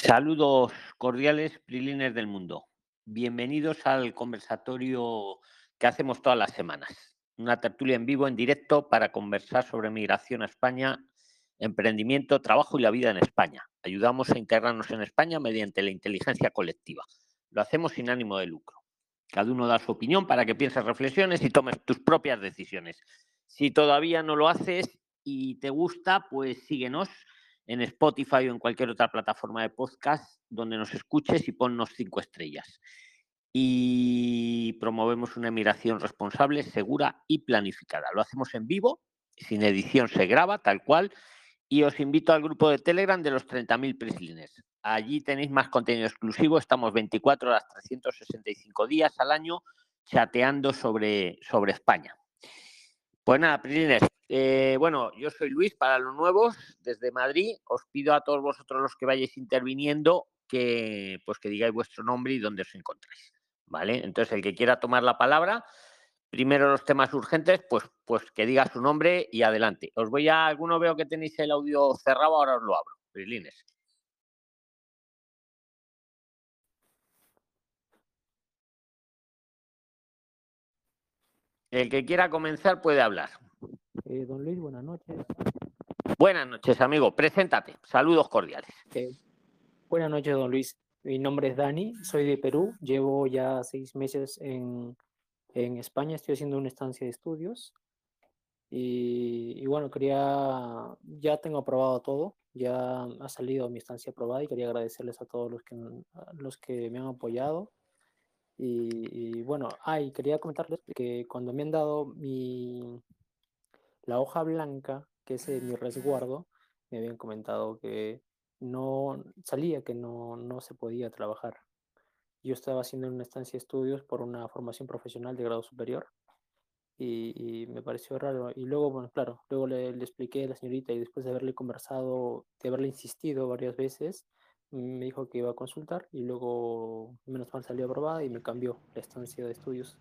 Saludos cordiales, Prilines del mundo. Bienvenidos al conversatorio que hacemos todas las semanas. Una tertulia en vivo, en directo, para conversar sobre migración a España, emprendimiento, trabajo y la vida en España. Ayudamos a integrarnos en España mediante la inteligencia colectiva. Lo hacemos sin ánimo de lucro. Cada uno da su opinión para que pienses, reflexiones y tomes tus propias decisiones. Si todavía no lo haces y te gusta, pues síguenos en Spotify o en cualquier otra plataforma de podcast donde nos escuches y ponnos cinco estrellas. Y promovemos una migración responsable, segura y planificada. Lo hacemos en vivo, sin edición se graba tal cual. Y os invito al grupo de Telegram de los 30.000 prislines. Allí tenéis más contenido exclusivo. Estamos 24 horas, 365 días al año chateando sobre, sobre España. Pues nada, prislines, eh, bueno, yo soy Luis para los nuevos desde Madrid. Os pido a todos vosotros los que vayáis interviniendo que pues que digáis vuestro nombre y dónde os encontráis. ¿Vale? Entonces, el que quiera tomar la palabra, primero los temas urgentes, pues, pues que diga su nombre y adelante. Os voy a, alguno veo que tenéis el audio cerrado, ahora os lo abro. Prilines. El que quiera comenzar puede hablar. Eh, don Luis, buenas noches. Buenas noches, amigo. Preséntate. Saludos cordiales. Eh, buenas noches, don Luis. Mi nombre es Dani, soy de Perú. Llevo ya seis meses en, España. Estoy haciendo una estancia de estudios. Y, bueno, quería, ya tengo aprobado todo. Ya ha salido mi estancia aprobada y quería agradecerles a todos los que, los que me han apoyado. Y, bueno, ay, quería comentarles que cuando me han dado mi, la hoja blanca, que es mi resguardo, me habían comentado que no salía, que no, no se podía trabajar. Yo estaba haciendo una estancia de estudios por una formación profesional de grado superior y, me pareció raro. Y luego, bueno, claro, luego le, le, expliqué a la señorita y después de haberle conversado, de haberle insistido varias veces, me dijo que iba a consultar y luego, menos mal, salió aprobada y me cambió la estancia de estudios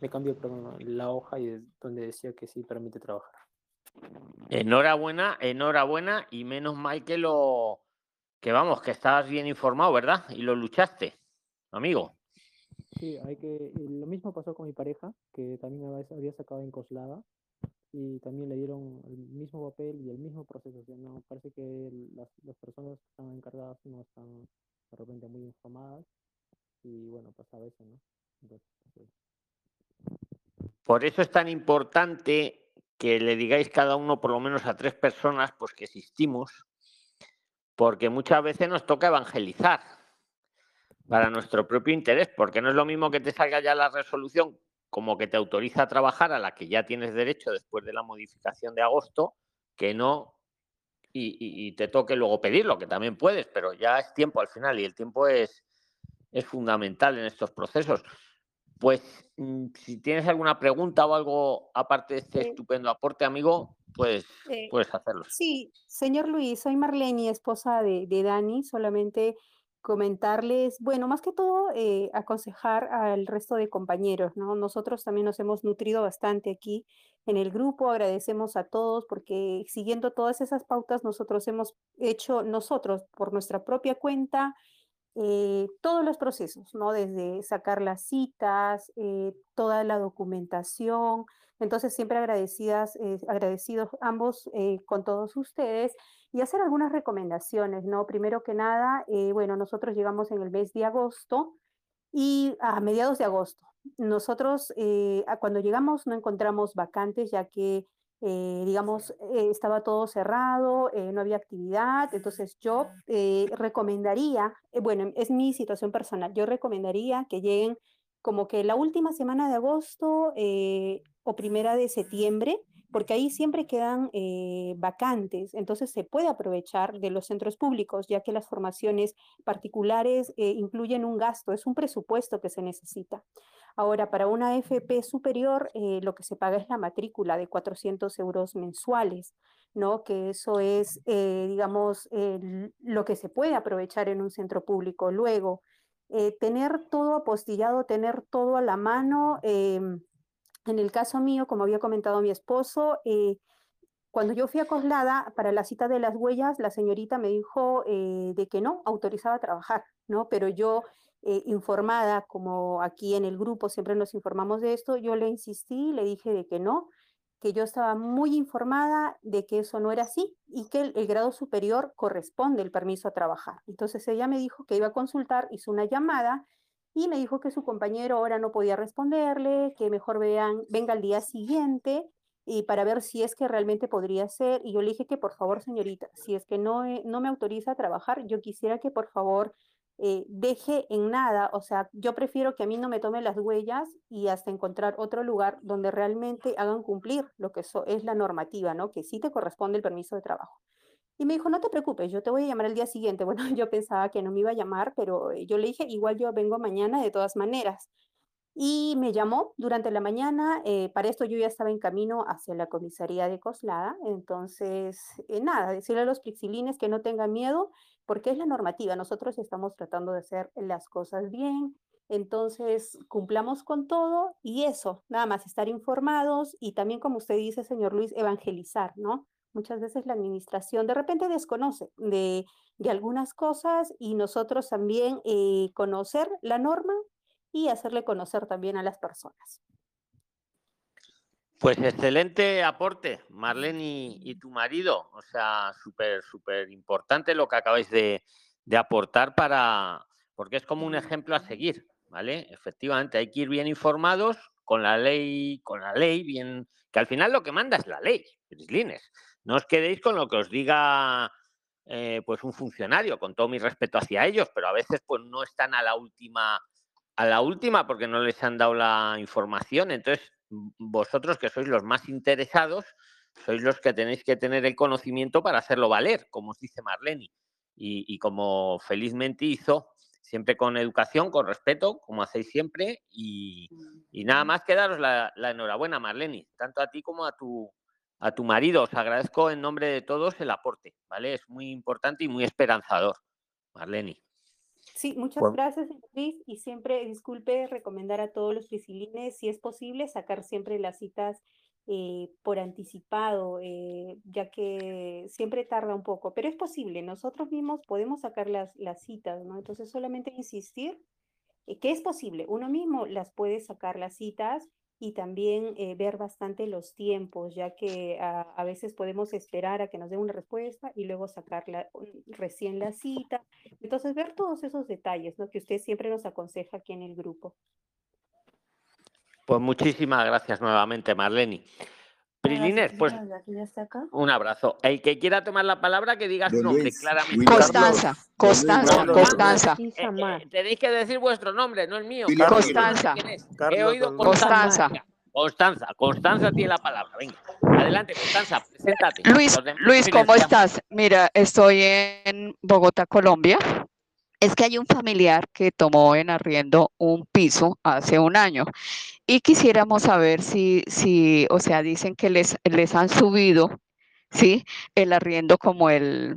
me cambió la hoja y donde decía que sí permite trabajar. Enhorabuena, enhorabuena y menos mal que lo que vamos, que estabas bien informado, ¿verdad? Y lo luchaste, amigo. Sí, hay que lo mismo pasó con mi pareja, que también había sacado en Coslada y también le dieron el mismo papel y el mismo proceso. no parece que las, las personas que están encargadas no están de repente muy informadas y bueno, pasaba eso, ¿no? Entonces, pues, por eso es tan importante que le digáis cada uno, por lo menos a tres personas, pues que existimos, porque muchas veces nos toca evangelizar para nuestro propio interés, porque no es lo mismo que te salga ya la resolución como que te autoriza a trabajar a la que ya tienes derecho después de la modificación de agosto, que no y, te toque luego pedirlo, que también puedes, pero ya es tiempo al final y el tiempo es, es fundamental en estos procesos. Pues mm, si tienes alguna pregunta o algo aparte de este estupendo aporte, amigo, pues puedes hacerlo. Sí, señor Luis, soy Marlene, esposa de, Dani, solamente comentarles, bueno, más que todo eh, aconsejar al resto de compañeros, ¿no? Nosotros también nos hemos nutrido bastante aquí en el grupo, agradecemos a todos porque siguiendo todas esas pautas nosotros hemos hecho nosotros por nuestra propia cuenta eh, todos los procesos, ¿no? Desde sacar las citas, eh, toda la documentación. Entonces, siempre agradecidas, eh, agradecidos ambos con todos ustedes y hacer algunas recomendaciones, ¿no? Primero que nada, bueno, nosotros llegamos en el mes de agosto y a mediados de agosto. Nosotros, cuando llegamos, no encontramos vacantes, ya que eh, digamos, eh, estaba todo cerrado, eh, no había actividad, entonces yo recomendaría, bueno, es mi situación personal, yo recomendaría que lleguen como que la última semana de agosto o primera de septiembre, porque ahí siempre quedan vacantes, entonces se puede aprovechar de los centros públicos, ya que las formaciones particulares incluyen un gasto, es un presupuesto que se necesita. Ahora, para una FP superior, eh, lo que se paga es la matrícula de 400 euros mensuales, ¿no? Que eso es, eh, digamos, lo que se puede aprovechar en un centro público. Luego, eh, tener todo apostillado, tener todo a la mano. en el caso mío, como había comentado mi esposo, cuando yo fui a Coslada para la cita de las huellas, la señorita me dijo eh, de que no, autorizaba a trabajar, ¿no? Pero yo, eh, informada, como aquí en el grupo siempre nos informamos de esto, yo le insistí, le dije de que no, que yo estaba muy informada de que eso no era así y que el, grado superior corresponde el permiso a trabajar. Entonces ella me dijo que iba a consultar, hizo una llamada y me dijo que su compañero ahora no podía responderle, que mejor vean, venga al día siguiente y para ver si es que realmente podría ser. Y yo le dije que por favor, señorita, si es que no, eh, no me autoriza a trabajar, yo quisiera que por favor eh, deje en nada, o sea, yo prefiero que a mí no me tome las huellas y hasta encontrar otro lugar donde realmente hagan cumplir lo que es la normativa, ¿no? Que sí te corresponde el permiso de trabajo. Y me dijo, no te preocupes, yo te voy a llamar el día siguiente. Bueno, yo pensaba que no me iba a llamar, pero eh, yo le dije, igual yo vengo mañana de todas maneras. Y me llamó durante la mañana, eh, para esto yo ya estaba en camino hacia la comisaría de Coslada, entonces, eh, nada, decirle a los prixilines que no tengan miedo, porque es la normativa, nosotros estamos tratando de hacer las cosas bien, entonces cumplamos con todo y eso, nada más estar informados y también, como usted dice, señor Luis, evangelizar, ¿no? Muchas veces la administración de repente desconoce de, algunas cosas y nosotros también eh, conocer la norma y hacerle conocer también a las personas. Pues excelente aporte, Marlene y, tu marido. O sea, súper, súper importante lo que acabáis de, aportar para, porque es como un ejemplo a seguir, ¿vale? Efectivamente, hay que ir bien informados con la ley, con la ley, bien, que al final lo que manda es la ley, Lines. No os quedéis con lo que os diga eh, pues un funcionario, con todo mi respeto hacia ellos, pero a veces pues no están a la última a la última porque no les han dado la información. Entonces, vosotros que sois los más interesados, sois los que tenéis que tener el conocimiento para hacerlo valer, como os dice Marlene. Y, como felizmente hizo, siempre con educación, con respeto, como hacéis siempre. Y, nada más que daros la, enhorabuena, Marlene, tanto a ti como a tu, a tu marido. Os agradezco en nombre de todos el aporte, ¿vale? Es muy importante y muy esperanzador, Marlene. Sí, muchas gracias, Luis. Y siempre, disculpe, recomendar a todos los piscilines, si es posible, sacar siempre las citas eh, por anticipado, eh, ya que siempre tarda un poco, pero es posible, nosotros mismos podemos sacar las, las citas, ¿no? Entonces solamente insistir eh, que es posible, uno mismo las puede sacar las citas y también eh, ver bastante los tiempos, ya que a, veces podemos esperar a que nos den una respuesta y luego sacarla recién la cita. Entonces, ver todos esos detalles ¿no? que usted siempre nos aconseja aquí en el grupo. Pues muchísimas gracias nuevamente, Marlene. Pues un abrazo. El que quiera tomar la palabra, que diga su nombre claramente. Constanza, Constanza, Constanza. Eh, eh, tenéis que decir vuestro nombre, no el mío. Constanza. He oído Constanza. Constanza, Constanza tiene la palabra. Venga, adelante, Constanza, preséntate. Luis, Luis, ¿cómo estás? Mira, estoy en Bogotá, Colombia. Es que hay un familiar que tomó en arriendo un piso hace un año y quisiéramos saber si, si o sea, dicen que les, les han subido, ¿sí? El arriendo como el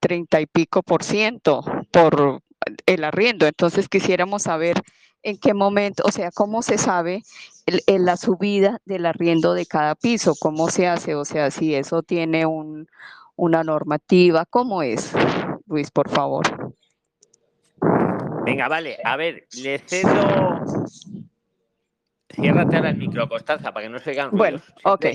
treinta y pico por ciento por el arriendo. Entonces quisiéramos saber en qué momento, o sea, cómo se sabe la subida del arriendo de cada piso, cómo se hace, o sea, si eso tiene un, una normativa, ¿cómo es? Luis, por favor. Venga, vale. A ver, le cedo. Ciérrate ahora el micro, Constanza, para que no se oigan Bueno, ok.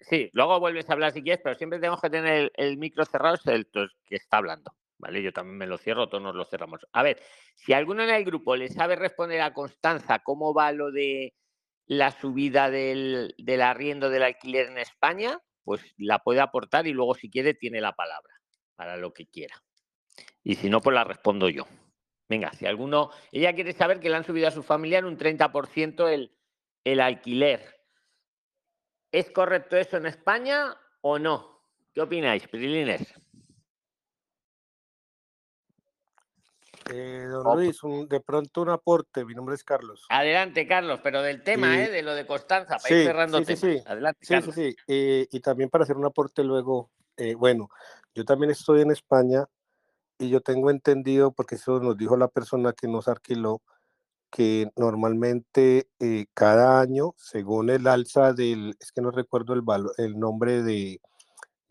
Sí, luego vuelves a hablar si quieres, pero siempre tenemos que tener el, micro cerrado, es el que está hablando. ¿Vale? Yo también me lo cierro, todos nos lo cerramos. A ver, si alguno en el grupo le sabe responder a Constanza cómo va lo de la subida del, del arriendo del alquiler en España, pues la puede aportar y luego si quiere tiene la palabra para lo que quiera. Y si no, pues la respondo yo. Venga, si alguno, ella quiere saber que le han subido a su familiar un 30% el, el alquiler. ¿Es correcto eso en España o no? ¿Qué opináis, Prilines? Eh, don Luis, de pronto un aporte. Mi nombre es Carlos. Adelante, Carlos, pero del tema, ¿eh? de lo de Constanza, para ir cerrando sí, sí, Adelante, sí, Sí, sí, eh, y también para hacer un aporte luego, eh, bueno, yo también estoy en España y yo tengo entendido, porque eso nos dijo la persona que nos alquiló, que normalmente eh, cada año, según el alza del, es que no recuerdo el, el nombre de,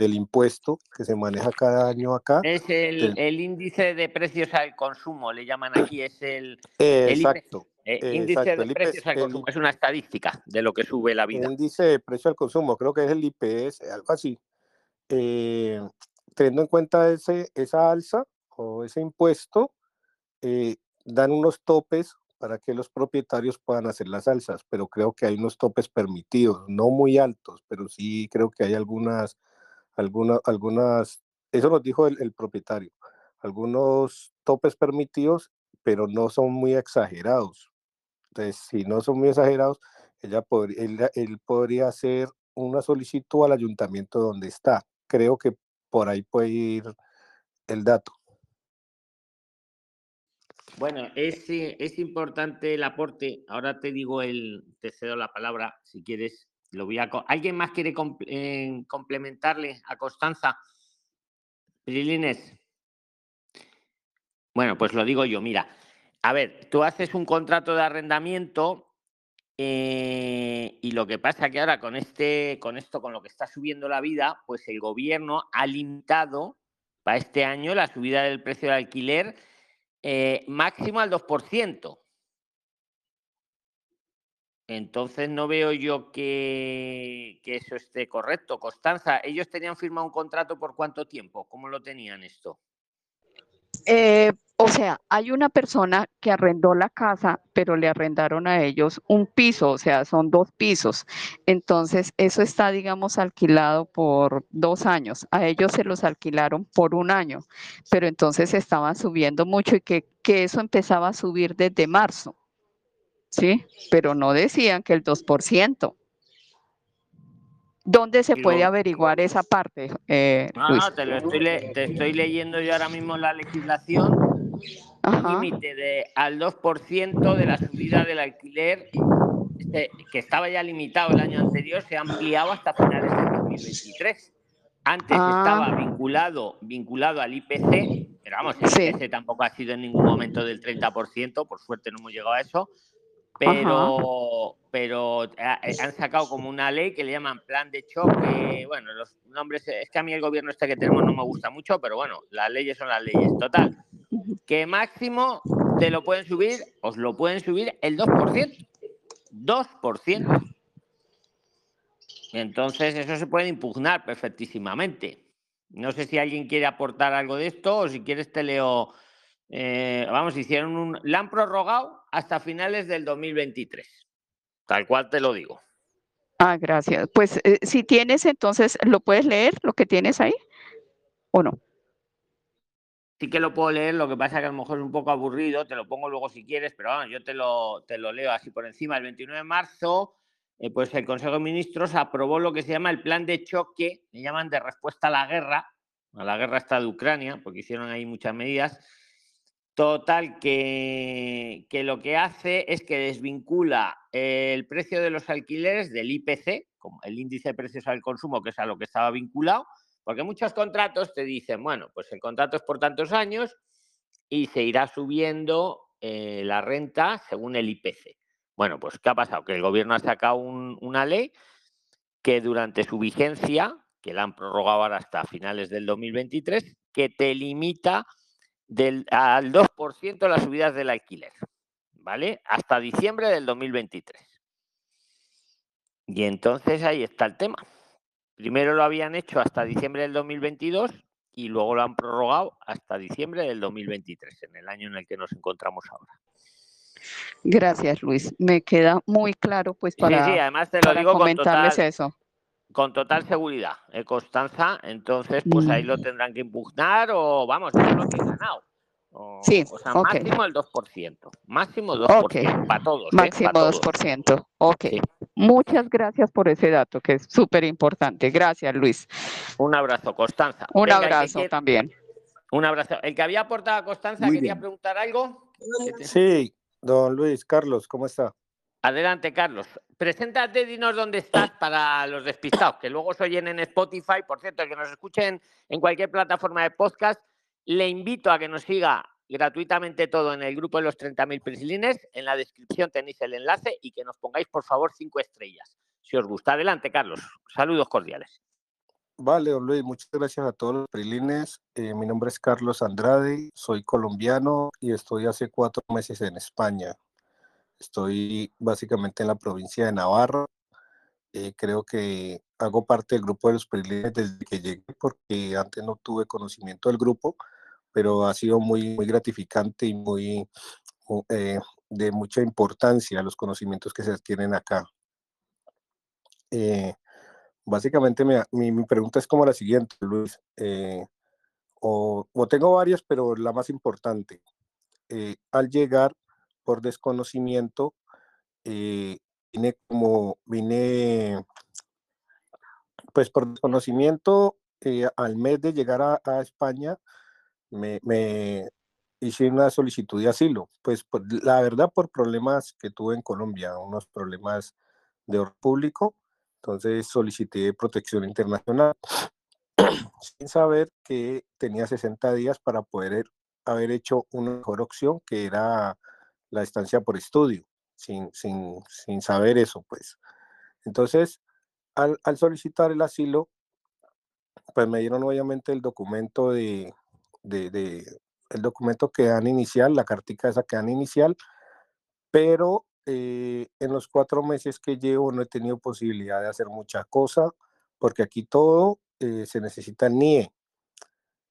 del impuesto que se maneja cada año acá. Es el, el, índice de precios al consumo, le llaman aquí, es el, exacto. Eh, índice de precios al consumo, es una estadística de lo que sube la vida. Índice de precio al consumo, creo que es el IPS, algo así. Teniendo en cuenta ese, esa alza o ese impuesto, eh, dan unos topes para que los propietarios puedan hacer las alzas, pero creo que hay unos topes permitidos, no muy altos, pero sí creo que hay algunas algunas, algunas, eso nos dijo el, propietario, algunos topes permitidos, pero no son muy exagerados. Entonces, si no son muy exagerados, ella él, podría hacer una solicitud al ayuntamiento donde está. Creo que por ahí puede ir el dato. Bueno, es, es importante el aporte. Ahora te digo el, te cedo la palabra si quieres voy a... ¿Alguien más quiere eh, complementarle a Constanza? Prilines. Bueno, pues lo digo yo. Mira, a ver, tú haces un contrato de arrendamiento eh, y lo que pasa que ahora con este, con esto, con lo que está subiendo la vida, pues el gobierno ha limitado para este año la subida del precio del alquiler eh, máximo al 2%. Entonces no veo yo que, eso esté correcto. Constanza, ¿ellos tenían firmado un contrato por cuánto tiempo? ¿Cómo lo tenían esto? Eh, o sea, hay una persona que arrendó la casa, pero le arrendaron a ellos un piso, o sea, son dos pisos. Entonces, eso está, digamos, alquilado por dos años. A ellos se los alquilaron por un año, pero entonces estaban subiendo mucho y que, que eso empezaba a subir desde marzo. ¿sí? Pero no decían que el 2%. ¿Dónde se puede averiguar esa parte? Eh, no, no, te, lo estoy te estoy leyendo yo ahora mismo la legislación. Límite de al 2% de la subida del alquiler, este, que estaba ya limitado el año anterior, se ha ampliado hasta finales de 2023. Antes ah. estaba vinculado, vinculado al IPC, pero vamos, el IPC tampoco ha sido en ningún momento del 30%, por suerte no hemos llegado a eso, pero, pero eh, eh, han sacado como una ley que le llaman plan de choque. Bueno, los nombres, es que a mí el gobierno este que tenemos no me gusta mucho, pero bueno, las leyes son las leyes. Total, que máximo te lo pueden subir, os lo pueden subir el 2%. 2%. Entonces, eso se puede impugnar perfectísimamente. No sé si alguien quiere aportar algo de esto o si quieres te leo eh, vamos, hicieron un. La han prorrogado hasta finales del 2023. Tal cual te lo digo. Ah, gracias. Pues eh, si tienes, entonces, ¿lo puedes leer lo que tienes ahí? ¿O no? Sí que lo puedo leer, lo que pasa es que a lo mejor es un poco aburrido, te lo pongo luego si quieres, pero bueno, yo te lo, te lo leo así por encima. El 29 de marzo, eh, pues el Consejo de Ministros aprobó lo que se llama el plan de choque, le llaman de respuesta a la guerra, a la guerra está de Ucrania, porque hicieron ahí muchas medidas, Total, que, lo que hace es que desvincula el precio de los alquileres del IPC, como el índice de precios al consumo, que es a lo que estaba vinculado, porque muchos contratos te dicen, bueno, pues el contrato es por tantos años y se irá subiendo eh, la renta según el IPC. Bueno, pues ¿qué ha pasado? Que el gobierno ha sacado una ley que durante su vigencia, que la han prorrogado ahora hasta finales del 2023, que te limita del, al 2% las subidas del alquiler, ¿vale? Hasta diciembre del 2023. Y entonces ahí está el tema. Primero lo habían hecho hasta diciembre del 2022 y luego lo han prorrogado hasta diciembre del 2023, en el año en el que nos encontramos ahora. Gracias, Luis. Me queda muy claro, pues, para, sí, sí, además te lo digo comentarles eso con total seguridad, ¿eh, Constanza. Entonces, pues ahí lo mm. tendrán que impugnar o vamos, es lo que he ganado. sí, o sea, máximo el 2%. Máximo 2%. Para todos. ¿eh? Máximo 2%. Ok. Muchas gracias por ese dato, que es súper importante. Gracias, Luis. Un abrazo, Constanza. Un abrazo también. Un abrazo. El que había aportado a Constanza, ¿quería preguntar algo? Sí, don Luis, Carlos, ¿cómo está? Adelante, Carlos. Preséntate, dinos dónde estás para los despistados, que luego se oyen en Spotify. Por cierto, que nos escuchen en cualquier plataforma de podcast, le invito a que nos siga gratuitamente todo en el grupo de los 30.000 prislines. En la descripción tenéis el enlace y que nos pongáis, por favor, cinco estrellas. Si os gusta, adelante, Carlos. Saludos cordiales. Vale, don Luis, muchas gracias a todos los prilines. Eh, mi nombre es Carlos Andrade, soy colombiano y estoy hace cuatro meses en España. Estoy básicamente en la provincia de Navarra. Eh, creo que hago parte del grupo de los prilines desde que llegué porque antes no tuve conocimiento del grupo, pero ha sido muy, muy gratificante y muy eh, de mucha importancia los conocimientos que se adquieren acá. Eh, básicamente mi, mi, pregunta es como la siguiente, Luis. Eh, o, o, tengo varias, pero la más importante. Eh, al llegar por desconocimiento, eh, vine como, vine, pues por desconocimiento, eh, al mes de llegar a, a España, me, me, hice una solicitud de asilo. Pues por, la verdad por problemas que tuve en Colombia, unos problemas de orden público, entonces solicité protección internacional sin saber que tenía 60 días para poder haber hecho una mejor opción que era la estancia por estudio, sin, sin, sin saber eso, pues. Entonces, al, solicitar el asilo, pues me dieron obviamente el documento de, de, de, el documento que dan inicial, la cartica esa que dan inicial, pero eh, en los cuatro meses que llevo no he tenido posibilidad de hacer mucha cosa, porque aquí todo eh, se necesita NIE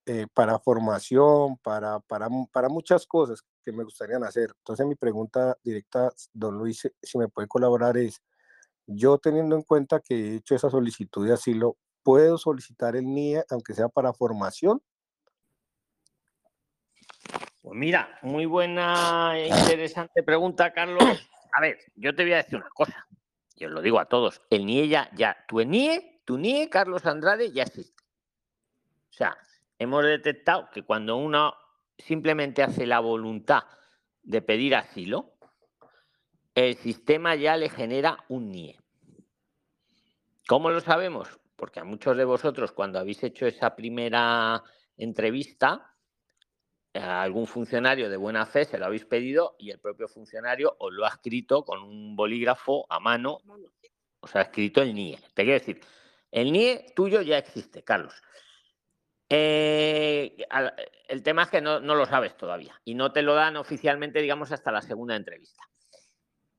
eh, para formación, para, para, para muchas cosas que me gustarían hacer. Entonces mi pregunta directa, don Luis, si me puede colaborar es, yo teniendo en cuenta que he hecho esa solicitud de asilo, ¿puedo solicitar el NIE aunque sea para formación? Pues mira, muy buena e interesante pregunta, Carlos. A ver, yo te voy a decir una cosa. Yo lo digo a todos. El NIE ya, ya, tu NIE, tu NIE, Carlos Andrade, ya existe. O sea, hemos detectado que cuando uno simplemente hace la voluntad de pedir asilo, el sistema ya le genera un NIE. ¿Cómo lo sabemos? Porque a muchos de vosotros, cuando habéis hecho esa primera entrevista, a algún funcionario de buena fe se lo habéis pedido y el propio funcionario os lo ha escrito con un bolígrafo a mano, os ha escrito el NIE. Te quiero decir, el NIE tuyo ya existe, Carlos. Eh, el tema es que no, lo sabes todavía y no te lo dan oficialmente, digamos, hasta la segunda entrevista.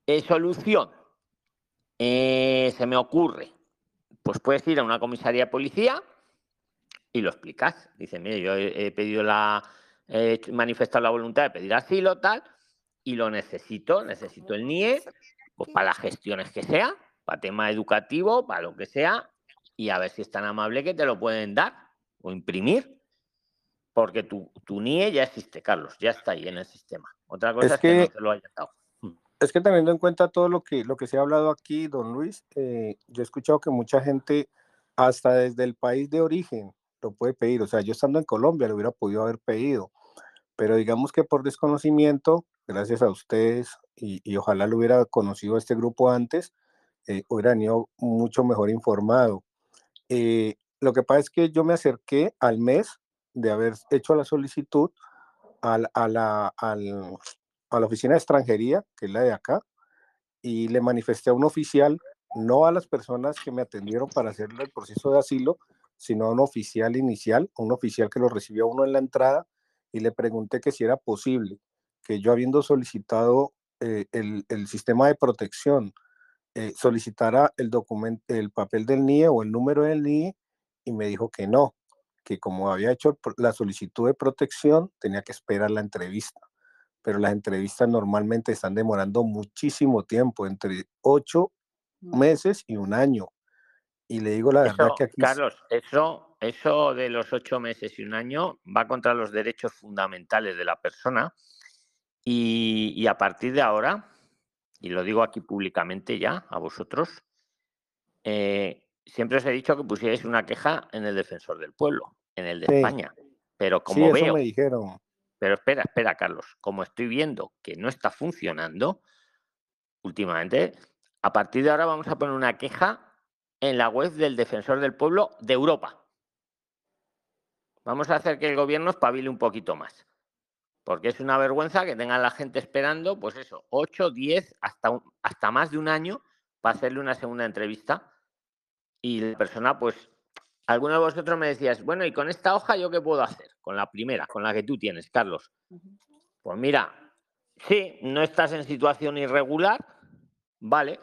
Eh, solución. Eh, se me ocurre. Pues puedes ir a una comisaría de policía y lo explicas. Dice, mire, yo he, he pedido la, he manifestado la voluntad de pedir asilo, tal, y lo necesito, necesito el NIE, pues para las gestiones que sea, para tema educativo, para lo que sea, y a ver si es tan amable que te lo pueden dar o imprimir, porque tu, tu NIE ya existe, Carlos, ya está ahí en el sistema. Otra cosa es, es que, que, no te lo haya dado. Es que teniendo en cuenta todo lo que, lo que se ha hablado aquí, don Luis, eh, yo he escuchado que mucha gente, hasta desde el país de origen, lo puede pedir. O sea, yo estando en Colombia lo hubiera podido haber pedido pero digamos que por desconocimiento, gracias a ustedes, y, y ojalá lo hubiera conocido este grupo antes, eh, hubieran ido mucho mejor informado. Eh, lo que pasa es que yo me acerqué al mes de haber hecho la solicitud al, a, la, al, a la oficina de extranjería, que es la de acá, y le manifesté a un oficial, no a las personas que me atendieron para hacer el proceso de asilo, sino a un oficial inicial, un oficial que lo recibió uno en la entrada y le pregunté que si era posible que yo habiendo solicitado eh, el, el, sistema de protección, eh, solicitara el documento, el papel del NIE o el número del NIE y me dijo que no, que como había hecho la solicitud de protección tenía que esperar la entrevista. Pero las entrevistas normalmente están demorando muchísimo tiempo, entre ocho meses y un año. Y le digo la eso, verdad que aquí... Carlos, eso, eso de los ocho meses y un año va contra los derechos fundamentales de la persona. Y, y, a partir de ahora, y lo digo aquí públicamente ya a vosotros, eh, siempre os he dicho que pusierais una queja en el defensor del pueblo, en el de sí. España. Pero como sí, veo. me dijeron. Pero espera, espera, Carlos. Como estoy viendo que no está funcionando últimamente, a partir de ahora vamos a poner una queja en la web del Defensor del Pueblo de Europa. Vamos a hacer que el gobierno espabile un poquito más. Porque es una vergüenza que tengan la gente esperando, pues eso, 8, 10, hasta, hasta más de un año para hacerle una segunda entrevista. Y la persona, pues, alguno de vosotros me decías, bueno, ¿y con esta hoja yo qué puedo hacer? Con la primera, con la que tú tienes, Carlos. Pues mira, sí, no estás en situación irregular, vale,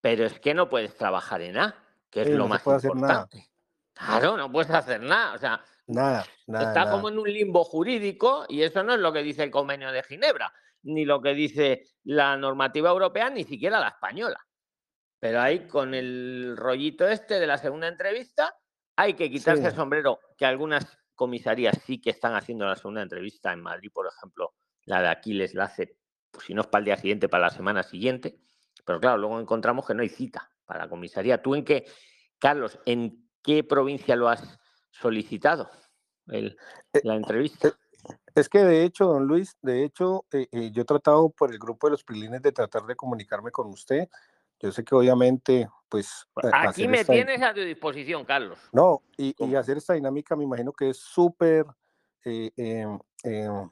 pero es que no puedes trabajar en A, que es lo más importante. Claro, no puedes hacer nada. O sea, Nada, nada. Está como en un limbo jurídico y eso no es lo que dice el convenio de Ginebra, ni lo que dice la normativa europea, ni siquiera la española. Pero ahí con el rollito este de la segunda entrevista, hay que quitarse el sombrero, que algunas comisarías sí que están haciendo la segunda entrevista en Madrid, por ejemplo, la de Aquiles la hace, pues, si no es para el día siguiente, para la semana siguiente. Pero claro, luego encontramos que no hay cita para la comisaría. ¿Tú en qué, Carlos, en qué provincia lo has solicitado el, Eh, la entrevista. eh, Es que de hecho, don Luis, de hecho, eh, eh, yo he tratado por el grupo de los prilines de tratar de comunicarme con usted. Yo sé que obviamente, pues... a- Aquí hacer me esta- tienes a tu disposición, Carlos. No, y, y hacer esta dinámica me imagino que es súper eh, em, em,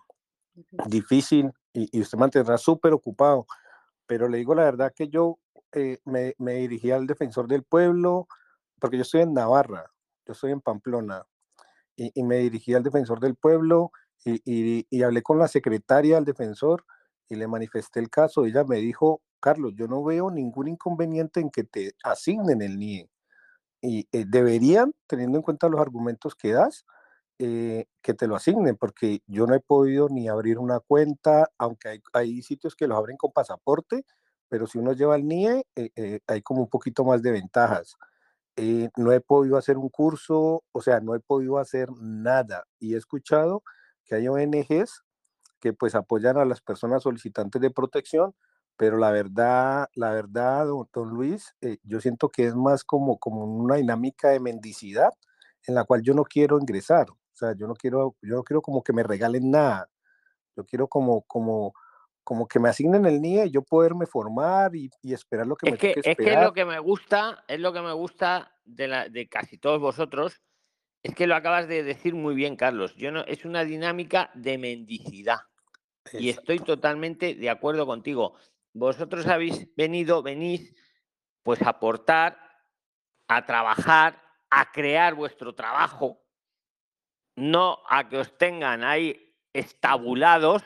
difícil y, y usted mantendrá súper ocupado. Pero le digo la verdad que yo eh, me, me dirigí al defensor del pueblo, porque yo estoy en Navarra, yo estoy en Pamplona, y, y me dirigí al defensor del pueblo y, y- y hablé con la secretaria del defensor y le manifesté el caso. Ella me dijo, Carlos, yo no veo ningún inconveniente en que te asignen el NIE. Y eh, deberían, teniendo en cuenta los argumentos que das, eh, que te lo asignen, porque yo no he podido ni abrir una cuenta, aunque hay, sitios que los abren con pasaporte, pero si uno lleva el NIE, eh, eh, hay como un poquito más de ventajas. No he podido hacer un curso, o sea, no he podido hacer nada. Y he escuchado que hay ONGs que pues apoyan a las personas solicitantes de protección, pero la verdad, la verdad, don, don Luis, eh, yo siento que es más como, como una dinámica de mendicidad en la cual yo no quiero ingresar. O sea, yo no quiero, yo no quiero como que me regalen nada. Yo quiero como, como, como que me asignen el NIE y yo poderme formar y, y esperar lo que Es me que, es que es esperar. lo que me gusta, es lo que me gusta de, la, de casi todos vosotros, es que lo acabas de decir muy bien, Carlos. Yo no, es una dinámica de mendicidad. Y Exacto. estoy totalmente de acuerdo contigo. Vosotros habéis venido, venís, pues a aportar, a trabajar, a crear vuestro trabajo, no a que os tengan ahí estabulados,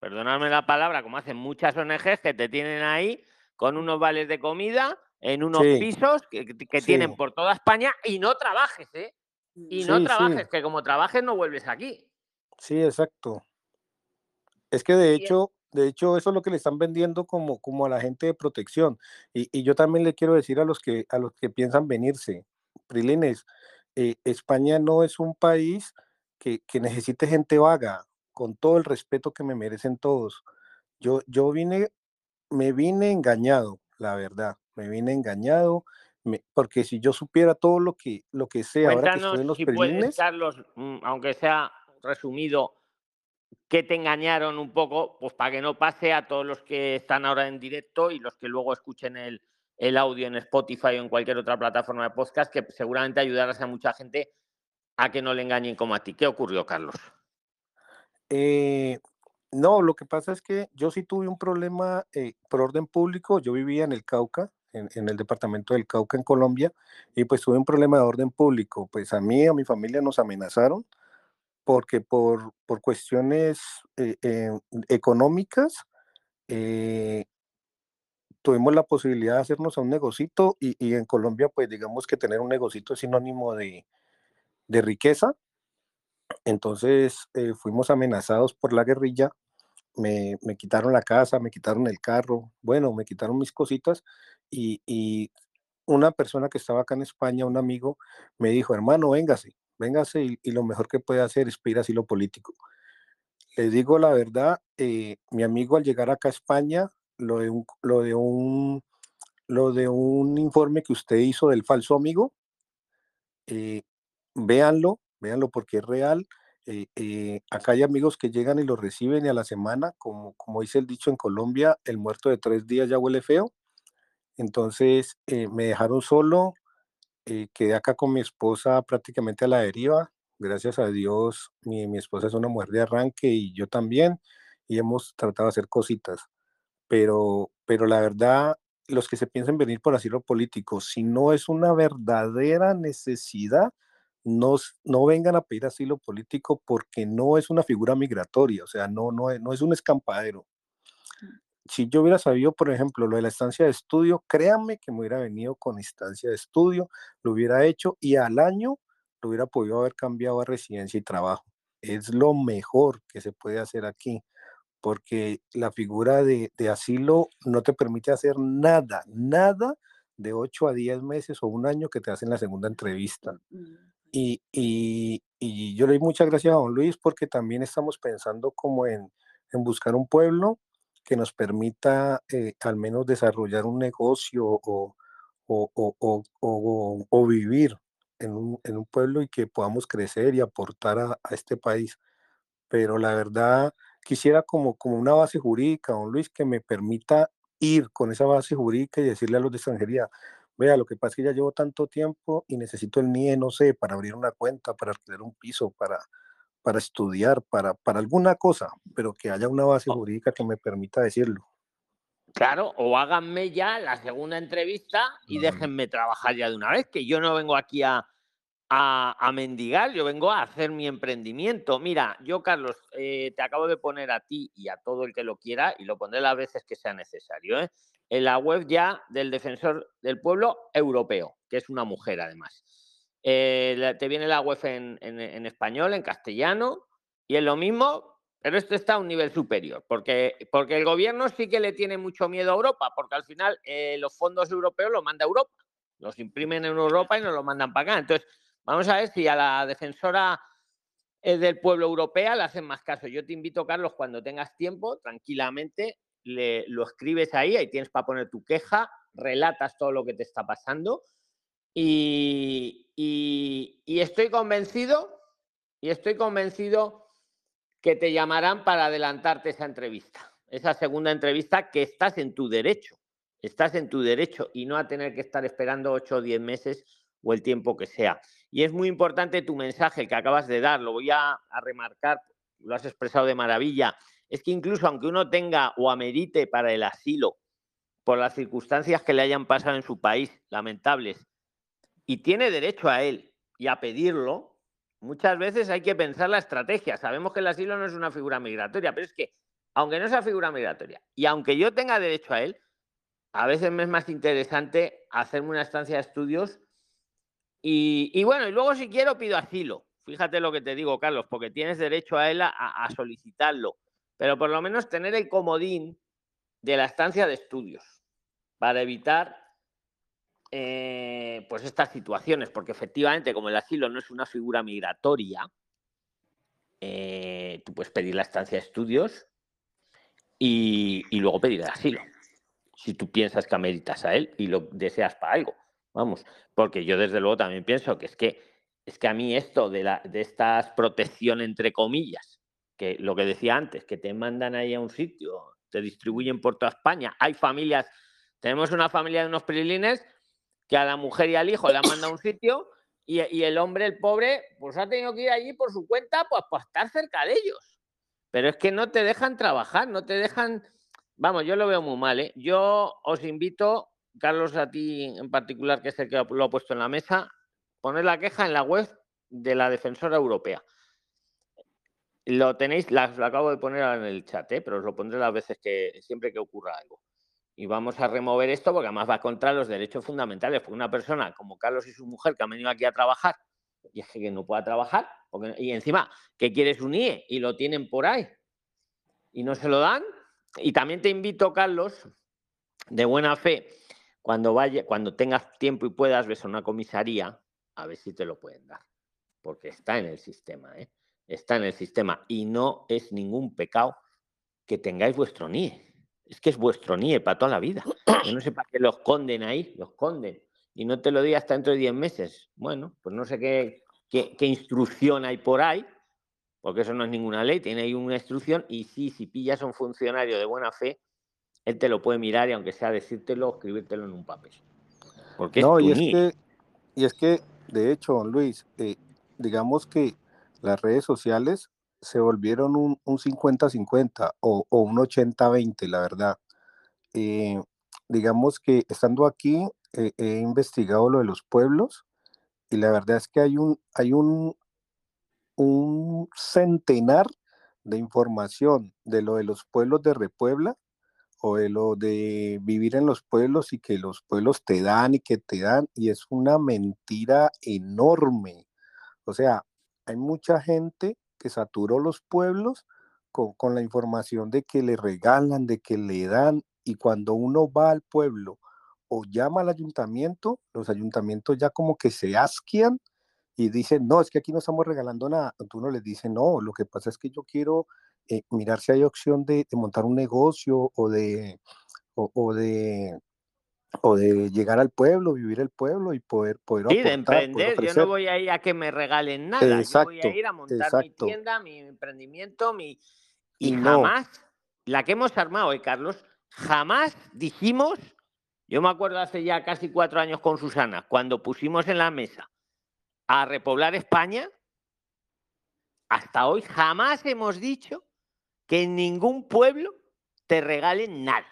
perdonadme la palabra, como hacen muchas ONGs que te tienen ahí con unos vales de comida en unos Sí. pisos que, que- Sí. tienen por toda España y no trabajes, ¿eh? Y no Sí, trabajes, que como trabajes no vuelves aquí. Sí, exacto. Es que de hecho, de hecho, eso es lo que le están vendiendo como, como a la gente de protección. Y, y yo también le quiero decir a los que, a los que piensan venirse, Prilines, eh, España no es un país que, que necesite gente vaga, con todo el respeto que me merecen todos. Yo, yo vine, me vine engañado, la verdad, me vine engañado, me- porque si yo supiera todo lo que, lo que sé ahora que estoy en Cuéntanos, los si puedes, Carlos, mm, aunque sea resumido, que te engañaron un poco, pues para que no pase a todos los que están ahora en directo y los que luego escuchen el, el audio en Spotify o en cualquier otra plataforma de podcast, que seguramente ayudarás a mucha gente a que no le engañen como a ti. ¿Qué ocurrió, Carlos? Eh, no, lo que pasa es que yo sí tuve un problema eh, por orden público. Yo vivía en el Cauca, en, en el departamento del Cauca, en Colombia, y pues tuve un problema de orden público. Pues a mí a mi familia nos amenazaron porque por, por cuestiones eh, eh, económicas eh, tuvimos la posibilidad de hacernos a un negocito y, y en Colombia pues digamos que tener un negocito es sinónimo de, de riqueza. Entonces eh, fuimos amenazados por la guerrilla, me, me quitaron la casa, me quitaron el carro, bueno, me quitaron mis cositas y, y una persona que estaba acá en España, un amigo, me dijo, hermano, véngase, véngase y, lo mejor que puede hacer es pedir asilo político. Les digo la verdad, eh, mi amigo al llegar acá a España, lo de un, lo de un, lo de un informe que usted hizo del falso amigo, eh, véanlo, véanlo porque es real. eh, eh, acá hay amigos que llegan y lo reciben y a la semana, como, como dice el dicho en Colombia, el muerto de tres días ya huele feo. Entonces me dejaron solo, eh, quedé acá con mi esposa prácticamente a la deriva. Gracias a Dios, mi, mi esposa es una mujer de arranque y yo también, y hemos tratado de hacer cositas. Pero, pero la verdad, los que se piensan venir por asilo político, si no es una verdadera necesidad, no, no vengan a pedir asilo político porque no es una figura migratoria, o sea, no, no, no es un escampadero. Si yo hubiera sabido, por ejemplo, lo de la estancia de estudio, créanme que me hubiera venido con estancia de estudio, lo hubiera hecho y al año lo hubiera podido haber cambiado a residencia y trabajo. Es lo mejor que se puede hacer aquí porque la figura de, asilo no te permite hacer nada, nada de 8 a 10 meses o un año que te hacen la segunda entrevista. Mm, y, y, yo le doy muchas gracias a don Luis porque también estamos pensando como en, en buscar un pueblo que nos permita eh, al menos desarrollar un negocio o, o, o, o vivir en un, en un, pueblo y que podamos crecer y aportar a, este país. Pero la verdad, quisiera como, como una base jurídica, don Luis, que me permita ir con esa base jurídica y decirle a los de extranjería, vea, lo que pasa es que ya llevo tanto tiempo y necesito el NIE, no sé, para abrir una cuenta, para alquilar un piso, para, para estudiar, para, para alguna cosa, pero que haya una base jurídica que me permita decirlo. Claro, o háganme ya la segunda entrevista y déjenme trabajar ya de una vez, que yo no vengo aquí a, a, mendigar, yo vengo a hacer mi emprendimiento. Mira, yo, Carlos, eh, te acabo de poner a ti y a todo el que lo quiera, y lo pondré las veces que sea necesario, ¿eh? en la web ya del defensor del pueblo europeo, que es una mujer además. Eh, te viene la web en, español, en castellano, y es lo mismo, pero esto está a un nivel superior, porque, porque el gobierno sí que le tiene mucho miedo a Europa, porque al final los fondos europeos los manda Europa, los imprimen en Europa y nos los mandan para acá. Entonces, Vamos a ver si a la defensora eh, del pueblo europea le hacen más caso. Yo te invito, Carlos, cuando tengas tiempo, tranquilamente, lo escribes ahí, ahí tienes para poner tu queja, relatas todo lo que te está pasando y, estoy convencido, y estoy convencido que te llamarán para adelantarte esa entrevista, esa segunda entrevista que estás en tu derecho, estás en tu derecho y no a tener que estar esperando 8 o 10 meses o el tiempo que sea. Y es muy importante tu mensaje que acabas de dar, lo voy a, remarcar, lo has expresado de maravilla, es que incluso aunque uno tenga o amerite para el asilo por las circunstancias que le hayan pasado en su país, lamentables, y tiene derecho a él y a pedirlo, muchas veces hay que pensar la estrategia. Sabemos que el asilo no es una figura migratoria, pero es que, aunque no sea figura migratoria, y aunque yo tenga derecho a él, a veces me es más interesante hacerme una estancia de estudios y, bueno, y luego si quiero pido asilo. Fíjate lo que te digo, Carlos, porque tienes derecho a él a, solicitarlo. Pero por lo menos tener el comodín de la estancia de estudios para evitar eh, pues estas situaciones, porque efectivamente como el asilo no es una figura migratoria, eh, tú puedes pedir la estancia de estudios y, luego pedir el asilo, si tú piensas que ameritas a él y lo deseas para algo. Vamos, porque yo desde luego también pienso que es que es que a mí esto de, la, de estas protección entre comillas, que lo que decía antes, que te mandan ahí a un sitio, te distribuyen por toda España. Hay familias, tenemos una familia de unos prilines que a la mujer y al hijo le han mandado a un sitio y, el hombre, el pobre, pues ha tenido que ir allí por su cuenta, pues para estar cerca de ellos. Pero es que no te dejan trabajar, no te dejan. Vamos, yo lo veo muy mal. ¿eh? Yo os invito Carlos, a ti en particular, que es el que lo ha puesto en la mesa, poner la queja en la web de la defensora europea. Lo tenéis, lo acabo de poner en el chat, ¿eh? pero os lo pondré las veces que siempre que ocurra algo. Y vamos a remover esto porque además va contra los derechos fundamentales. Porque una persona como Carlos y su mujer que han venido aquí a trabajar y es que no pueda trabajar, y encima que quieres un IE y lo tienen por ahí y no se lo dan. Y también te invito, Carlos, de buena fe, cuando, vaya, cuando tengas tiempo y puedas, ves a una comisaría, a ver si te lo pueden dar. Porque está en el sistema, ¿eh? Está en el sistema. Y no es ningún pecado que tengáis vuestro NIE. Es que es vuestro NIE para toda la vida. Yo no sé para qué lo esconden ahí, lo esconden. Y no te lo diga hasta dentro de 10 meses. Bueno, pues no sé qué, qué, qué instrucción hay por ahí, porque eso no es ninguna ley, tiene ahí una instrucción. Y sí, si pillas a un funcionario de buena fe, él te lo puede mirar y aunque sea decírtelo, escribírtelo en un papel. Porque no, y, es que, y es que, de hecho, don Luis, eh, digamos que las redes sociales se volvieron un 50-50 o, o, un 80-20, la verdad. Eh, digamos que estando aquí eh, he investigado lo de los pueblos y la verdad es que hay un, hay un, un centenar de información de lo de los pueblos de Repuebla o de lo de vivir en los pueblos y que los pueblos te dan y que te dan y es una mentira enorme. O sea, hay mucha gente saturó los pueblos con, con la información de que le regalan, de que le dan y cuando uno va al pueblo o llama al ayuntamiento, los ayuntamientos ya como que se asquian y dicen, no, es que aquí no estamos regalando nada. Tú no les dices, no, lo que pasa es que yo quiero eh, mirar si hay opción de, montar un negocio o de, o, de o de llegar al pueblo, vivir el pueblo y poder poder sí, de emprender. yo no voy a ir a que me regalen nada. yo voy a ir a montar mi tienda, mi emprendimiento, mi y, jamás la que hemos armado, ¿eh, Carlos? Jamás dijimos yo me acuerdo hace ya casi cuatro años con Susana, cuando pusimos en la mesa a repoblar España, hasta hoy jamás hemos dicho que en ningún pueblo te regalen nada.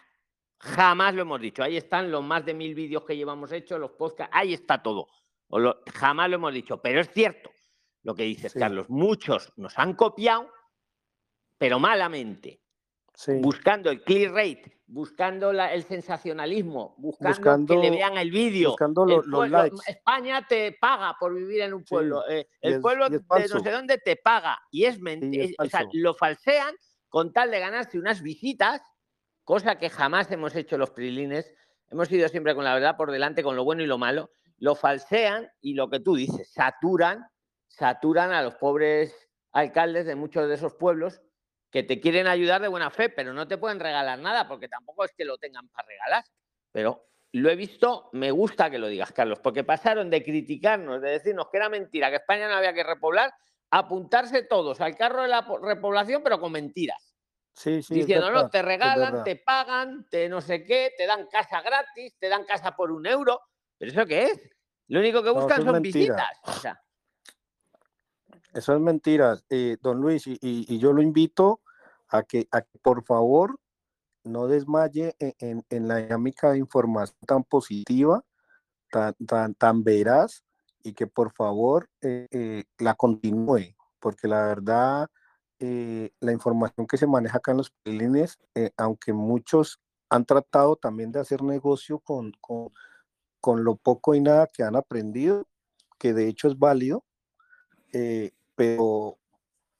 Jamás lo hemos dicho. Ahí están los más de mil vídeos que llevamos hechos, los podcasts, ahí está todo. jamás lo hemos dicho. Pero es cierto lo que dices, Carlos. Muchos nos han copiado, pero malamente. Buscando el click rate, buscando el sensacionalismo, buscando, que le vean el vídeo. Buscando los likes. España te paga por vivir en un pueblo. Eh, el pueblo de no sé dónde te paga. Y es mentira. O sea, lo falsean con tal de ganarse unas visitas, cosa que jamás hemos hecho los prilines. Hemos ido siempre con la verdad por delante, con lo bueno y lo malo. Lo falsean y lo que tú dices, saturan, saturan a los pobres alcaldes de muchos de esos pueblos que te quieren ayudar de buena fe, pero no te pueden regalar nada porque tampoco es que lo tengan para regalar. Pero lo he visto, me gusta que lo digas, Carlos, porque pasaron de criticarnos, de decirnos que era mentira, que España no había que repoblar, a apuntarse todos al carro de la repoblación, pero con mentiras. Sí, sí, Diciendo, no, te regalan, te pagan, te no sé qué, te dan casa gratis, te dan casa por un euro. ¿Pero eso qué es? Lo único que buscan son visitas. Eso es mentira, eh, don Luis, y, yo lo invito a que, por favor no desmaye e, en, la dinámica de información tan positiva, tan, tan, tan veraz, y que por favor eh, eh, la continúe, porque la verdad, la información que se maneja acá en los pelines, aunque muchos han tratado también de hacer negocio con, con, lo poco y nada que han aprendido, que de hecho es válido, pero,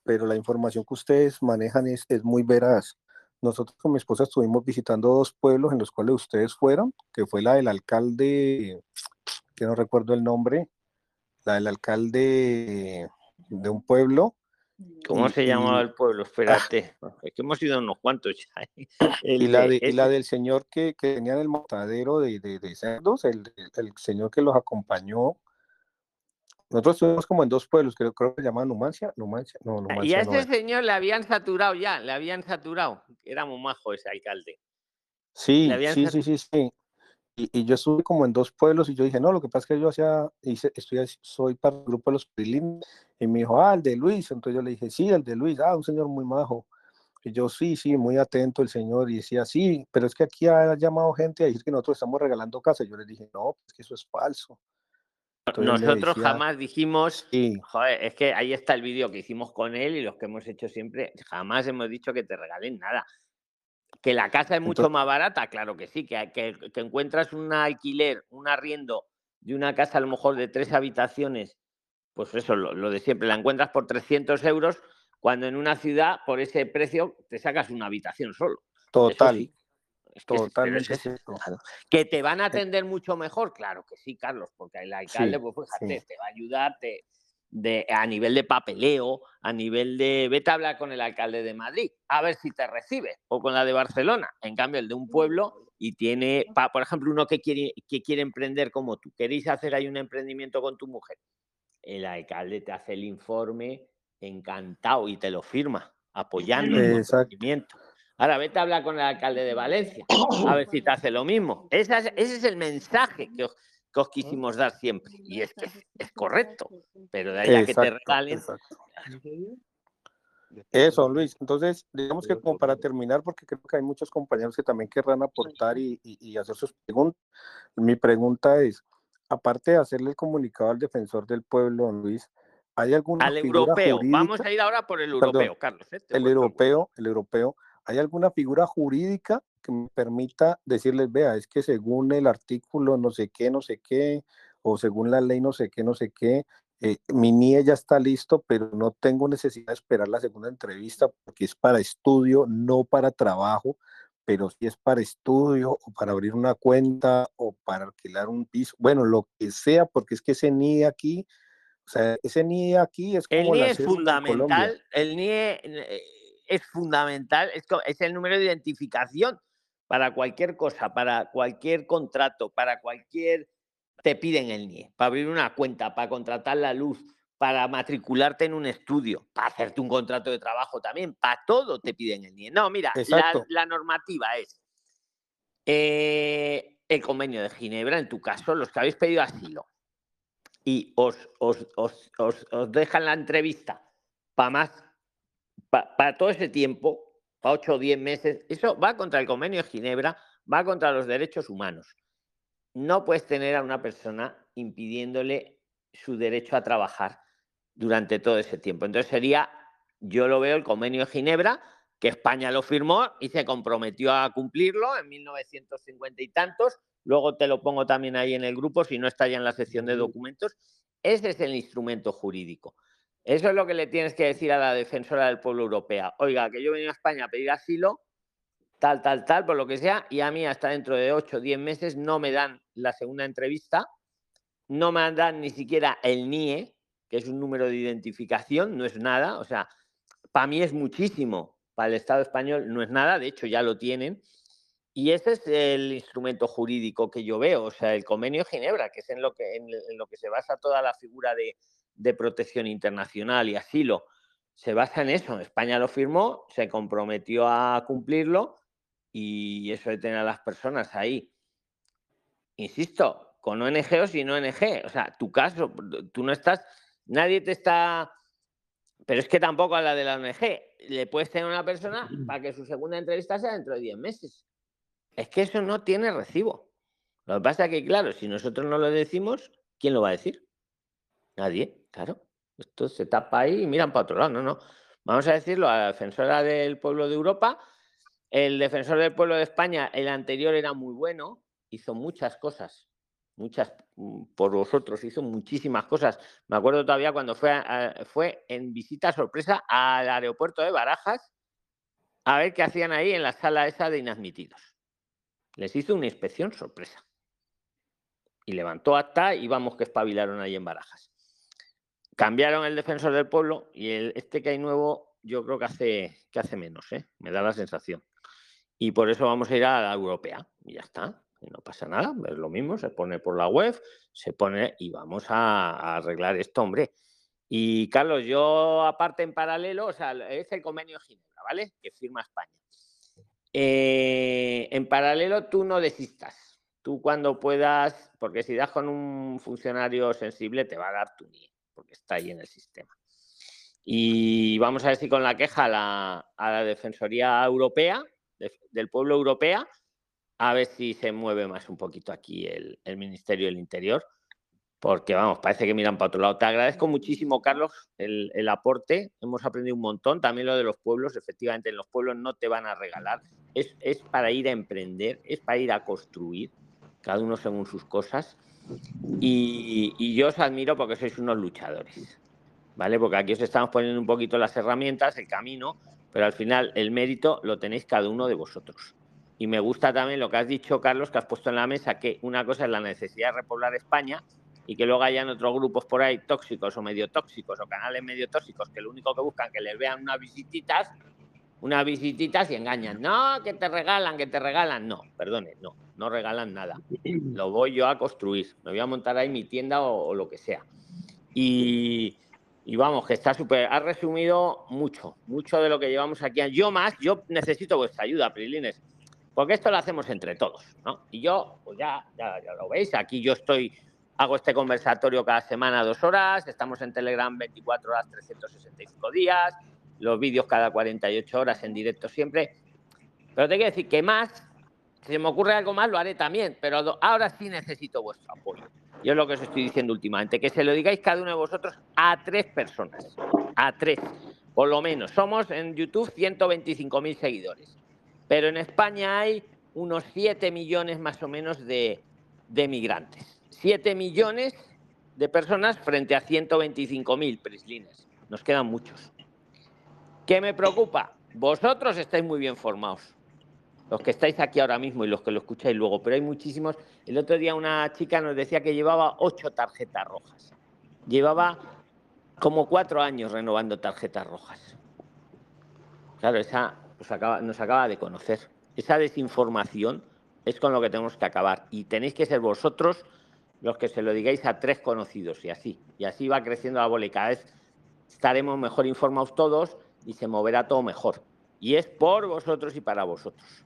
pero la información que ustedes manejan es, es muy veraz. Nosotros con mi esposa estuvimos visitando dos pueblos en los cuales ustedes fueron, que fue la del alcalde, que no recuerdo el nombre, la del alcalde de un pueblo. ¿Cómo se llamaba el pueblo? Espérate, es que hemos ido unos cuantos ya. y, la y, la del señor que, que tenía en el matadero de, de, de cerdos, el, el, señor que los acompañó nosotros estuvimos como en dos pueblos, creo, creo que se llamaban Numancia, Numancia, no, Numancia. Y a ese señor le habían saturado ya, le habían saturado. Era muy majo ese alcalde. Sí, sí, sí, sí, sí. Y, yo estuve como en dos pueblos y yo dije, no, lo que pasa es que yo hacía, hice, estoy, soy para el grupo de los Prilín. Y me dijo, ah, el de Luis. Entonces yo le dije, sí, el de Luis, ah, un señor muy majo. Y yo, sí, sí, muy atento el señor. Y decía, sí, pero es que aquí ha llamado gente a decir que nosotros estamos regalando casa. Y yo le dije, no, pues que eso es falso. Nosotros jamás dijimos, joder, es que ahí está el vídeo que hicimos con él y los que hemos hecho siempre, jamás hemos dicho que te regalen nada. Que la casa es mucho más barata, claro que sí, que, que, encuentras un alquiler, un arriendo de una casa a lo mejor de tres habitaciones, pues eso, lo, de siempre, la encuentras por 300 euros, cuando en una ciudad, por ese precio, te sacas una habitación solo. Total. Totalmente. Que te van a atender mucho mejor, claro que sí, Carlos, porque el alcalde, pues fíjate, te va a ayudar de, a nivel de papeleo, a nivel de. Vete a hablar con el alcalde de Madrid, a ver si te recibe, o con la de Barcelona. En cambio, el de un pueblo y tiene, por ejemplo, uno que quiere, que quiere emprender como tú, queréis hacer ahí un emprendimiento con tu mujer. El alcalde te hace el informe encantado y te lo firma, apoyando el emprendimiento. Ahora vete a hablar con el alcalde de Valencia, a ver si te hace lo mismo. ese es el mensaje que os, quisimos dar siempre. Y es que es, correcto. Pero de ahí a que te regalen, Eso, Luis. Entonces, digamos que como para terminar, porque creo que hay muchos compañeros que también querrán aportar y, y, hacer sus preguntas. Mi pregunta es, aparte de hacerle el comunicado al defensor del pueblo, Luis, ¿hay alguna al europeo? Vamos a ir ahora por el europeo, Carlos. ¿eh? el europeo, el europeo. ¿Hay alguna figura jurídica que me permita decirles, vea, es que según el artículo no sé qué, no sé qué, o según la ley no sé qué, no sé qué, eh, mi NIE ya está listo, pero no tengo necesidad de esperar la segunda entrevista porque es para estudio, no para trabajo, pero si es para estudio o para abrir una cuenta o para alquilar un piso, bueno, lo que sea, porque es que ese NIE aquí, o sea, ese NIE aquí es como... El NIE es fundamental, el NIE eh, es fundamental, es, es el número de identificación para cualquier cosa, para cualquier contrato, para cualquier te piden el NIE, para abrir una cuenta, para contratar la luz, para matricularte en un estudio, para hacerte un contrato de trabajo también, para todo te piden el NIE. No, mira, la, normativa es eh, el convenio de Ginebra, en tu caso, los que habéis pedido asilo y os, os, dejan la entrevista para más, para todo ese tiempo, para 8 o 10 meses, eso va contra el convenio de Ginebra, va contra los derechos humanos no puedes tener a una persona impidiéndole su derecho a trabajar durante todo ese tiempo. Entonces sería, yo lo veo el convenio de Ginebra, que España lo firmó y se comprometió a cumplirlo en 1950 y tantos. Luego te lo pongo también ahí en el grupo, si no está ya en la sección de documentos. Ese es el instrumento jurídico. Eso es lo que le tienes que decir a la defensora del pueblo europea. Oiga, que yo venía a España a pedir asilo tal, tal, tal, por lo que sea, y a mí hasta dentro de 8 o 10 meses no me dan la segunda entrevista, no me dan ni siquiera el NIE, que es un número de identificación, no es nada, o sea, para mí es muchísimo, para el Estado español no es nada, de hecho ya lo tienen, y ese es el instrumento jurídico que yo veo, o sea, el convenio de Ginebra, que es en lo que, en, lo que se basa toda la figura de, de protección internacional y asilo, se basa en eso. España lo firmó, se comprometió a cumplirlo y eso de tener a las personas ahí, insisto, con ONG o sin ONG, o sea, tu caso, tú no estás, nadie te está, pero es que tampoco a la de la ONG, le puedes tener a una persona para que su segunda entrevista sea dentro de 10 meses. Es que eso no tiene recibo. Lo que pasa es que, claro, si nosotros no lo decimos, ¿quién lo va a decir? Nadie, claro. Esto se tapa ahí y miran para otro lado. No, no. Vamos a decirlo a la defensora del pueblo de Europa el defensor del pueblo de España, el anterior era muy bueno, hizo muchas cosas, muchas mm, por vosotros, hizo muchísimas cosas. Me acuerdo todavía cuando fue, fue en visita sorpresa al aeropuerto de Barajas a ver qué hacían ahí en la sala esa de inadmitidos. Les hizo una inspección sorpresa. Y levantó acta y vamos que espabilaron ahí en Barajas. Cambiaron el defensor del pueblo y el, este que hay nuevo yo creo que hace, que hace menos, ¿eh? me da la sensación. Y por eso vamos a ir a la europea. Y ya está. Y no pasa nada. Es lo mismo. Se pone por la web, se pone y vamos a, arreglar esto, hombre. Y Carlos, yo aparte en paralelo, o sea, es el convenio Ginebra, ¿vale? Que firma España. Eh, en paralelo, tú no desistas. Tú cuando puedas, porque si das con un funcionario sensible, te va a dar tu NIE, porque está ahí en el sistema. Y vamos a ver si con la queja a la Defensoría Europea del pueblo europea, a ver si se mueve más un poquito aquí el, Ministerio del Interior, porque vamos, parece que miran para otro lado. Te agradezco muchísimo, Carlos, el, aporte. Hemos aprendido un montón. También lo de los pueblos, efectivamente, en los pueblos no te van a regalar. Es, es para ir a emprender, es para ir a construir, cada uno según sus cosas. Y, yo os admiro porque sois unos luchadores, ¿vale? Porque aquí os estamos poniendo un poquito las herramientas, el camino, pero al final el mérito lo tenéis cada uno de vosotros. Y me gusta también lo que has dicho, Carlos, que has puesto en la mesa, que una cosa es la necesidad de repoblar España y que luego hayan otros grupos por ahí tóxicos o medio tóxicos o canales medio tóxicos que lo único que buscan que les vean unas visititas, unas visititas y engañan. No, que te regalan, que te regalan. No, perdone, no, no regalan nada. Lo voy yo a construir. Me voy a montar ahí mi tienda o, o lo que sea. Y, y vamos, que está súper. Ha resumido mucho, mucho de lo que llevamos aquí. Yo más, yo necesito vuestra ayuda, Prilines, porque esto lo hacemos entre todos, ¿no? Y yo, pues ya, ya, ya lo veis, aquí yo estoy hago este conversatorio cada semana dos horas, estamos en Telegram 24 horas, 365 días, los vídeos cada 48 horas en directo siempre. Pero te quiero decir que más, si me ocurre algo más, lo haré también, pero ahora sí necesito vuestro apoyo. Yo es lo que os estoy diciendo últimamente, que se lo digáis cada uno de vosotros a tres personas, a tres, por lo menos. Somos en YouTube 125.000 seguidores, pero en España hay unos 7 millones más o menos de, de migrantes. 7 millones de personas frente a 125.000 prislines. Nos quedan muchos. ¿Qué me preocupa? Vosotros estáis muy bien formados. Los que estáis aquí ahora mismo y los que lo escucháis luego, pero hay muchísimos. El otro día una chica nos decía que llevaba ocho tarjetas rojas. Llevaba como cuatro años renovando tarjetas rojas. Claro, esa nos acaba, de conocer. Esa desinformación es con lo que tenemos que acabar. Y tenéis que ser vosotros los que se lo digáis a tres conocidos y así. Y así va creciendo la bola y cada vez estaremos mejor informados todos y se moverá todo mejor. Y es por vosotros y para vosotros.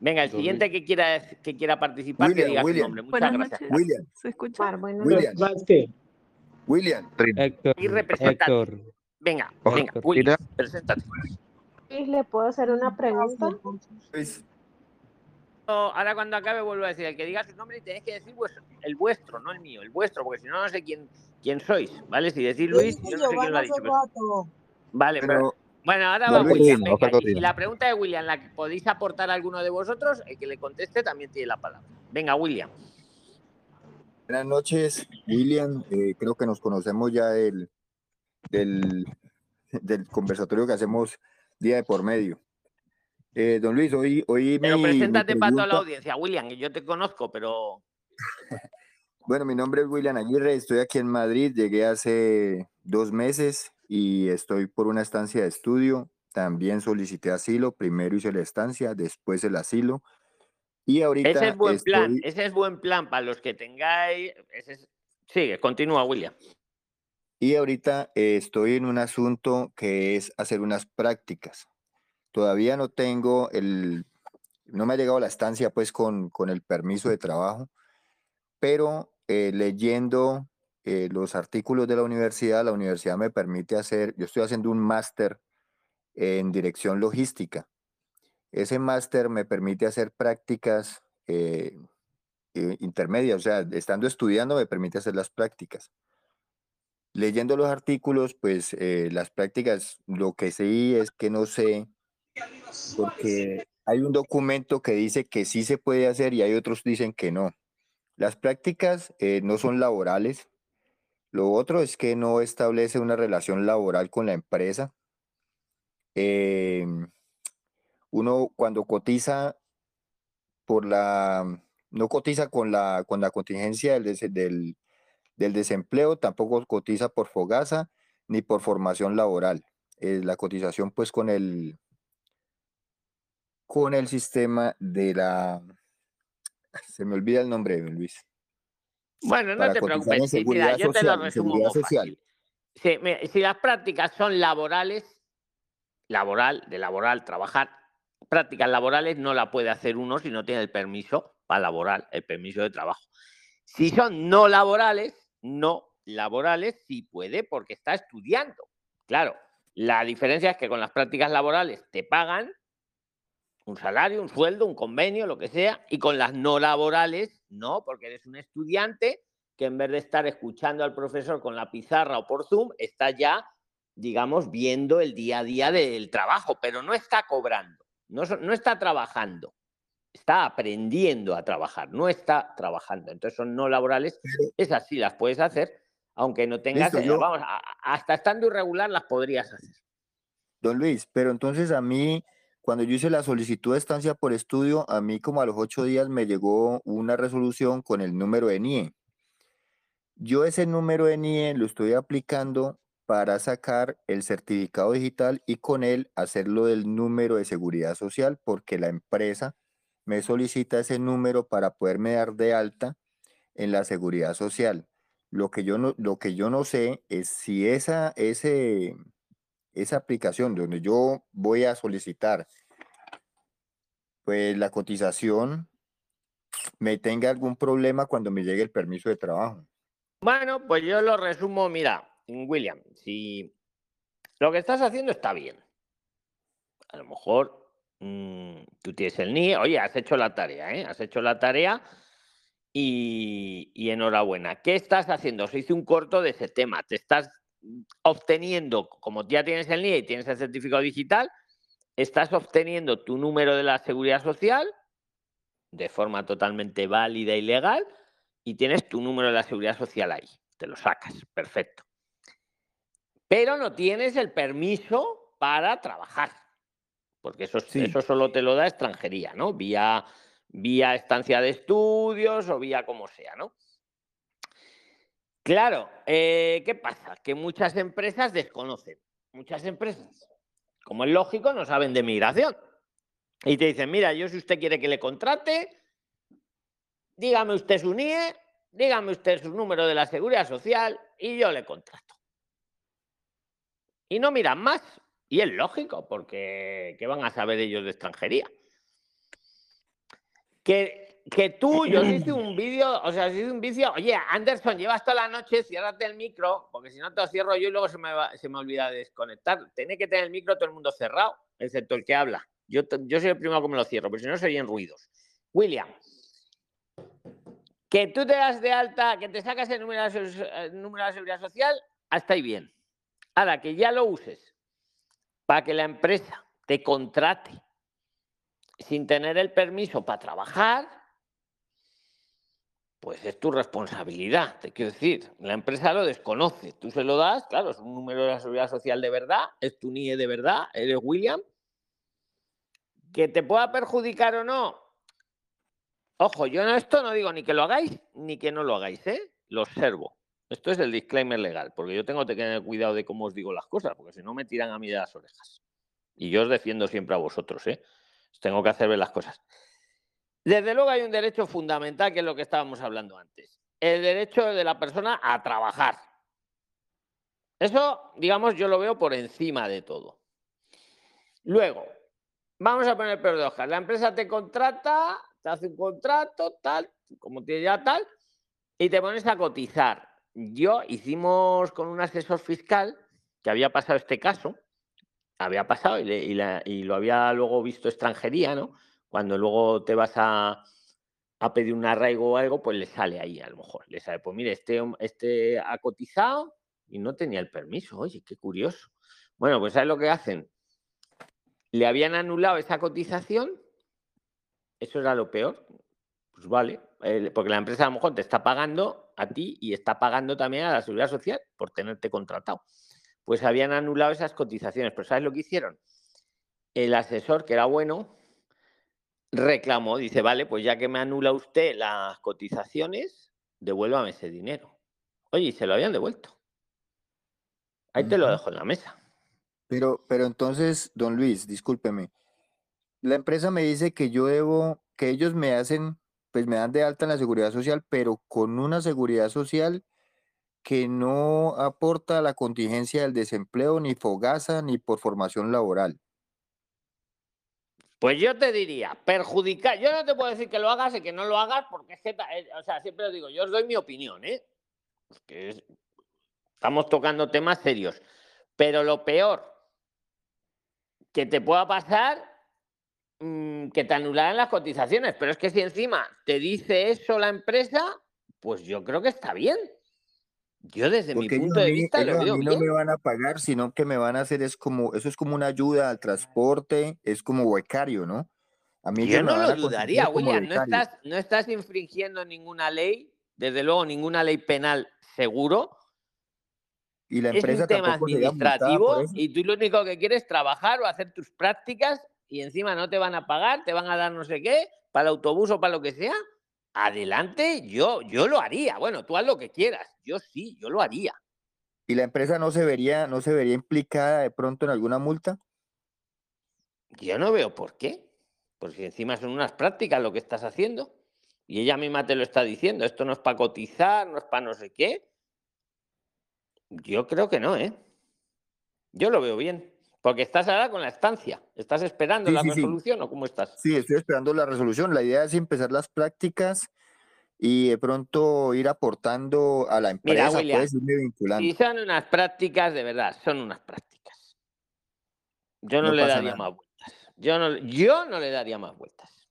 Venga, el siguiente que quiera, que quiera participar, William, que diga William. su nombre. Muchas Buenas gracias. noches. William, ¿Se escucha? William, William. Héctor, Y representante. Héctor, Venga, venga, William, preséntate. Luis, ¿le puedo hacer una pregunta? Luis, Ahora cuando acabe vuelvo a decir, el que diga su nombre tenéis que decir vuestro- el vuestro, no el mío, el vuestro, porque si no, no sé quién, quién sois, ¿vale? Si decís Luis, yo no sé quién lo ha dicho. pero- Vale, pero, pero bueno, ahora va William. venga, y la pregunta de William la que podéis aportar a alguno de vosotros, el que le conteste también tiene la palabra. Venga, William. buenas noches, William. Eh, creo que nos conocemos ya del, del, del conversatorio que hacemos día de por medio. Eh, don Luis, hoy, hoy Pero mi, mi preséntate para toda la audiencia, William, que yo te conozco, pero Bueno, mi nombre es William Aguirre, estoy aquí en Madrid, llegué hace dos meses y estoy por una estancia de estudio. También solicité asilo, primero hice la estancia, después el asilo. Y ahorita ese es buen plan, estoy- ese es buen plan para los que tengáis. ese es- Sigue, continúa, William. Y ahorita eh, estoy en un asunto que es hacer unas prácticas. Todavía no tengo el, no me ha llegado la estancia pues con, con el permiso de trabajo, pero eh, leyendo eh, los artículos de la universidad, la universidad me permite hacer, yo estoy haciendo un máster en dirección logística. Ese máster me permite hacer prácticas eh, intermedias, o sea, estando estudiando me permite hacer las prácticas leyendo los artículos, pues eh, las prácticas, lo que sí es que no sé, porque hay un documento que dice que sí se puede hacer y hay otros dicen que no. Las prácticas no son laborales. Lo otro es que no establece una relación laboral con la empresa. Em, uno cuando cotiza por la, no cotiza con la, con la contingencia del, del, desempleo, tampoco cotiza por fogaza ni por formación laboral. Eh, la cotización pues con el con el sistema de la se me olvida el nombre, Luis. Bueno, no te preocupes. sí, mira, yo te lo resumo social. fácil. Sí, mira, si las prácticas son laborales, laboral, de laboral, trabajar, prácticas laborales no la puede hacer uno si no tiene el permiso para laboral, el permiso de trabajo. Si son no laborales, no laborales sí puede porque está estudiando. Claro, la diferencia es que con las prácticas laborales te pagan un salario, un sueldo, un convenio, lo que sea, y con las no laborales, no, porque eres un estudiante que en vez de estar escuchando al profesor con la pizarra o por Zoom, está ya, digamos, viendo el día a día del trabajo, pero no está cobrando, no, no está trabajando, está aprendiendo a trabajar, no está trabajando. Entonces son no laborales, esas sí las puedes hacer, aunque no tengas, Listo, eh, yo- vamos, hasta estando irregular las podrías hacer. Don Luis, pero entonces a mí, cuando yo hice la solicitud de estancia por estudio, a mí como a los ocho días me llegó una resolución con el número de NIE. Yo ese número de NIE lo estoy aplicando para sacar el certificado digital y con él hacerlo del número de seguridad social, porque la empresa me solicita ese número para poderme dar de alta en la seguridad social. Lo que yo no, lo que yo no sé es si esa, ese, esa aplicación donde yo voy a solicitar pues la cotización me tenga algún problema cuando me llegue el permiso de trabajo. Bueno, pues yo lo resumo, mira, William, si lo que estás haciendo está bien. A lo mejor mm, tú tienes el NIE, oye, has hecho la tarea, ¿eh? Has hecho la tarea y, y enhorabuena. ¿Qué estás haciendo? Se hizo un corto de ese tema. Te estás obteniendo, como ya tienes el NIE y tienes el certificado digital, estás obteniendo tu número de la seguridad social de forma totalmente válida y legal y tienes tu número de la seguridad social ahí. Te lo sacas, perfecto. Pero no tienes el permiso para trabajar, porque eso, eso solo te lo da extranjería, ¿no? Vía, vía estancia de estudios o vía como sea, ¿no? Claro, eh, ¿qué pasa? Que muchas empresas desconocen, muchas empresas, como es lógico, no saben de migración. Y te dicen, mira, yo si usted quiere que le contrate, dígame usted su NIE, dígame usted su número de la seguridad social y yo le contrato. Y no miran más. Y es lógico, porque ¿qué van a saber ellos de extranjería? Que, que tú, yo hice un vídeo, o sea, hice un vídeo, oye, Anderson, llevas toda la noche, ciérrate el micro, porque si no te lo cierro yo y luego se me, se me olvida de desconectar. Tiene que tener el micro todo el mundo cerrado, excepto el que habla. Yo, yo soy el primero que me lo cierro, pero si no serían ruidos. William, que tú te das de alta, que te sacas el número de, número de seguridad social, hasta ahí bien. Ahora, que ya lo uses para que la empresa te contrate sin tener el permiso para trabajar, pues es tu responsabilidad. Te quiero decir, la empresa lo desconoce. Tú se lo das, claro, es un número de la seguridad social de verdad, es tu NIE de verdad, eres William. Que te pueda perjudicar o no, Ojo, yo esto no digo ni que lo hagáis ni que no lo hagáis, ¿eh? Lo observo. Esto es el disclaimer legal, porque yo tengo que tener cuidado de cómo os digo las cosas, porque si no me tiran a mí de las orejas. Y yo os defiendo siempre a vosotros, ¿eh? Tengo que hacer ver las cosas. Desde luego hay un derecho fundamental, que es lo que estábamos hablando antes. El derecho de la persona a trabajar. Eso, digamos, yo lo veo por encima de todo. Luego, vamos a poner peor de hojas. La empresa te contrata te hace un contrato, tal, como tiene ya tal, y te pones a cotizar. Yo hicimos con un asesor fiscal que había pasado este caso, había pasado y, lo había luego visto extranjería, ¿no? Cuando luego te vas a, a, pedir un arraigo o algo, pues le sale ahí a lo mejor. Le sale, pues mire, este, este ha cotizado y no tenía el permiso. Oye, qué curioso. Bueno, pues ¿sabes lo que hacen? Le habían anulado esa cotización eso era lo peor. Pues vale, porque la empresa a lo mejor te está pagando a ti y está pagando también a la seguridad social por tenerte contratado. Pues habían anulado esas cotizaciones, pero ¿sabes lo que hicieron? El asesor, que era bueno, reclamó, dice, vale, pues ya que me anula usted las cotizaciones, devuélvame ese dinero. Oye, y se lo habían devuelto. Ahí te lo dejo en la mesa. Pero, pero entonces, don Luis, discúlpeme, la empresa me dice que yo debo, que ellos me hacen, pues me dan de alta en la seguridad social, pero con una seguridad social que no aporta a la contingencia del desempleo, ni fogaza, ni por formación laboral. Pues yo te diría, perjudicar, yo no te puedo decir que lo hagas y que no lo hagas, porque es que, eh, o sea, siempre os digo, yo os doy mi opinión, ¿eh? estamos tocando temas serios, pero lo peor que te pueda pasar Mm, que te anularan las cotizaciones, pero es que si encima te dice eso la empresa, pues yo creo que está bien. Yo desde mi punto de vista lo veo no me van a pagar, sino que me van a hacer es como eso es como una ayuda al transporte, es como becario, ¿no? A mí yo no lo dudaría, William, no estás, no estás infringiendo ninguna ley, desde luego ninguna ley penal seguro. Y la empresa es un tema administrativo y tú lo único que quieres es trabajar o hacer tus prácticas y encima no te van a pagar, te van a dar no sé qué, para el autobús o para lo que sea, adelante, yo, yo lo haría. Bueno, tú haz lo que quieras. Yo sí, yo lo haría. ¿Y la empresa no se vería, no se vería implicada de pronto en alguna multa? Yo no veo por qué. Porque encima son unas prácticas lo que estás haciendo. Y ella misma te lo está diciendo. Esto no es para cotizar, no es para no sé qué. Yo creo que no, ¿eh? Yo lo veo bien. Porque estás ahora con la estancia. ¿Estás esperando la resolución o cómo estás? Sí, estoy esperando la resolución. La idea es empezar las prácticas y de pronto ir aportando a la Mira, empresa, William, puedes irme vinculando. Y son unas prácticas, de verdad, son unas prácticas. Yo no, No le daría nada. más vueltas. Yo no, yo no le daría más vueltas.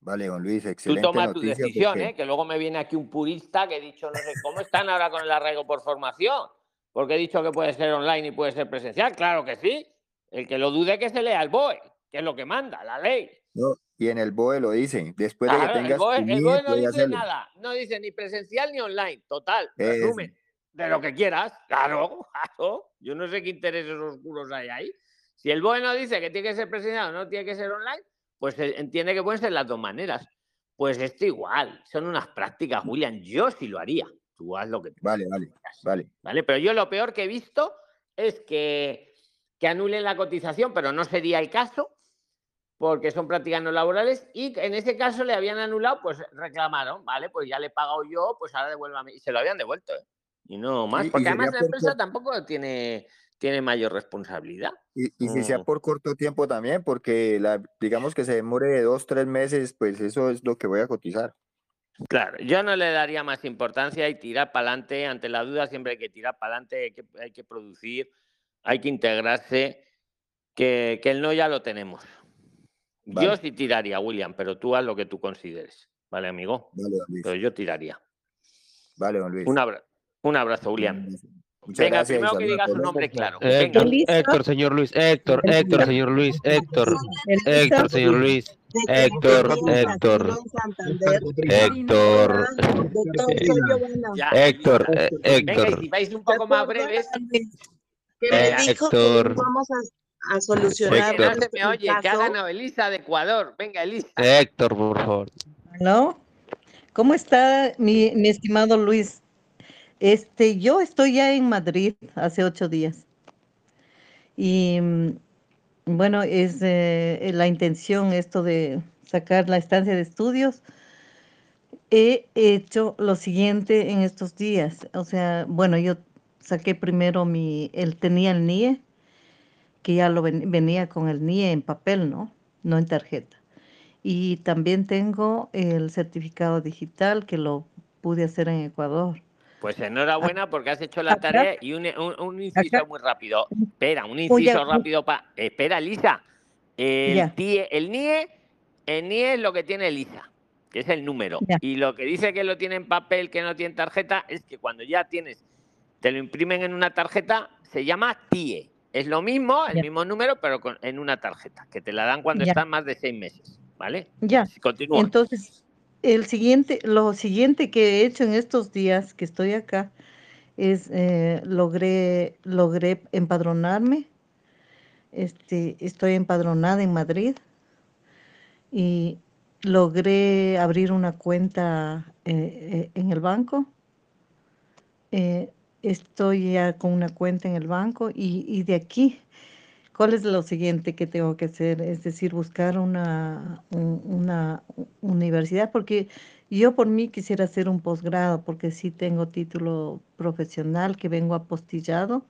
Vale, don Luis, Tú excelente tomas tu decisión, porque- ¿eh? Que luego me viene aquí un purista que he dicho, no sé, ¿cómo están ahora con el arraigo por formación? Porque he dicho que puede ser online y puede ser presencial. Claro que sí. El que lo dude que se lea el BOE, que es lo que manda, la ley. No, y en el BOE lo dicen, después de que el tengas BOE, el NIE, BOE no dice hacerlo. nada, no dice ni presencial ni online, total, resumen, de lo que quieras, claro, claro, yo no sé qué intereses oscuros hay ahí. Si el BOE no dice que tiene que ser presencial o no tiene que ser online, pues entiende que pueden ser las dos maneras. Pues esto igual, son unas prácticas, William, yo sí lo haría, tú haz lo que tú Vale, vale, vale. ¿vale? Pero yo lo peor que he visto es que, que anulen la cotización, pero no sería el caso, porque son prácticas no laborales, y en ese caso le habían anulado, pues reclamaron, ¿vale? Pues ya le he pagado yo, pues ahora devuélvame. Y se lo habían devuelto, ¿eh? Y no más, porque además la empresa tampoco tiene, tiene mayor responsabilidad. Y, y si sea Mm. por corto tiempo también, porque la, digamos que se demore de dos, tres meses, pues eso es lo que voy a cotizar. Claro, yo no le daría más importancia y tirar para adelante. Ante la duda siempre hay que tirar para adelante, hay que, hay que producir, hay que integrarse, que, que el no ya lo tenemos. Yo sí tiraría, William, pero tú haz lo que tú consideres. ¿Vale, amigo? Vale, Luis. Pero yo tiraría. Vale, don Luis. Un, abra- un abrazo, William. Muchas Venga, gracias primero que a diga su nombre claro. Héctor. Héctor, señor Luis, Héctor, Héctor, señor Luis, Héctor, Héctor, señor Luis, Héctor, Héctor, Héctor, Giovanna. Ya, Héctor, eh, y Héctor, si vais un poco más breves, Que Eh, me dijo que Héctor. vamos a, a solucionar no Héctor. me oye, el que ha caso. ganado Elisa de Ecuador. Venga, Elisa. Héctor, por favor. ¿Aló? ¿Cómo está mi, mi estimado Luis? Este, yo estoy ya en Madrid hace ocho días. Y mm, bueno, es eh, la intención esto de sacar la estancia de estudios. He hecho lo siguiente en estos días. O sea, bueno, yo saqué primero mi, él tenía el NIE, que ya lo ven- venía con el NIE en papel, ¿no? No en tarjeta. Y también tengo el certificado digital que lo pude hacer en Ecuador. Pues enhorabuena porque has hecho la tarea y un, un- un inciso muy rápido. Espera, un inciso rápido para. Espera, Lisa. El. TIE el NIE, el NIE es lo que tiene Lisa, que es el número. Y lo que dice que lo tiene en papel, que no tiene tarjeta, es que cuando ya tienes, te lo imprimen en una tarjeta, se llama TIE. Es lo mismo, el Ya. mismo número, pero con- en una tarjeta, que te la dan cuando Ya. están más de seis meses. ¿Vale? Ya. Continúa. Entonces, el siguiente, lo siguiente que he hecho en estos días que estoy acá es eh, logré, logré empadronarme. Este, estoy empadronada en Madrid y logré abrir una cuenta eh, eh, en el banco. Estoy ya con una cuenta en el banco y, y de aquí, ¿cuál es lo siguiente que tengo que hacer? Es decir, buscar una, un- una universidad, porque yo por mí quisiera hacer un posgrado, porque sí tengo título profesional que vengo apostillado,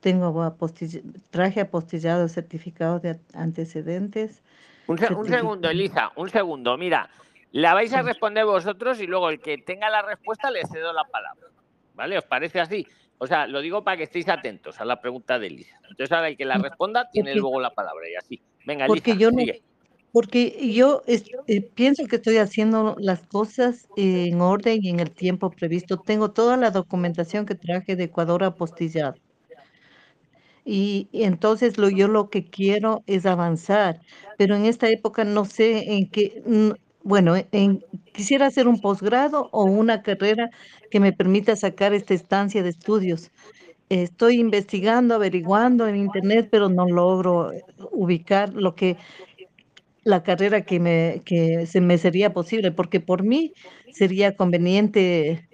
tengo apostill- traje apostillado certificado de antecedentes. Un, se- un segundo, Elisa, un segundo. Mira, la vais a responder vosotros y luego el que tenga la respuesta le cedo la palabra. ¿Vale? ¿Os parece así? O sea, lo digo para que estéis atentos a la pregunta de Elisa. Entonces ahora el que la responda tiene Porque- luego la palabra y así. Venga, porque Elisa, yo no-. Porque yo es- eh, pienso que estoy haciendo las cosas en orden y en el tiempo previsto. Tengo toda la documentación que traje de Ecuador apostillado. Y, y entonces lo, yo lo que quiero es avanzar, pero en esta época no sé en qué, mm, bueno, en, quisiera hacer un posgrado o una carrera que me permita sacar esta estancia de estudios. Estoy investigando, averiguando en internet, pero no logro eh, ubicar lo que la carrera que me que se me sería posible, porque por mí sería conveniente.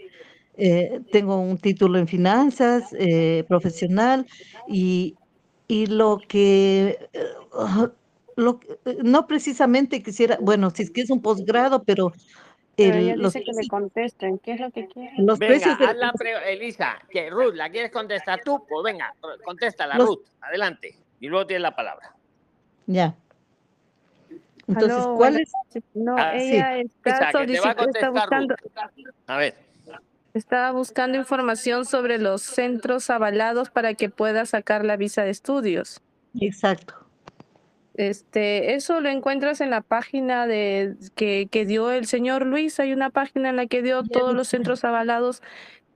eh, tengo un título en finanzas eh, profesional y, y lo que eh, lo eh, no precisamente quisiera, bueno, si es que es un posgrado, pero Pero el- ella los, dice que le contesten. ¿Qué es lo que quiere? los Venga, precios de- haz la pre- Elisa, que Ruth, ¿la quieres contestar tú? Pues venga, contéstala, Los- Ruth, adelante. Y luego tienes la palabra. Ya. Entonces, Aló, ¿cuál es? No, Ah, ella está que te va a solicitando, está buscando, Ruth. A ver. está buscando información sobre los centros avalados para que pueda sacar la visa de estudios. Exacto. Este, eso lo encuentras en la página de que, que dio el señor Luis. Hay una página en la que dio todos los centros avalados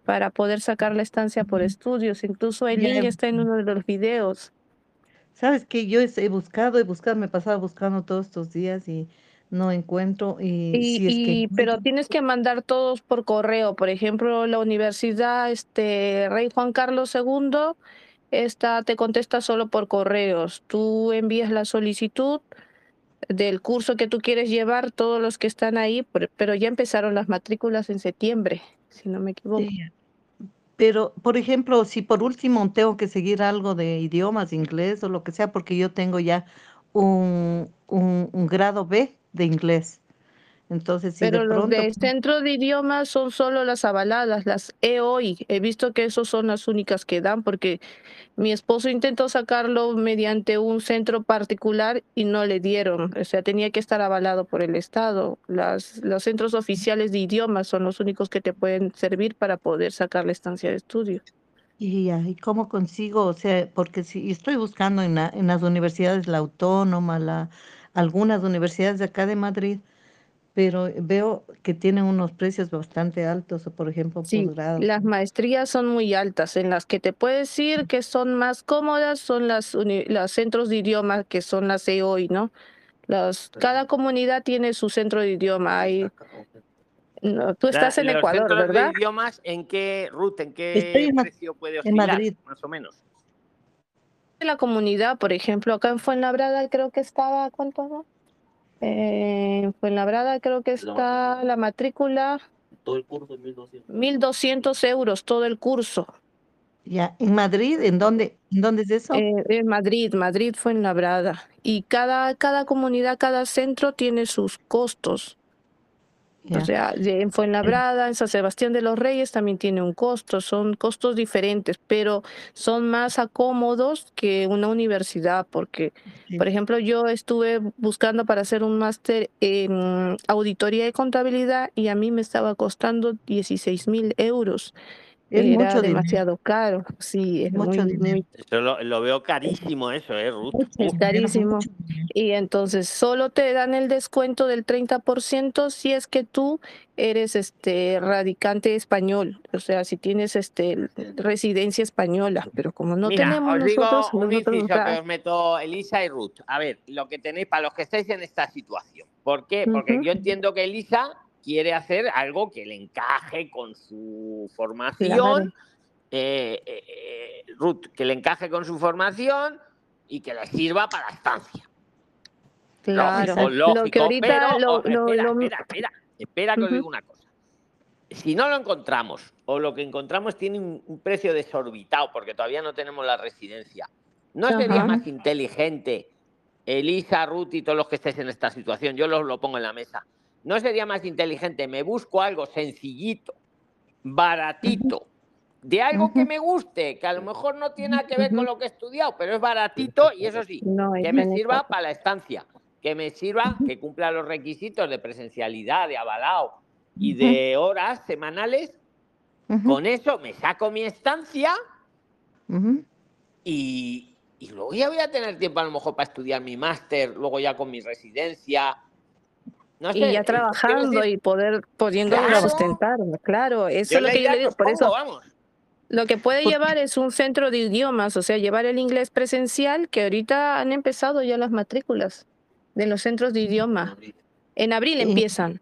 para poder sacar la estancia por estudios. Incluso el link está en uno de los videos. Sabes que yo he buscado, he buscado, me he pasado buscando todos estos días y no encuentro. Y Y, si es que pero tienes que mandar todos por correo. Por ejemplo, la Universidad este, Rey Juan Carlos II, esta te contesta solo por correos. Tú envías la solicitud del curso que tú quieres llevar, todos los que están ahí, pero, ya empezaron las matrículas en septiembre, si no me equivoco. pero por ejemplo, si por último tengo que seguir algo de idiomas, inglés o lo que sea, porque yo tengo ya un, un grado B de inglés. Entonces, si de Pero los de centro de idiomas son solo las avaladas, las EOI. He visto que esos son las únicas que dan porque mi esposo intentó sacarlo mediante un centro particular y no le dieron. O sea, tenía que estar avalado por el Estado. Las, los centros oficiales de idiomas son los únicos que te pueden servir para poder sacar la estancia de estudio. y, ya, ¿y cómo consigo? O sea, porque si estoy buscando en, la- en las universidades, la autónoma, la, algunas universidades de acá de Madrid, pero veo que tienen unos precios bastante altos, o por ejemplo, Sí, posgrados. las maestrías son muy altas. En las que te puedo decir que son más cómodas son las, los centros de idioma, que son las EOI, ¿no? Las, cada comunidad tiene su centro de idioma. Hay, no, tú estás en los Ecuador, centros de ¿verdad? idiomas, ¿en qué ruta, en Estoy qué en Ma- precio puede en oscilar? Madrid. Más o menos. En la comunidad, por ejemplo, acá en Fuenlabrada creo que estaba, ¿cuánto? No? Eh, en Fuenlabrada creo que está la matrícula, Todo el curso 1200. 1.200 euros todo el curso. Ya, en Madrid, ¿en dónde, en dónde es eso? Eh, en Madrid, Madrid fue en Labrada. Y cada, cada comunidad, cada centro tiene sus costos. O sea, en Fuenlabrada, en San Sebastián de los Reyes también tiene un costo, son costos diferentes, pero son más acómodos que una universidad, porque, Sí. por ejemplo, yo estuve buscando para hacer un máster en auditoría y contabilidad y a mí me estaba costando 16 mil euros. Es Era mucho dinero, demasiado caro, sí, es mucho muy, dinero. Eso lo, lo veo carísimo, eso, ¿eh, Ruth? Es dinero, carísimo. dinero. Y entonces solo te dan el descuento del 30% si es que tú eres este radicante español, o sea, si tienes este residencia española, pero como no Mira, tenemos os digo nosotros, un nosotros inciso acá- que os meto Elisa y Ruth. A ver, lo que tenéis para los que estáis en esta situación. ¿Por qué? Porque Ujú. yo entiendo que Elisa quiere hacer algo que le encaje con su formación. Eh, eh, eh, Ruth, que le encaje con su formación y que le sirva para la estancia. claro, Lógico, lo que lógico, ahorita pero lo, oh, lo- espera, lo- espera, espera, espera que os Ujú. digo una cosa. Si no lo encontramos o lo que encontramos tiene un, un precio desorbitado porque todavía no tenemos la residencia, ¿no sería más inteligente, Elisa, Ruth y todos los que estéis en esta situación, yo los lo pongo en la mesa, ¿no sería más inteligente, me busco algo sencillito, baratito, de algo que me guste, que a lo mejor no tiene nada que ver con lo que he estudiado, pero es baratito y eso sí, no, que me sirva para la estancia, que me sirva, que cumpla los requisitos de presencialidad, de avalado y de horas semanales. Con eso me saco mi estancia y, y luego ya voy a tener tiempo a lo mejor para estudiar mi máster, luego ya con mi residencia. No sé, Y ya trabajando decir, y poder pudiendo Claro. claro, eso yo es lo que yo le digo, por eso vamos. Lo que puede llevar es un centro de idiomas, o sea, llevar el inglés presencial, que ahorita han empezado ya las matrículas de los centros de idioma. En abril empiezan.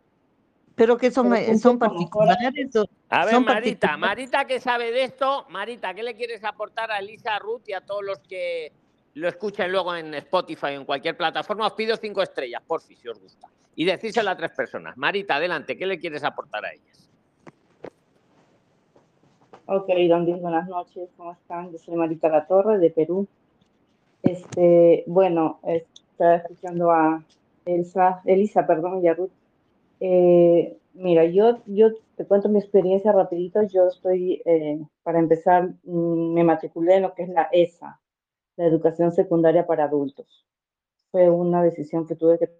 Pero que son, Pero eh, son particulares A ver, son Marita, particulares. Marita que sabe de esto, Marita, ¿qué le quieres aportar a Elisa, a Ruth y a todos los que lo escuchen luego en Spotify o en cualquier plataforma? Os pido cinco estrellas, por si, si os gusta. Y decírselo a tres personas. Marita, adelante, ¿qué le quieres aportar a ellas? Ok, don buenas noches, ¿cómo están? Yo soy Marita La Torre de Perú. Este, bueno, estaba escuchando a Elsa, Elisa, perdón, y a Ruth. Eh, mira, yo, yo te cuento mi experiencia rapidito. Yo estoy, eh, para empezar, mm, me matriculé en lo que es la ESA, la educación secundaria para adultos. Fue una decisión que tuve que...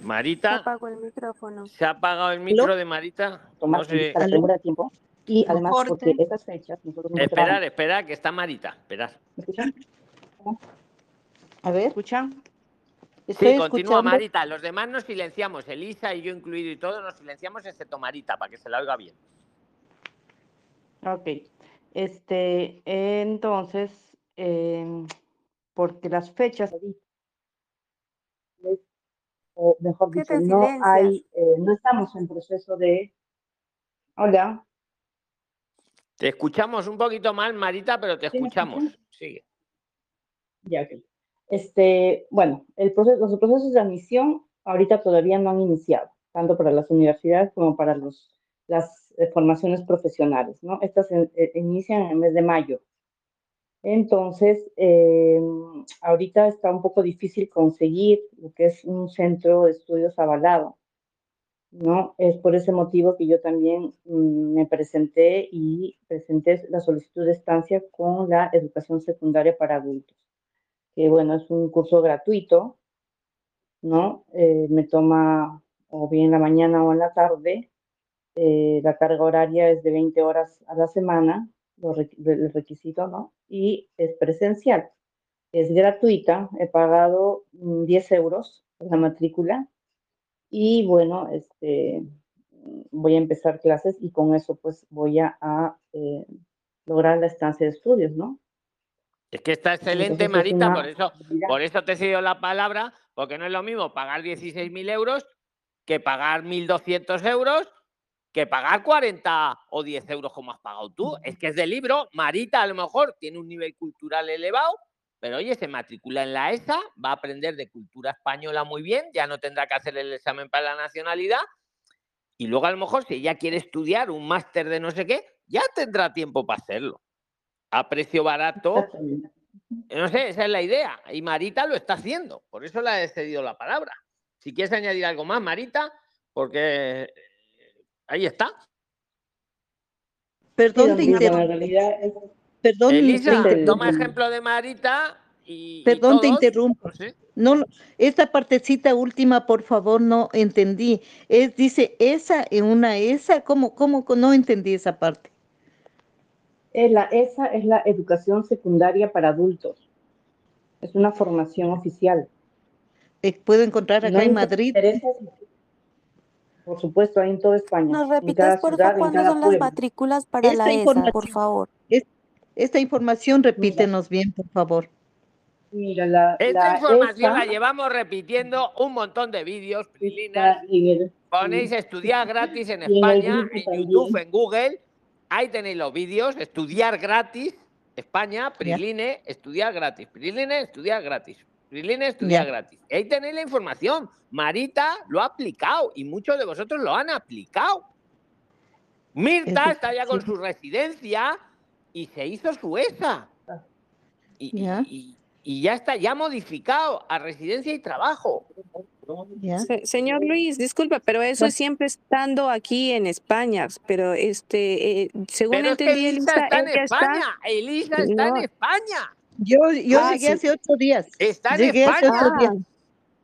Marita. Se apagó el micrófono. Se ha apagado el micro de Marita. Tomás, no sé. tiempo. Y además, porque esperar, esperar, que está Marita. Esperar. A ver. ¿Escuchan? Sí, escuchando. continúa Marita. Los demás nos silenciamos. Elisa y yo incluido y todos nos silenciamos, excepto Marita, para que se la oiga bien. Ok. Este, entonces, em, porque las fechas, o mejor ¿Qué dicho, te no hay, eh, no estamos en proceso de. Hola. Te escuchamos un poquito mal, Marita, pero te ¿Sí me escuchamos. Sigue. Ya, ok. Este, bueno, el proceso, los procesos de admisión ahorita todavía no han iniciado, tanto para las universidades como para los, las formaciones profesionales, ¿no? Estas eh, inician en el mes de mayo. Entonces, eh, ahorita está un poco difícil conseguir lo que es un centro de estudios avalado, ¿no? Es por ese motivo que yo también mm, me presenté y presenté la solicitud de estancia con la educación secundaria para adultos que bueno, es un curso gratuito, ¿no? Eh, me toma o bien en la mañana o en la tarde. Eh, la carga horaria es de 20 horas a la semana, lo requ- el requisito, ¿no? Y es presencial. Es gratuita, he pagado mm, 10 euros por la matrícula y bueno, este, voy a empezar clases y con eso pues voy a, a, eh, lograr la estancia de estudios, ¿no? Es que está excelente, Entonces, Marita, por eso, por eso te he cedido la palabra, porque no es lo mismo pagar 16.000 euros que pagar 1.200 euros, que pagar 40 o 10 euros como has pagado tú. Es que es de libro. Marita a lo mejor tiene un nivel cultural elevado, pero oye, se matricula en la ESA, va a aprender de cultura española muy bien, ya no tendrá que hacer el examen para la nacionalidad. Y luego a lo mejor si ella quiere estudiar un máster de no sé qué, ya tendrá tiempo para hacerlo. A precio barato. Exactamente. No sé, esa es la idea. Y Marita lo está haciendo. Por eso le he cedido la palabra. Si quieres añadir algo más, Marita, porque eh, ahí está. Perdón, te interrumpo. Perdón, te Elisa, toma ejemplo de Marita y, y Perdón, te interrumpo. no esta partecita última, por favor, no entendí. Es, dice esa en una esa, ¿cómo, cómo, no entendí esa parte? es la, esa es la educación secundaria para adultos. Es una formación oficial. Eh, ¿Puedo encontrar No acá en Madrid? Por supuesto, hay en toda España. ¿Nos en repites, por favor, en cuándo cada son las matrículas para Esta la ESA, por favor? es- esta información repítenos bien, por favor. Mira, la, Esta la información la llevamos repitiendo un montón de vídeos, en el, Ponéis estudiar gratis en en España, en también. YouTube, en Google. Ahí tenéis los vídeos. Estudiar gratis. España, Priline, estudiar gratis. Priline, estudiar gratis. Priline, estudiar Ya. gratis. Ahí tenéis la información. Marita lo ha aplicado y muchos de vosotros lo han aplicado. Mirta Eso está ya con su residencia y se hizo su ESA. Y, y- Ya. y- y ya está, ya modificado a residencia y trabajo. Se- señor Luis, disculpe, pero eso es siempre estando aquí en España. Pero este, eh, según Pero es que entendí, Elisa Elisa, está en ella está. España. Elisa está No. en España. Yo, yo Ah, llegué sí. hace ocho días. Está en Llegué hace España. ocho días.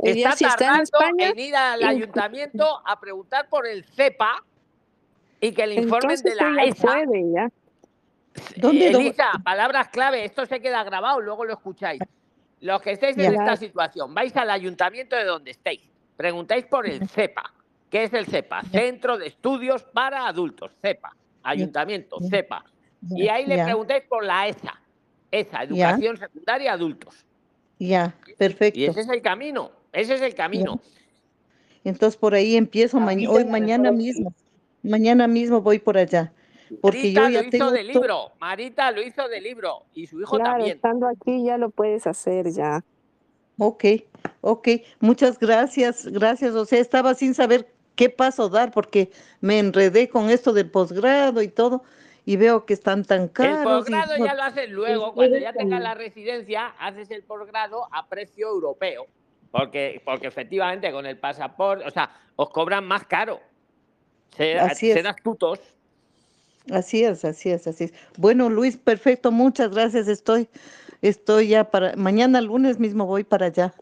Ella Está si está en tardando España. en ir al ayuntamiento a preguntar por el CEPA y que le informen Entonces de la ESA. puede ya. ¿Dónde lo- Elisa, palabras clave, esto se queda grabado, luego lo escucháis. Los que estéis en Ya. esta situación, vais al ayuntamiento de donde estéis, preguntáis por el CEPA. ¿Qué es el CEPA? Centro de Estudios para Adultos, CEPA. Ayuntamiento, Ya. CEPA. Y ahí le preguntáis por la ESA, ESA, Educación Secundaria Adultos. Ya, Y perfecto. ese es el camino, ese es el camino. Entonces por ahí empiezo ma- hoy, mañana mismo. Mañana mismo voy por allá. Porque Marita yo ya lo hizo tengo de libro, Marita lo hizo de libro y su hijo Claro, también. estando aquí ya lo puedes hacer ya. Ok, ok. Muchas gracias, gracias. O sea, estaba sin saber qué paso dar porque me enredé con esto del posgrado y todo y veo que están tan El caros. y posgrado no- ya lo haces luego, cuando ya tengas la residencia, haces el posgrado a precio europeo. Porque, porque efectivamente con el pasaporte, o sea, os cobran más caro. Ser, Así es. ser astutos. Así es, así es, así es. Bueno, Luis, perfecto, muchas gracias. Estoy, estoy ya para, mañana lunes mismo voy para allá.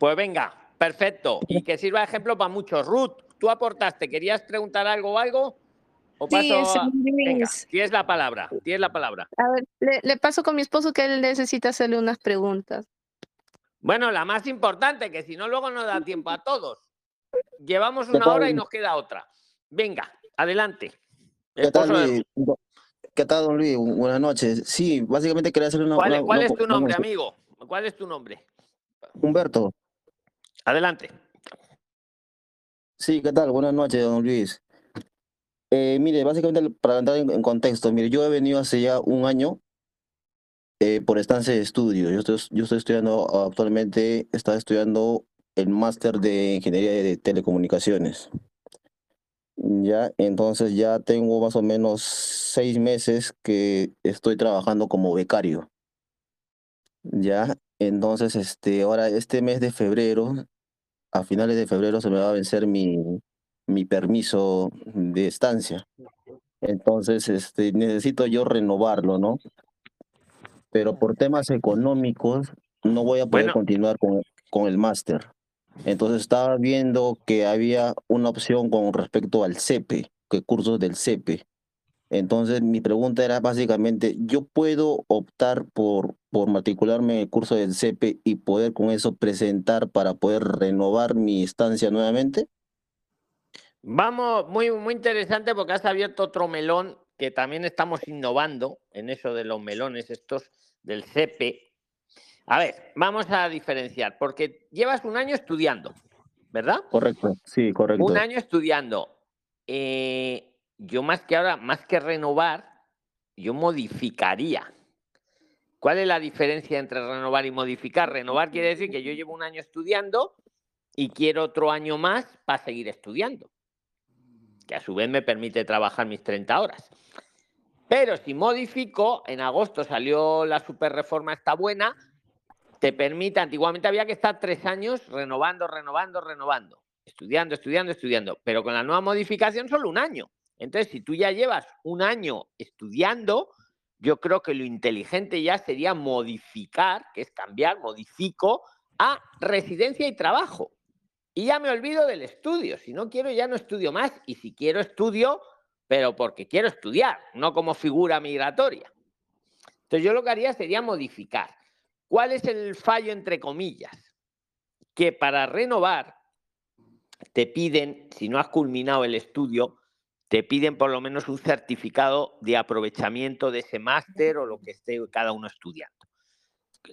Pues venga, perfecto. Y que sirva de ejemplo para muchos. Ruth, tú aportaste, ¿querías preguntar algo o algo? ¿O Sí, paso señor a- Venga, tienes la palabra, tienes la palabra. A ver, le, le paso con mi esposo que él necesita hacerle unas preguntas. Bueno, la más importante, que si no luego no da tiempo a todos. Llevamos ¿Qué una hora y nos queda otra. Venga, adelante. ¿Qué tal, de Luis? ¿Qué tal, don Luis? Bu- Buenas noches. Sí, básicamente quería hacer una... ¿Cuál, una- cuál una es tu nombre, amigo? ¿Cuál es tu nombre? Humberto. Adelante. Sí, ¿qué tal? Buenas noches, don Luis. Eh, mire, básicamente para entrar en, en contexto, mire, yo he venido hace ya un año eh, por estancia de estudio. Yo estoy, yo estoy estudiando actualmente, estaba estudiando el máster de Ingeniería de Telecomunicaciones. Ya, entonces ya tengo más o menos seis meses que estoy trabajando como becario. Ya, entonces, este, ahora este mes de febrero, a finales de febrero se me va a vencer mi, mi permiso de estancia. Entonces, este, necesito yo renovarlo, ¿no? Pero por temas económicos no voy a poder Bueno. continuar con, con el máster. Entonces estaba viendo que había una opción con respecto al CEPE, que cursos del CEPE. Entonces mi pregunta era básicamente, ¿yo puedo optar por, por matricularme en el curso del CEPE y poder con eso presentar para poder renovar mi estancia nuevamente? Vamos, muy, muy interesante porque has abierto otro melón que también estamos innovando en eso de los melones estos del CEPE. A ver, vamos a diferenciar, porque llevas un año estudiando, ¿verdad? Correcto, sí, correcto. Un año estudiando. Eh, yo más que ahora, más que renovar, yo modificaría. ¿Cuál es la diferencia entre renovar y modificar? Renovar quiere decir que yo llevo un año estudiando y quiero otro año más para seguir estudiando, que a su vez me permite trabajar mis 30 horas. Pero si modifico, en agosto salió la super reforma esta buena, te permite, antiguamente había que estar tres años renovando, renovando, renovando, estudiando, estudiando, estudiando, pero con la nueva modificación solo un año. Entonces, si tú ya llevas un año estudiando, yo creo que lo inteligente ya sería modificar, que es cambiar, modifico a residencia y trabajo. Y ya me olvido del estudio. Si no quiero, ya no estudio más. Y si quiero, estudio, pero porque quiero estudiar, no como figura migratoria. Entonces, yo lo que haría sería modificar. ¿Cuál es el fallo, entre comillas? Que para renovar te piden, si no has culminado el estudio, te piden por lo menos un certificado de aprovechamiento de ese máster o lo que esté cada uno estudiando.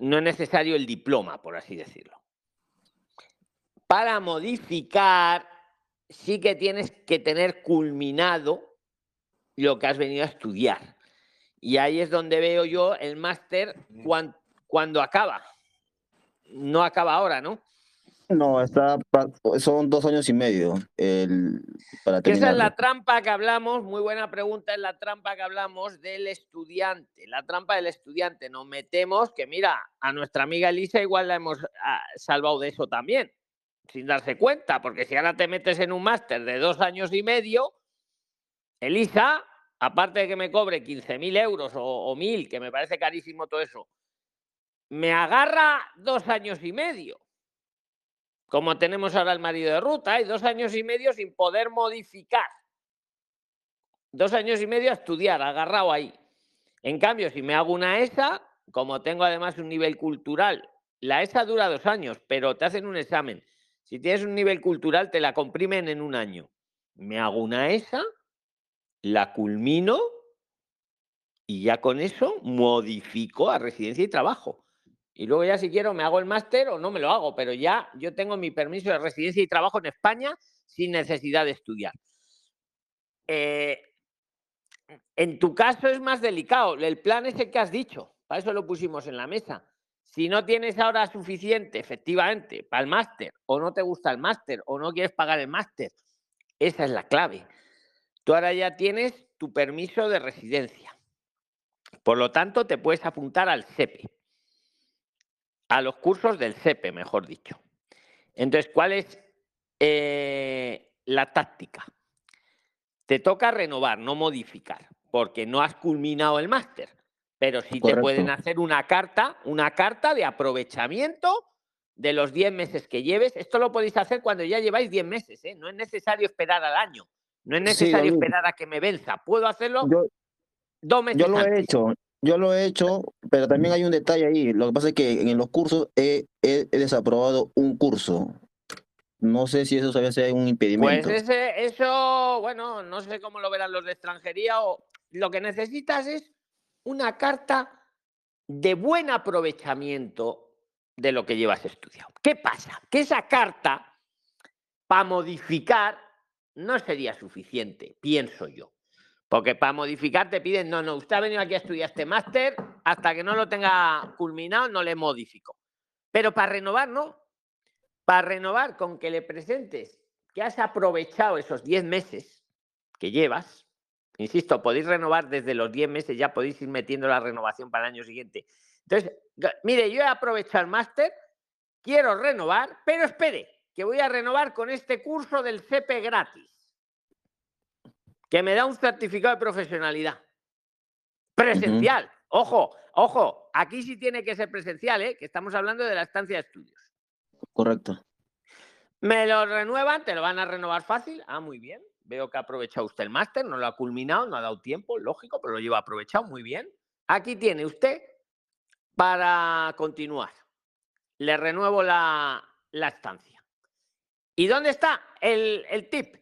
No es necesario el diploma, por así decirlo. Para modificar, sí que tienes que tener culminado lo que has venido a estudiar. Y ahí es donde veo yo el máster cuan- cuando acaba. No acaba ahora, ¿no? No, está, son dos años y medio el, para esa es la trampa que hablamos, muy buena pregunta, es la trampa que hablamos del estudiante, la trampa del estudiante. Nos metemos, que mira, a nuestra amiga Elisa igual la hemos ah, salvado de eso también, sin darse cuenta, porque si ahora te metes en un máster de dos años y medio, Elisa, aparte de que me cobre 15.000 euros o, o 1.000, que me parece carísimo todo eso, me agarra dos años y medio como tenemos ahora el marido de ruta, hay dos años y medio sin poder modificar. Dos años y medio a estudiar, agarrado ahí. En cambio, si me hago una ESA, como tengo además un nivel cultural, la ESA dura dos años, pero te hacen un examen. Si tienes un nivel cultural, te la comprimen en un año. Me hago una ESA, la culmino y ya con eso modifico a residencia y trabajo. Y luego ya si quiero me hago el máster o no me lo hago, pero ya yo tengo mi permiso de residencia y trabajo en España sin necesidad de estudiar. Eh, en tu caso es más delicado. El plan es el que has dicho. Para eso lo pusimos en la mesa. Si no tienes ahora suficiente, efectivamente, para el máster, o no te gusta el máster, o no quieres pagar el máster, esa es la clave. Tú ahora ya tienes tu permiso de residencia. Por lo tanto, te puedes apuntar al SEPE a los cursos del CEPE, mejor dicho. Entonces, ¿cuál es eh, la táctica? Te toca renovar, no modificar, porque no has culminado el máster, pero sí te Correcto. pueden hacer una carta, una carta de aprovechamiento de los 10 meses que lleves. Esto lo podéis hacer cuando ya lleváis 10 meses, ¿eh? No es necesario esperar al año. No es Sí, necesario David. esperar a que me venza. Puedo hacerlo Yo, dos meses yo lo he antes. hecho, yo lo he hecho, pero también hay un detalle ahí. Lo que pasa es que en los cursos he, he- he desaprobado un curso. No sé si eso todavía sea un Pues impedimento. ese, eso, bueno, no sé cómo lo verán los de extranjería o lo que necesitas es una carta de buen aprovechamiento de lo que llevas estudiado. ¿Qué pasa? Que esa carta, para modificar, no sería suficiente, pienso yo. Porque para modificar te piden, no, no, usted ha venido aquí a estudiar este máster, hasta que no lo tenga culminado no le modifico. Pero para renovar, no. Para renovar, con que le presentes que has aprovechado esos 10 meses que llevas, insisto, podéis renovar desde los 10 meses, ya podéis ir metiendo la renovación para el año siguiente. Entonces, mire, yo he aprovechado el máster, quiero renovar, pero espere, que voy a renovar con este curso del CP gratis, que me da un certificado de profesionalidad. Presencial. Ojo, ojo, aquí sí tiene que ser presencial, ¿eh? que estamos hablando de la estancia de estudios. Correcto. Me lo renuevan, te lo van a renovar fácil. Ah, muy bien. Veo que ha aprovechado usted el máster, no lo ha culminado, no ha dado tiempo, lógico, pero lo lleva aprovechado, muy bien. Aquí tiene usted para continuar. Le renuevo la, la estancia. ¿Y dónde está el, el tip?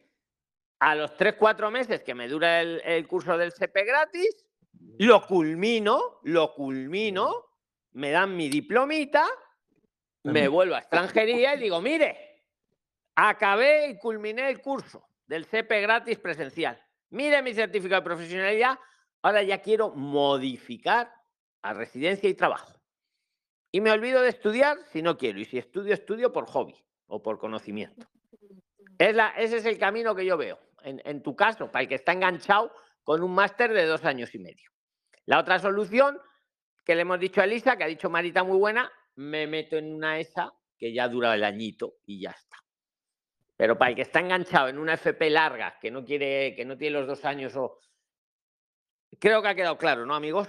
A los 3-4 meses que me dura el, el curso del CP gratis, lo culmino, lo culmino, me dan mi diplomita, me vuelvo a extranjería y digo, mire, acabé y culminé el curso del CP gratis presencial. Mire mi certificado de profesionalidad, ahora ya quiero modificar a residencia y trabajo. Y me olvido de estudiar si no quiero. Y si estudio, estudio por hobby o por conocimiento. Es la- ese es el camino que yo veo. En, en tu caso, para el que está enganchado con un máster de dos años y medio. La otra solución que le hemos dicho a Elisa, que ha dicho Marita muy buena, me meto en una esa que ya dura el añito y ya está. Pero para el que está enganchado en una FP larga, que no quiere, que no tiene los dos años o. Creo que ha quedado claro, ¿no, amigos?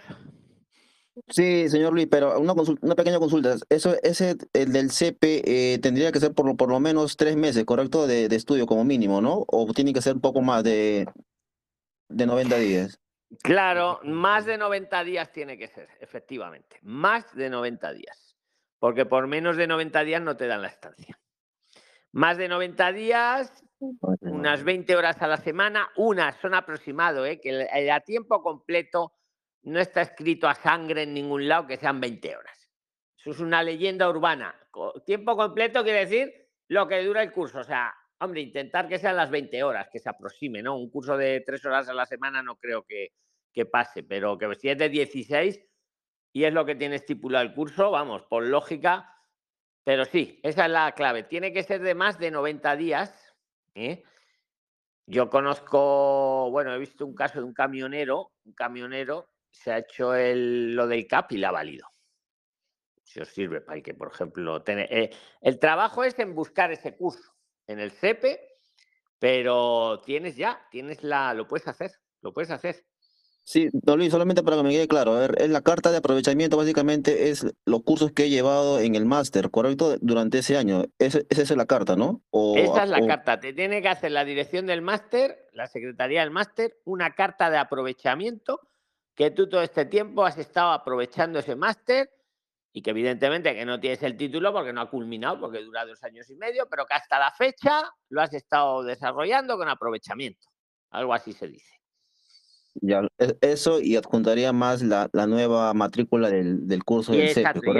Sí, señor Luis, pero una, pequeña consulta. Eso, ese, el del CP, eh, tendría que ser por, lo- por lo menos tres meses, ¿correcto? De, de estudio como mínimo, ¿no? O tiene que ser un poco más de, de 90 días. Claro, más de 90 días tiene que ser, efectivamente. Más de 90 días. Porque por menos de 90 días no te dan la estancia. Más de 90 días, unas 20 horas a la semana, unas son aproximado, ¿eh? que el, el a tiempo completo no está escrito a sangre en ningún lado que sean 20 horas. Eso es una leyenda urbana. Tiempo completo quiere decir lo que dura el curso. O sea, hombre, intentar que sean las 20 horas, que se aproxime, ¿no? Un curso de 3 horas a la semana no creo que, que pase, pero que si es de 16 y es lo que tiene estipulado el curso, vamos, por lógica. Pero sí, esa es la clave. Tiene que ser de más de 90 días. ¿eh? Yo conozco, bueno, he visto un caso de un camionero, un camionero se ha hecho el, lo del CAP y la ha válido. Si os sirve para que, por ejemplo, tener, eh, el trabajo es en buscar ese curso en el CEPE, pero tienes ya, tienes la, lo puedes hacer, lo puedes hacer. Sí, Luis, solamente para que me quede claro, a ver, es la carta de aprovechamiento básicamente es los cursos que he llevado en el máster, ¿correcto? Durante ese año. Ese- esa es la carta, ¿no? O, Esa es la o- carta. Te tiene que hacer la dirección del máster, la secretaría del máster, una carta de aprovechamiento que tú todo este tiempo has estado aprovechando ese máster y que evidentemente que no tienes el título porque no ha culminado, porque dura dos años y medio, pero que hasta la fecha lo has estado desarrollando con aprovechamiento. Algo así se dice. Ya, e- eso y adjuntaría más la, la nueva matrícula del, del curso Y del exacto, y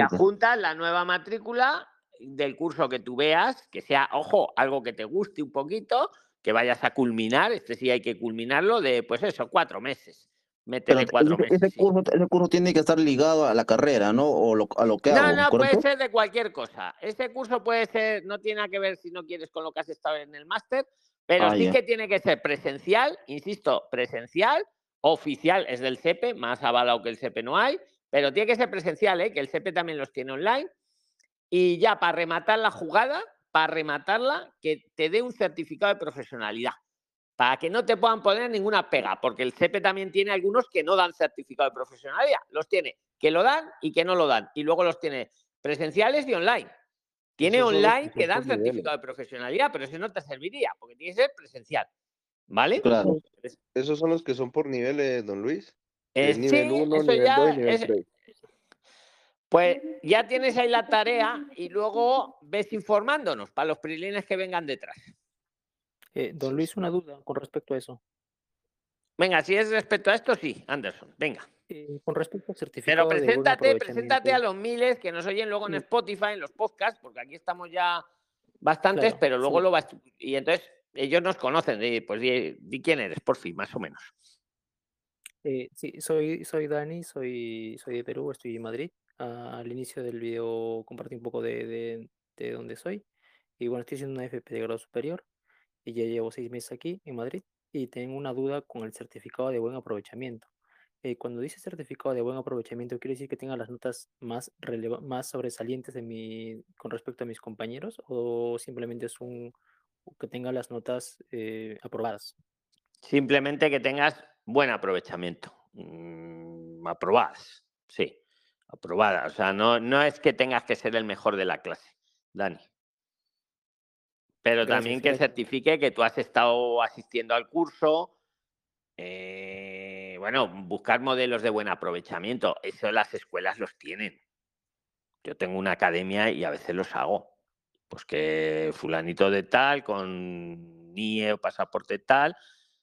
la nueva matrícula del curso que tú veas, que sea, ojo, algo que te guste un poquito, que vayas a culminar, este sí hay que culminarlo de, pues eso, cuatro meses. Métele cuatro ese, meses. ese sí. curso, ese curso tiene que estar ligado a la carrera, ¿no? O lo- a lo que No, hago, no, puede ser de cualquier cosa. Ese curso puede ser, no tiene nada que ver si no quieres con lo que has estado en el máster, pero Ah, sí que tiene que ser presencial, insisto, presencial, oficial es del CEPE, más avalado que el CEPE no hay, pero tiene que ser presencial, ¿eh? que el CEPE también los tiene online. Y ya para rematar la jugada, para rematarla, que te dé un certificado de profesionalidad. Para que no te puedan poner ninguna pega, porque el CEPE también tiene algunos que no dan certificado de profesionalidad. Los tiene que lo dan y que no lo dan. Y luego los tiene presenciales y online. Tiene online que dan certificado de profesionalidad, pero ese no te serviría, porque tiene que ser presencial. ¿Vale? Claro. Esos son los que son por niveles, don Luis. Es nivel sí, 1, eso nivel ya 2 y nivel es- 3. Pues ya tienes ahí la tarea y luego ves informándonos para los prilines que vengan detrás. Eh, don Luis, una duda con respecto a eso. Venga, si es respecto a esto, sí, Anderson, venga. Eh, con respecto al Pero certificado de preséntate, preséntate a los miles que nos oyen luego en. Spotify, en los podcasts, porque aquí estamos ya bastantes, Claro, pero luego sí. lo vas. Y entonces ellos nos conocen, di, pues di, di quién eres, por fin, más o menos. Eh, sí, soy, soy Dani, soy, soy de Perú, estoy en Madrid. Ah, al inicio del video compartí un poco de, de, de dónde soy. Y bueno, estoy haciendo una FP de grado superior y ya llevo seis meses aquí en Madrid y tengo una duda con el certificado de buen aprovechamiento. Eh, cuando dice certificado de buen aprovechamiento, ¿quiere decir que tenga las notas más, más sobresalientes de mi, con respecto a mis compañeros o simplemente es un que tenga las notas eh, aprobadas? Simplemente que tengas buen aprovechamiento. Mm, aprobadas, sí, aprobadas. O sea, no, no es que tengas que ser el mejor de la clase, Dani. Pero Gracias, también que certifique que tú has estado asistiendo al curso. eh, bueno, buscar modelos de buen aprovechamiento. Eso las escuelas los tienen. Yo tengo una academia y a veces los hago. Pues que fulanito de tal, con NIE o pasaporte tal,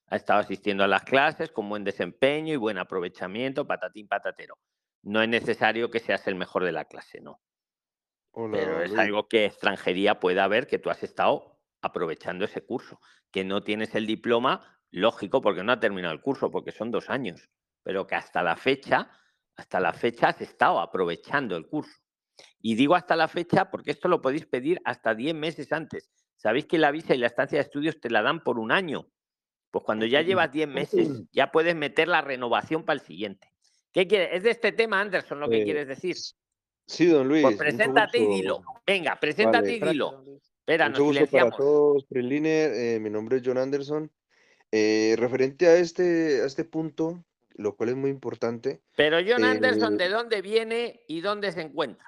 ha estado asistiendo a las clases con buen desempeño y buen aprovechamiento, patatín patatero. No es necesario que seas el mejor de la clase, no. Hola, Pero es Luis. algo que extranjería pueda ver que tú has estado aprovechando ese curso, que no tienes el diploma, lógico, porque no ha terminado el curso, porque son dos años, pero que hasta la fecha, hasta la fecha has estado aprovechando el curso. Y digo hasta la fecha porque esto lo podéis pedir hasta 10 meses antes. Sabéis que la visa y la estancia de estudios te la dan por un año. Pues cuando ya llevas 10 meses, ya puedes meter la renovación para el siguiente. ¿Qué quieres? ¿Es de este tema, Anderson, lo que Eh, quieres decir? Sí, don Luis. Pues preséntate y dilo. Venga, preséntate Vale. y dilo. Espera, nos gusto para silenciamos. todos. Eh, mi nombre es John Anderson. Eh, referente a este, a este punto, lo cual es muy importante, Pero John eh, Anderson, ¿de dónde viene y dónde se encuentra?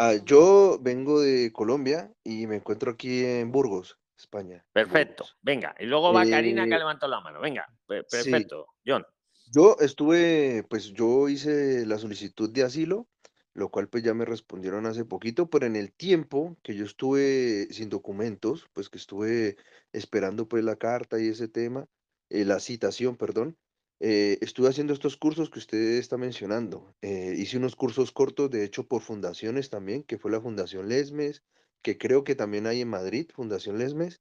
Ah, yo vengo de Colombia y me encuentro aquí en Burgos, España. Perfecto. Venga, y luego va Karina que Eh, levantó la mano. Venga, sí. perfecto. John. Yo estuve, pues yo hice la solicitud de asilo, lo cual pues ya me respondieron hace poquito, pero en el tiempo que yo estuve sin documentos, pues que estuve esperando pues la carta y ese tema, eh, la citación, perdón, eh, estuve haciendo estos cursos que usted está mencionando. Eh, hice unos cursos cortos, de hecho, por fundaciones también, que fue la Fundación Lesmes, que creo que también hay en Madrid, Fundación Lesmes.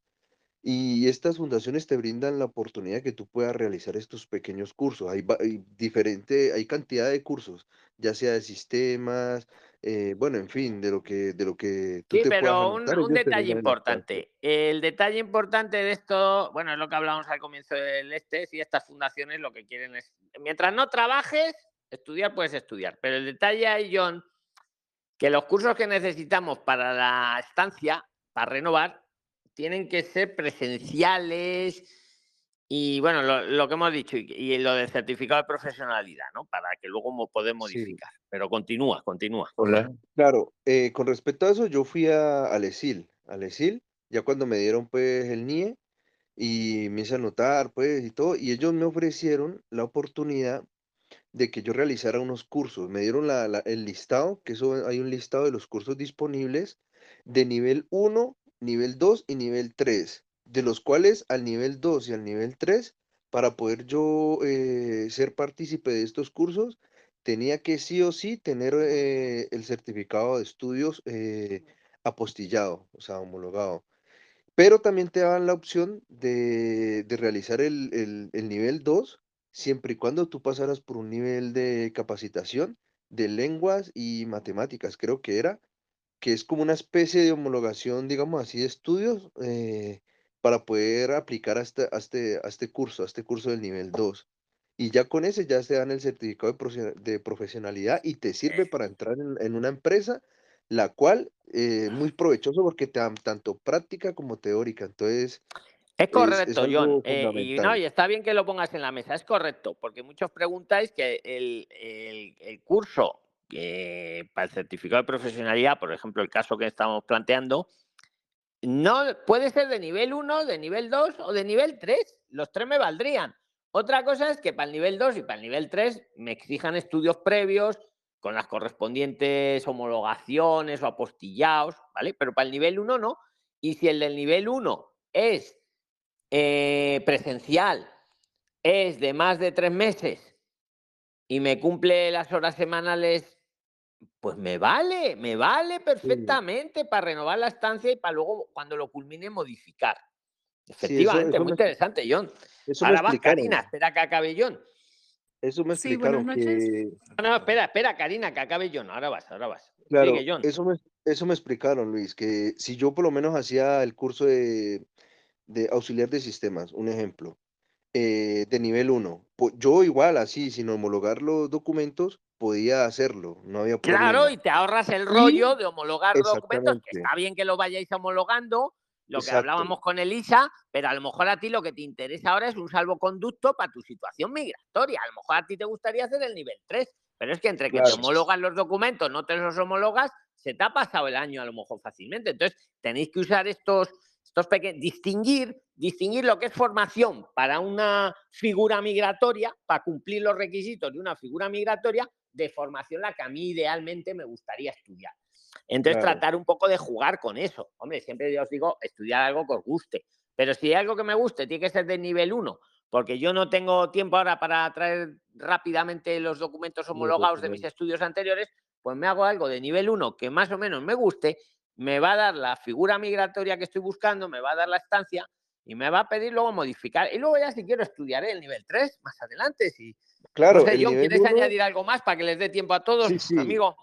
Y estas fundaciones te brindan la oportunidad que tú puedas realizar estos pequeños cursos. Hay, hay diferente, hay cantidad de cursos, ya sea de sistemas, eh, bueno, en fin, de lo que, de lo que tú Sí, te puedas pero un, un detalle importante. El detalle importante de esto, bueno, es lo que hablábamos al comienzo del este, si estas fundaciones lo que quieren es, mientras no trabajes, estudiar puedes estudiar. Pero el detalle ahí, John, que los cursos que necesitamos para la estancia, para renovar, tienen que ser presenciales y, bueno, lo, lo que hemos dicho, y, y lo del certificado de profesionalidad, ¿no? Para que luego mo- poder Sí. modificar. Pero continúa, continúa. Hola. Claro, eh, con respecto a eso, yo fui a, al ESIL, al ESIL, ya cuando me dieron pues el NIE y me hice anotar pues y todo, y ellos me ofrecieron la oportunidad de que yo realizara unos cursos. Me dieron la- la- el listado, que eso hay un listado de los cursos disponibles de nivel 1, nivel 2 y nivel 3, de los cuales al nivel 2 y al nivel 3, para poder yo eh, ser partícipe de estos cursos, tenía que sí o sí tener eh, el certificado de estudios eh, apostillado, o sea, homologado. Pero también te daban la opción de, de realizar el, el- el nivel 2 siempre y cuando tú pasaras por un nivel de capacitación de lenguas y matemáticas, creo que era, que es como una especie de homologación, digamos así, de estudios eh, para poder aplicar a este, a este, a este curso, a este curso del nivel 2. Y ya con ese ya te dan el certificado de, profe- de profesionalidad y te sirve para entrar en, en una empresa, la cual eh, muy provechoso porque te dan tanto práctica como teórica. Entonces, Es es, es correcto, John. eh, y no, y está bien que lo pongas en la mesa, es correcto, porque muchos preguntáis que el, el- el curso que para el certificado de profesionalidad, por ejemplo, el caso que estamos planteando, no puede ser de nivel 1, de nivel 2 o de nivel 3. Los tres me valdrían. Otra cosa es que para el nivel 2 y para el nivel 3 me exijan estudios previos con las correspondientes homologaciones o apostillados, ¿vale? Pero para el nivel 1 no. Y si el del nivel 1 es eh, presencial, es de más de tres meses y me cumple las horas semanales pues me vale, me vale perfectamente para renovar la estancia y para luego, cuando lo culmine, modificar. Sí, eso, Efectivamente, eso muy me, interesante, John. eso Ahora vas. Karina, espera que acabe John. Eso me Sí, buenas explicaron noches. que, No, no, espera, espera, Karina, que acabe John. Ahora vas, ahora vas. claro, Sigue, John. eso me, eso me explicaron, Luis, que si yo por lo menos hacía el curso de, de auxiliar de sistemas, un ejemplo, eh, de nivel 1, yo igual así, sin homologar los documentos, podía hacerlo, no había Claro, y te ahorras el rollo de homologar documentos, que está bien que lo vayáis homologando, lo que hablábamos con Elisa, pero a lo mejor a ti lo que te interesa ahora es un salvoconducto para tu situación migratoria. A lo mejor a ti te gustaría hacer el nivel 3, pero es que entre que te claro, homologan los documentos, no te los homologas, se te ha pasado el año a lo mejor fácilmente. Entonces, tenéis que usar estos, estos pequeños, distinguir, distinguir lo que es formación para una figura migratoria, para cumplir los requisitos de una figura migratoria, de formación la que a mí idealmente me gustaría estudiar. Entonces, claro, tratar un poco de jugar con eso. Hombre, siempre yo os digo, estudiar algo que os guste. Pero si hay algo que me guste, tiene que ser de nivel 1, porque yo no tengo tiempo ahora para traer rápidamente los documentos homologados de mis estudios anteriores, pues me hago algo de nivel 1 que más o menos me guste, me va a dar la figura migratoria que estoy buscando, me va a dar la estancia y me va a pedir luego modificar. Y luego ya si quiero estudiaré el nivel 3 más adelante. Si, no Claro, sé, John, nivel ¿quieres 1, añadir algo más para que les dé tiempo a todos, sí, sí, amigo?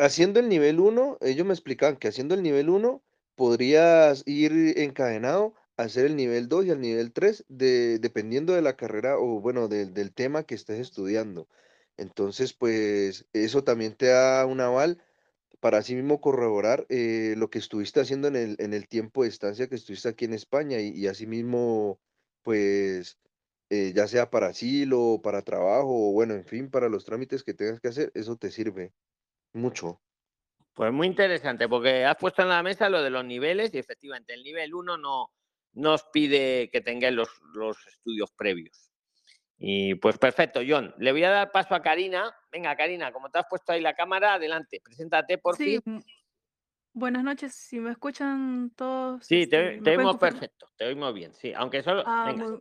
haciendo el nivel 1, ellos me explicaban que haciendo el nivel 1 podrías ir encadenado a hacer el nivel 2 y el nivel 3 de, dependiendo de la carrera o bueno, del, del tema que estés estudiando. Entonces, pues eso también te da un aval para así mismo corroborar eh, lo que estuviste haciendo en el, en el tiempo de estancia que estuviste aquí en España y, y así mismo, pues, eh, ya sea para asilo, para trabajo, o bueno, en fin, para los trámites que tengas que hacer, eso te sirve mucho. Pues muy interesante, porque has puesto en la mesa lo de los niveles y efectivamente el nivel 1 no nos pide que tengáis los, los estudios previos. Y pues perfecto, John. Le voy a dar paso a Karina. Venga, Karina, como te has puesto ahí la cámara, adelante. Preséntate por Sí, fin. mm, buenas noches. Si me escuchan todos, Sí, te, este, te ¿me pueden oímos perfecto, te oímos bien. Sí, aunque solo. Ah,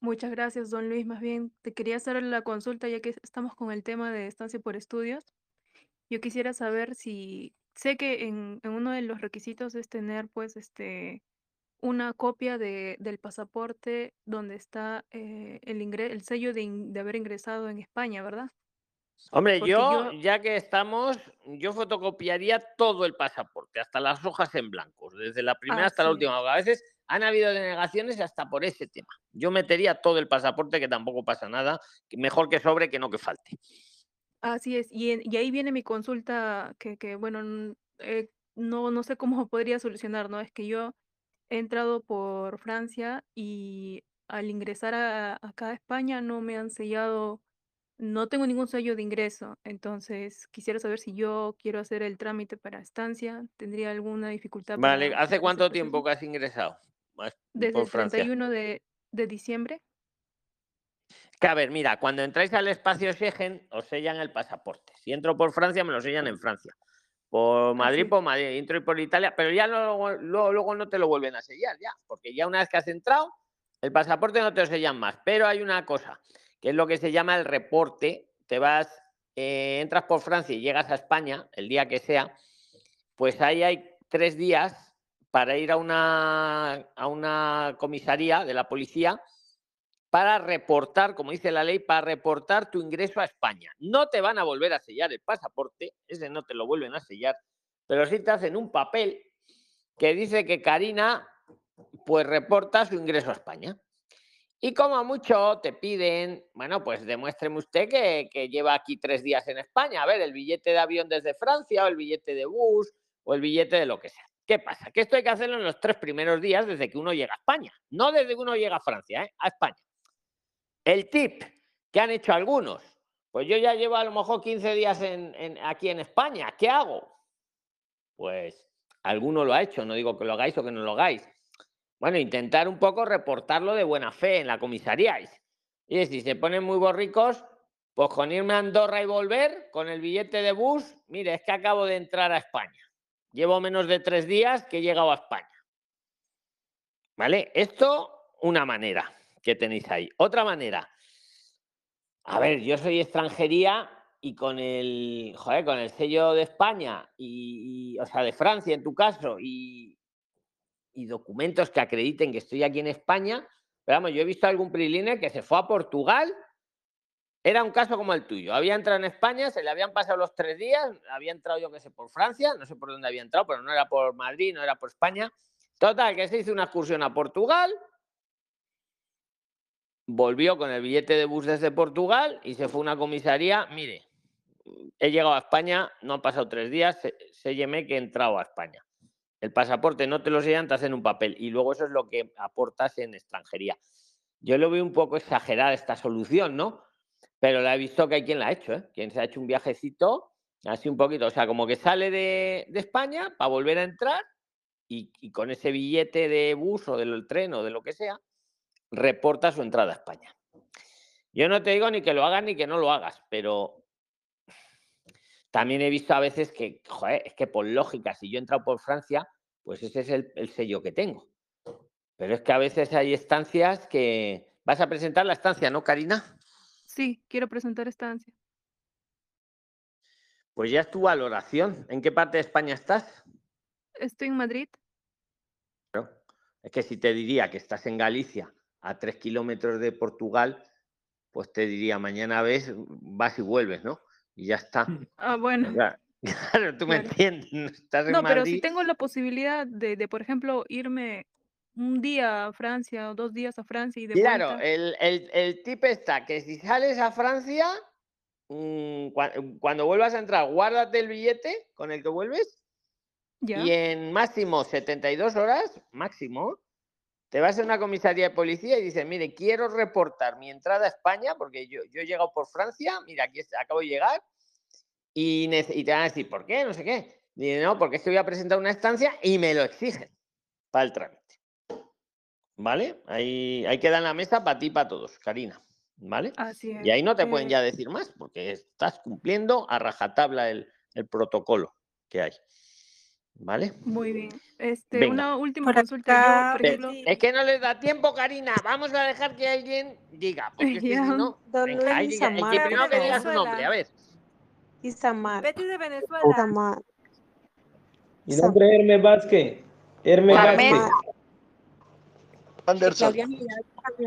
muchas gracias, don Luis. Más bien, te quería hacer la consulta ya que estamos con el tema de estancia por estudios. Yo quisiera saber si sé que en, en uno de los requisitos es tener, pues, este, una copia de, del pasaporte donde está eh, el ingre- el sello de, in- de haber ingresado en España, ¿verdad? Hombre, yo, yo, ya que estamos, yo fotocopiaría todo el pasaporte, hasta las hojas en blanco, desde la primera hasta la última. A veces han habido denegaciones hasta por ese tema. Yo metería todo el pasaporte, que tampoco pasa nada, que mejor que sobre que no que falte. Así es, y, en- y ahí viene mi consulta que, que bueno, eh, no, no sé cómo podría solucionar, ¿no? Es que yo he entrado por Francia y al ingresar a, acá a España no me han sellado, no tengo ningún sello de ingreso, entonces quisiera saber si yo quiero hacer el trámite para estancia, ¿tendría alguna dificultad Vale, para, ¿hace cuánto tiempo que has ingresado Desde por el Francia? 31 de, de diciembre. Que a ver, mira, cuando entráis al espacio Schengen, os sellan el pasaporte. Si entro por Francia, me lo sellan en Francia. Por Madrid, Así. por Madrid. Entro y por Italia, pero ya luego, luego, luego no te lo vuelven a sellar, ya. Porque ya una vez que has entrado, el pasaporte no te lo sellan más. Pero hay una cosa, que es lo que se llama el reporte. Te vas, eh, entras por Francia y llegas a España, el día que sea, pues ahí hay tres días para ir a una, a una comisaría de la policía para reportar, como dice la ley, para reportar tu ingreso a España. No te van a volver a sellar el pasaporte, ese no te lo vuelven a sellar, pero sí te hacen un papel que dice que Karina pues reporta su ingreso a España. Y como mucho te piden, bueno, pues demuéstreme usted que, lleva aquí tres días en España. A ver, el billete de avión desde Francia o el billete de bus o el billete de lo que sea. ¿Qué pasa? Que esto hay que hacerlo en los tres primeros días desde que uno llega a España, no desde que uno llega a Francia, ¿eh? a España. El tip que han hecho algunos, pues yo ya llevo a lo mejor 15 días aquí en España, ¿qué hago? Pues alguno lo ha hecho, no digo que lo hagáis o que no lo hagáis. Bueno, intentar un poco reportarlo de buena fe en la comisaría. Y si se ponen muy borricos, pues con irme a Andorra y volver con el billete de bus, mire, es que acabo de entrar a España. Llevo menos de tres días que he llegado a España. ¿Vale? Esto, una manera que tenéis ahí. Otra manera. A ver, yo soy extranjería y con el, joder, con el sello de España y, y- o sea, de Francia en tu caso y, y documentos que acrediten que estoy aquí en España. Pero vamos, yo he visto algún priline que se fue a Portugal. Era un caso como el tuyo. Había entrado en España, se le habían pasado los tres días, había entrado yo que sé por Francia, no sé por dónde había entrado, pero no era por Madrid, no era por España. Total, que se hizo una excursión a Portugal, volvió con el billete de bus desde Portugal y se fue a una comisaría. Mire, he llegado a España, no han pasado tres días, sé- sélleme que he entrado a España. El pasaporte no te lo sellan, te hacen un papel y luego eso es lo que aportas en extranjería. Yo lo veo un poco exagerada esta solución, ¿no? Pero la he visto que hay quien la ha hecho, ¿eh? Quien se ha hecho un viajecito, así un poquito, o sea, como que sale de, España para volver a entrar y, y con ese billete de bus o del tren o de lo que sea, reporta su entrada a España. Yo no te digo ni que lo hagas ni que no lo hagas, pero también he visto a veces que, joder, es que por lógica, si yo he entrado por Francia, pues ese es el, el sello que tengo. Pero es que a veces hay estancias que... ¿Vas a presentar la estancia, no, Karina? Sí, quiero presentar estancia. Pues ya es tu valoración. ¿En qué parte de España estás? Estoy en Madrid. Claro. Es que si te diría que estás en Galicia, a tres kilómetros de Portugal, pues te diría mañana ves, vas y vuelves, ¿no? Y ya está. Ah, bueno. Claro, claro, tú me Claro. entiendes. no Estás en No, pero si tengo la posibilidad de, de, por ejemplo, irme un día a Francia o dos días a Francia y de Claro, vuelta. el, el, el tip está que si sales a Francia, mm, cua- cuando vuelvas a entrar, guárdate el billete con el que vuelves Ya. y en máximo 72 horas, máximo, te vas a una comisaría de policía y dices, mire, quiero reportar mi entrada a España porque yo, yo he llegado por Francia, mira, aquí acabo de llegar y, te van a decir, ¿por qué? No sé qué. Dice, no, porque es que voy a presentar una estancia y me lo exigen para el trámite. ¿Vale? Ahí, ahí queda en la mesa para ti y para todos, Karina. ¿Vale? Así Y ahí no te pueden Eh, ya decir más, porque estás cumpliendo a rajatabla el, el protocolo que hay. ¿Vale? Muy bien. Este, Venga. una última Por consulta. Yo, por Es que no les da tiempo, Karina. Vamos a dejar que alguien diga, porque es que si no. Don Venga, diga- el que primero que diga su nombre, a ver. Isamar. Betty de Venezuela. Isamar. Mi nombre es Hermes Vázquez. Hermes Carmen. Vázquez. Anderson.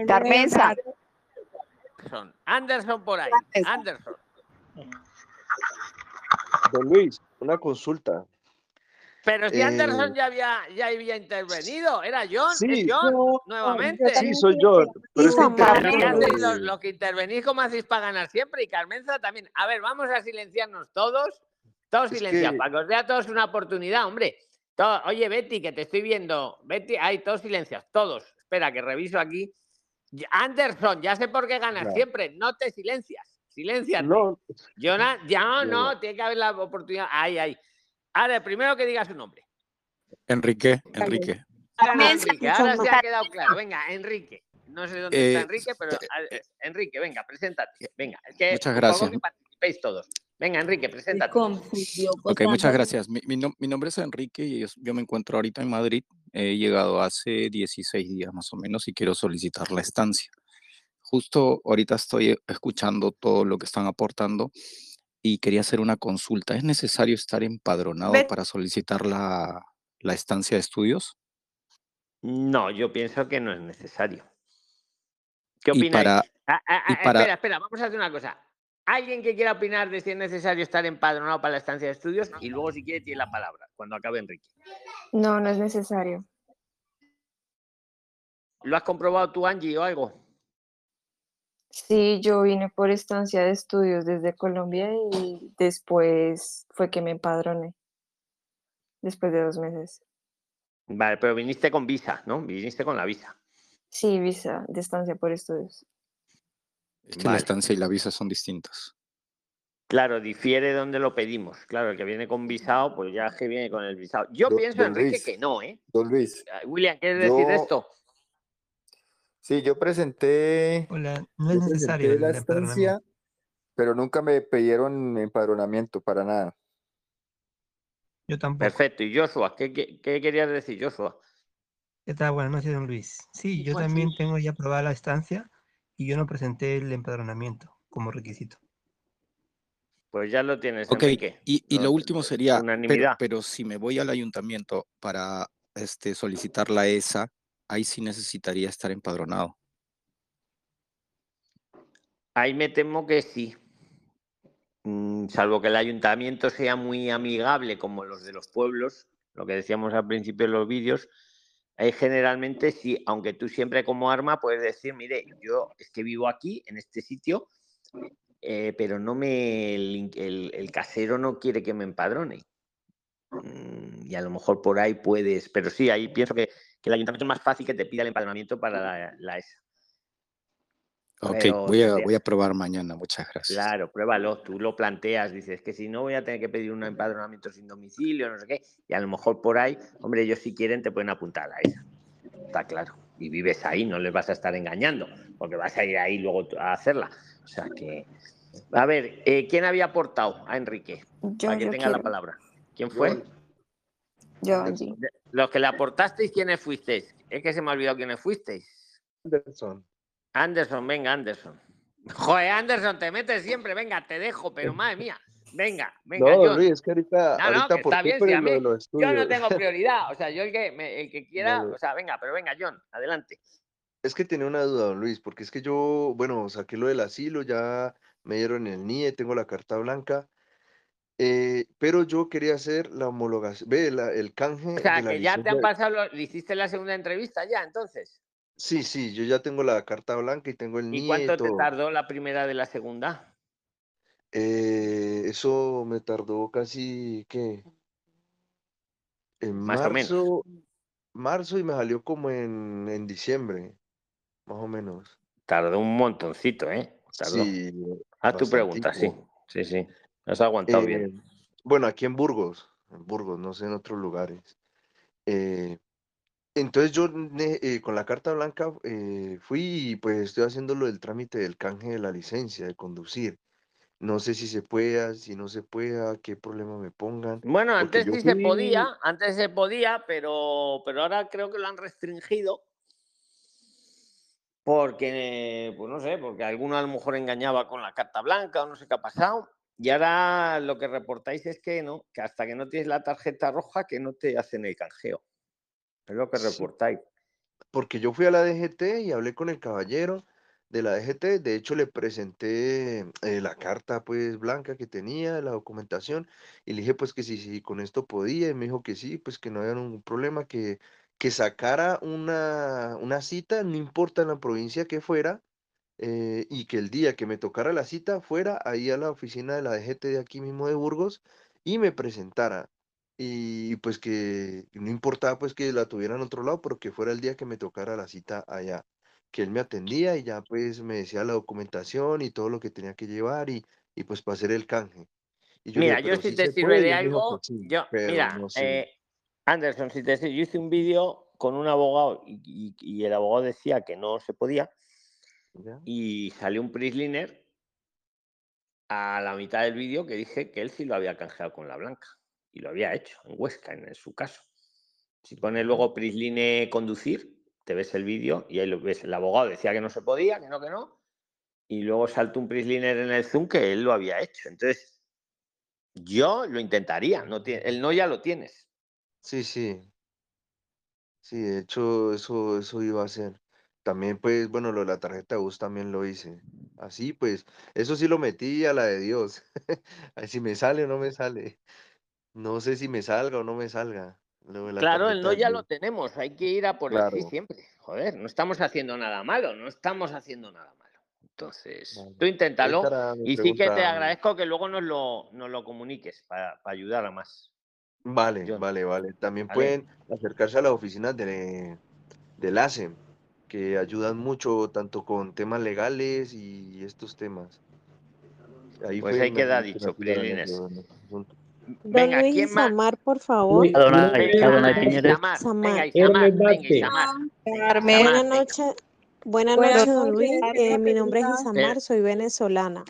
Carmenza. Anderson, Anderson por ahí. Anderson. Don Luis, una consulta. Pero si Eh, Anderson ya había, ya había intervenido, era John, Sí, es John, yo- nuevamente. Sí, soy yo. Pero es que Pero intervino ¿qué hacéis los, los que intervenís como hacéis para ganar siempre? Y Carmenza también. A ver, vamos a silenciarnos todos. Todos silenciados, que- para que os dé a todos una oportunidad, hombre. Todo- Oye, Betty, que te estoy viendo. Betty, hay todos silenciados, todos. Espera, que reviso aquí. Anderson, ya sé por qué ganas siempre. No te silencias. Silenciate. No, Jonah, ya no, No, no, tiene que haber la oportunidad. Ahí, ahí. Ahora, primero que diga su nombre. Enrique, Enrique. Ahora no, Carmenza. Enrique, ahora se ha quedado claro. Venga, Enrique. No sé dónde está Eh, Enrique, pero a- Enrique, venga, preséntate. Venga, es que Muchas por favor gracias. que participéis todos. Venga, Enrique, preséntate. Ok, muchas gracias. Mi, mi nom- mi nombre es Enrique y yo, yo me encuentro ahorita en Madrid. He llegado hace 16 días más o menos y quiero solicitar la estancia. Justo ahorita estoy eh, escuchando todo lo que están aportando y quería hacer una consulta. ¿Es necesario estar empadronado Bet- para solicitar la, la estancia de estudios? No, yo pienso que no es necesario. ¿Qué Y opináis? para, Ah, ah, y ah, para- Espera, espera, vamos a hacer una cosa. Alguien que quiera opinar de si es necesario estar empadronado para la estancia de estudios y luego si quiere tiene la palabra cuando acabe Enrique. No, no es necesario. ¿Lo has comprobado tú, Angie, o algo? Sí, yo vine por estancia de estudios desde Colombia y después fue que me empadroné. Después de dos meses. Vale, pero viniste con visa, ¿no? Viniste con la visa. Sí, visa de estancia por estudios. es que la estancia y la visa son distintas? Claro, difiere donde lo pedimos. Claro, el que viene con visado, pues ya que viene con el visado. Yo Don- pienso, don Enrique, Luis, que no, ¿eh? Don Luis, William, ¿quieres decir esto? Sí, yo presenté, Hola, no es yo necesario presenté la estancia, pero nunca me pidieron empadronamiento para nada. Yo tampoco. Perfecto. ¿Y Joshua? ¿Qué, qué, qué querías decir, Joshua? ¿Qué tal? Buenas noches, don Luis. Sí, yo también tengo ya aprobada la estancia y yo no presenté el empadronamiento como requisito. Pues ya lo tienes, Ok, Enrique. y, y lo último sería, pero, Unanimidad. pero si me voy al ayuntamiento para este, solicitar la ESA, ahí sí necesitaría estar empadronado. Ahí me temo que sí. Mm, salvo que el ayuntamiento sea muy amigable como los de los pueblos, lo que decíamos al principio de los vídeos, ahí generalmente sí, aunque tú siempre como arma puedes decir, mire, yo es que vivo aquí, en este sitio, eh, pero no me el, casero no quiere que me empadrone. Mm, Y a lo mejor por ahí puedes, pero sí, ahí pienso que, que el ayuntamiento es más fácil que te pida el empadronamiento para la, la ESA. Ok, Pero voy a, voy a probar mañana, muchas gracias. Claro, pruébalo, tú lo planteas, dices que si no voy a tener que pedir un empadronamiento sin domicilio, no sé qué, y a lo mejor por ahí, hombre, ellos si quieren te pueden apuntar a esa. Está claro. Y vives ahí, no les vas a estar engañando, porque vas a ir ahí luego a hacerla. O sea que. A ver, eh, ¿quién había aportado a Enrique? Yo, Para que yo tenga la palabra. ¿Quién fue? Yo, Angie. Los que le aportasteis, ¿quiénes fuisteis? Es que se me ha olvidado quiénes fuisteis. Anderson. Anderson, venga, Anderson. Joder, Anderson, te metes siempre, venga, te dejo, pero madre mía. Venga, venga, No. Luis, es que ahorita, No, no, ahorita que está bien, si a lo de yo no tengo prioridad. O sea, yo el que, me- el que quiera, o sea, venga, pero venga, John, adelante. Es que tenía una duda, don Luis, porque es que yo, bueno, saqué lo del asilo, ya me dieron el NIE, tengo la carta blanca, eh, pero yo quería hacer la homologación, ve, la- el canje O sea, de la que ya te han pasado, lo- le hiciste la segunda entrevista ya, entonces. Sí, sí, yo ya tengo la carta blanca y tengo el ¿Y y cuánto te tardó la primera de la segunda? Eh, eso me tardó casi, ¿qué? En Más o menos. marzo, marzo y me salió como en, en diciembre, más o menos. Tardó un montoncito, ¿eh? Tardó. Sí, Haz tu pregunta, sí. Sí, sí. Has aguantado bien. Eh, bueno, aquí en Burgos, en Burgos, no sé en otros lugares. Eh, entonces yo eh, con la carta blanca eh, fui y pues estoy haciendo lo del trámite del canje de la licencia de conducir. No sé si se pueda, si no se pueda, qué problema me pongan. Bueno, antes sí se fui, podía, antes se podía, pero, pero ahora creo que lo han restringido porque, pues no sé, porque alguno a lo mejor engañaba con la carta blanca o no sé qué ha pasado. Y ahora lo que reportáis es que no, que hasta que no tienes la tarjeta roja que no te hacen el canjeo. Es lo que sí, reportáis. porque yo fui a la DGT y hablé con el caballero de la DGT, de hecho le presenté eh, la carta pues blanca que tenía, la documentación, y le dije pues que si, si con esto podía, y me dijo que sí, pues que no había ningún problema, que, que sacara una, una cita, no importa en la provincia que fuera, eh, y que el día que me tocara la cita fuera ahí a la oficina de la DGT de aquí mismo de Burgos y me presentara. Y pues que no importaba pues que la tuviera en otro lado, pero que fuera el día que me tocara la cita allá. Que él me atendía y ya pues me decía la documentación y todo lo que tenía que llevar y, y pues para hacer el canje. Y yo Mira, dije, yo si sí te sirve puede, de algo, sí, yo, mira, no eh, Anderson, si te sirve, yo hice un vídeo con un abogado y, y- y el abogado decía que no se podía ¿ya? y salió un prisliner a la mitad del vídeo que dije que él sí lo había canjeado con la blanca y lo había hecho en Huesca, en, en su caso. Si pones luego Prisline conducir, te ves el vídeo y ahí lo ves. El abogado decía que no se podía, que no, que no. Y luego saltó un Prisliner en el Zoom que él lo había hecho. Entonces, yo lo intentaría. No tie- el no ya lo tienes. Sí, sí. Sí, de hecho, eso, eso iba a hacer. También, pues, bueno, lo de la tarjeta de bus también lo hice. Así, pues, eso sí lo metí a la de Dios. Ay, Si me sale o no me sale. No sé si me salga o no me salga. Lo de la Claro, el tarjeta no ya bus. lo tenemos. Hay que ir a por el sí Claro. siempre. Joder, no estamos haciendo nada malo. No estamos haciendo nada malo. Entonces, Vale. tú inténtalo. Esa era mi Y sí que te pregunta. agradezco que luego nos lo, nos lo comuniques para, para ayudar a más. Vale, John. vale, vale. También ¿Vale? pueden acercarse a las oficinas de, del ASEM, que ayudan mucho tanto con temas legales y estos temas. Ahí Pues fue ahí queda dicho, Prilines. asunto. Don Venga, Luis. Isamar, por favor. Luis, Adonai, Luis Adonai Venga, venga, venga. Isamar, Buenas venga. noches. Buenas noches, don Luis. Eh, mi nombre es. Isamar, soy venezolana.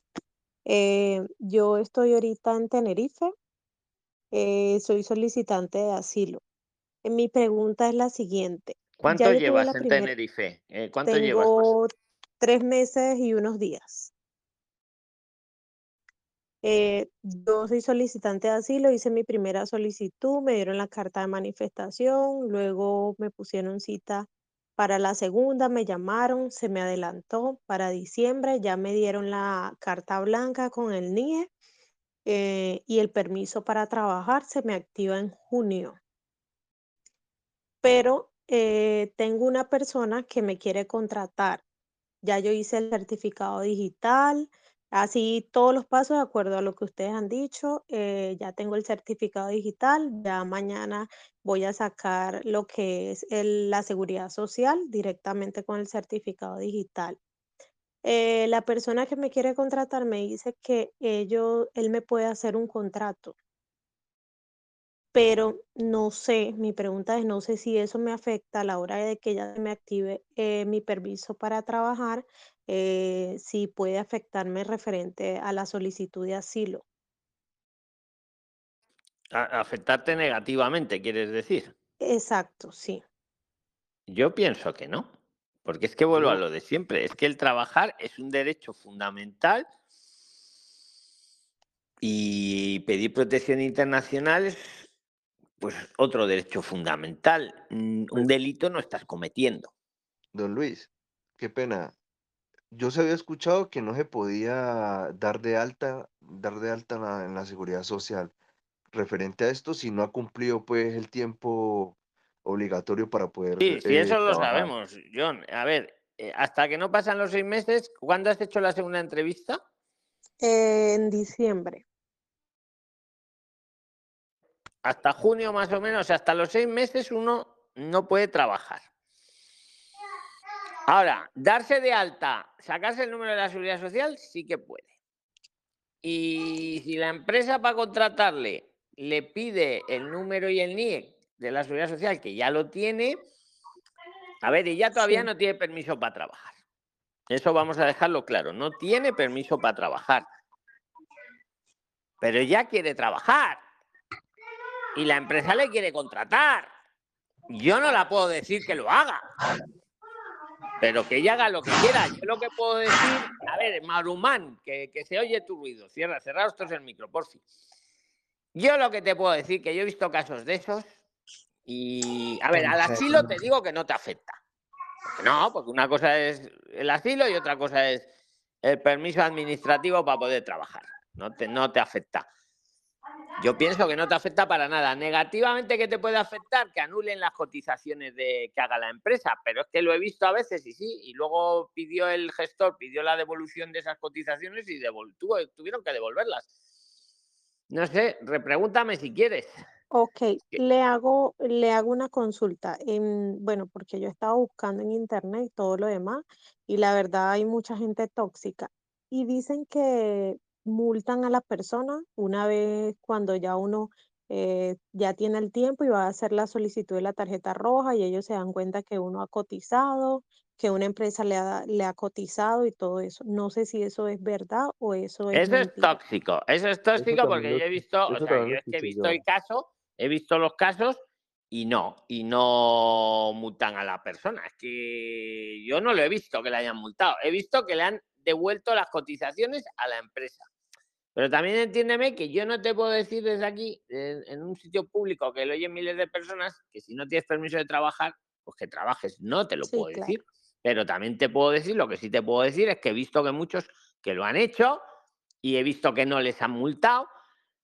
Eh, yo estoy ahorita en Tenerife. eh, soy solicitante de asilo. Eh, Mi pregunta es la siguiente. ¿Cuánto llevas en primera, Tenerife? Eh, ¿Cuánto llevas? más? tengo tres meses y unos días. Eh, yo soy solicitante de asilo, hice mi primera solicitud, me dieron la carta de manifestación, luego me pusieron cita para la segunda, me llamaron, se me adelantó para diciembre, ya me dieron la carta blanca con el NIE eh, y el permiso para trabajar se me activa en junio. Pero eh, tengo una persona que me quiere contratar. Ya yo hice el certificado digital, así todos los pasos de acuerdo a lo que ustedes han dicho. eh, ya tengo el certificado digital, ya mañana voy a sacar lo que es la seguridad social directamente con el certificado digital. Eh, la persona que me quiere contratar me dice que ellos, él me puede hacer un contrato, pero no sé, mi pregunta es, no sé si eso me afecta a la hora de que ya me active eh, mi permiso para trabajar, eh, si puede afectarme referente a la solicitud de asilo. A- afectarte negativamente, quieres decir. Exacto, sí. Yo pienso que no, porque es que vuelvo a lo de siempre, es que el trabajar es un derecho fundamental y pedir protección internacional es pues otro derecho fundamental. Un pues, delito no estás cometiendo. don Luis, qué pena. Yo se había escuchado que no se podía dar de alta, dar de alta en la, en la seguridad social referente a esto si no ha cumplido pues el tiempo obligatorio para poder Sí, sí, eh, eso lo sabemos, John. A ver, eh, hasta que no pasan los seis meses, ¿cuándo has hecho la segunda entrevista? En diciembre. Hasta junio más o menos, hasta los seis meses uno no puede trabajar. Ahora, darse de alta, sacarse el número de la seguridad social, sí que puede. Y si la empresa para contratarle le pide el número y el NIE de la seguridad social, que ya lo tiene, a ver, ella todavía Sí. no tiene permiso para trabajar. Eso vamos a dejarlo claro, no tiene permiso para trabajar. Pero ella quiere trabajar y la empresa le quiere contratar. Yo no la puedo decir que lo haga, pero que ella haga lo que quiera. Yo lo que puedo decir, a ver, Marumán, que, que se oye tu ruido, cierra, cerraos todos el micro, por fin. Yo lo que te puedo decir, que yo he visto casos de esos, y a ver, al asilo te digo que no te afecta. No, porque una cosa es el asilo y otra cosa es el permiso administrativo para poder trabajar. No te, no te afecta. Yo pienso que no te afecta para nada. Negativamente, ¿qué te puede afectar? Que anulen las cotizaciones de, que haga la empresa. Pero es que lo he visto a veces y sí. Y luego pidió el gestor, pidió la devolución de esas cotizaciones y devol- tuvieron que devolverlas. No sé, repregúntame si quieres. Ok, le hago, le hago una consulta. En, bueno, porque yo estaba buscando en internet y todo lo demás, y la verdad hay mucha gente tóxica. Y dicen que multan a la persona una vez cuando ya uno eh, ya tiene el tiempo y va a hacer la solicitud de la tarjeta roja y ellos se dan cuenta que uno ha cotizado, que una empresa le ha, le ha cotizado y todo eso. No sé si eso es verdad o eso es Eso es tóxico, eso es tóxico porque yo he visto, o sea, yo es que he visto el caso, he visto los casos y no, y no multan a la persona. Es que yo no lo he visto que le hayan multado, he visto que le han devuelto las cotizaciones a la empresa. Pero también entiéndeme que yo no te puedo decir desde aquí, en, en un sitio público que lo oyen miles de personas, que si no tienes permiso de trabajar, pues que trabajes. No te lo Sí, puedo claro. decir. Pero también te puedo decir, lo que sí te puedo decir es que he visto que muchos que lo han hecho y he visto que no les han multado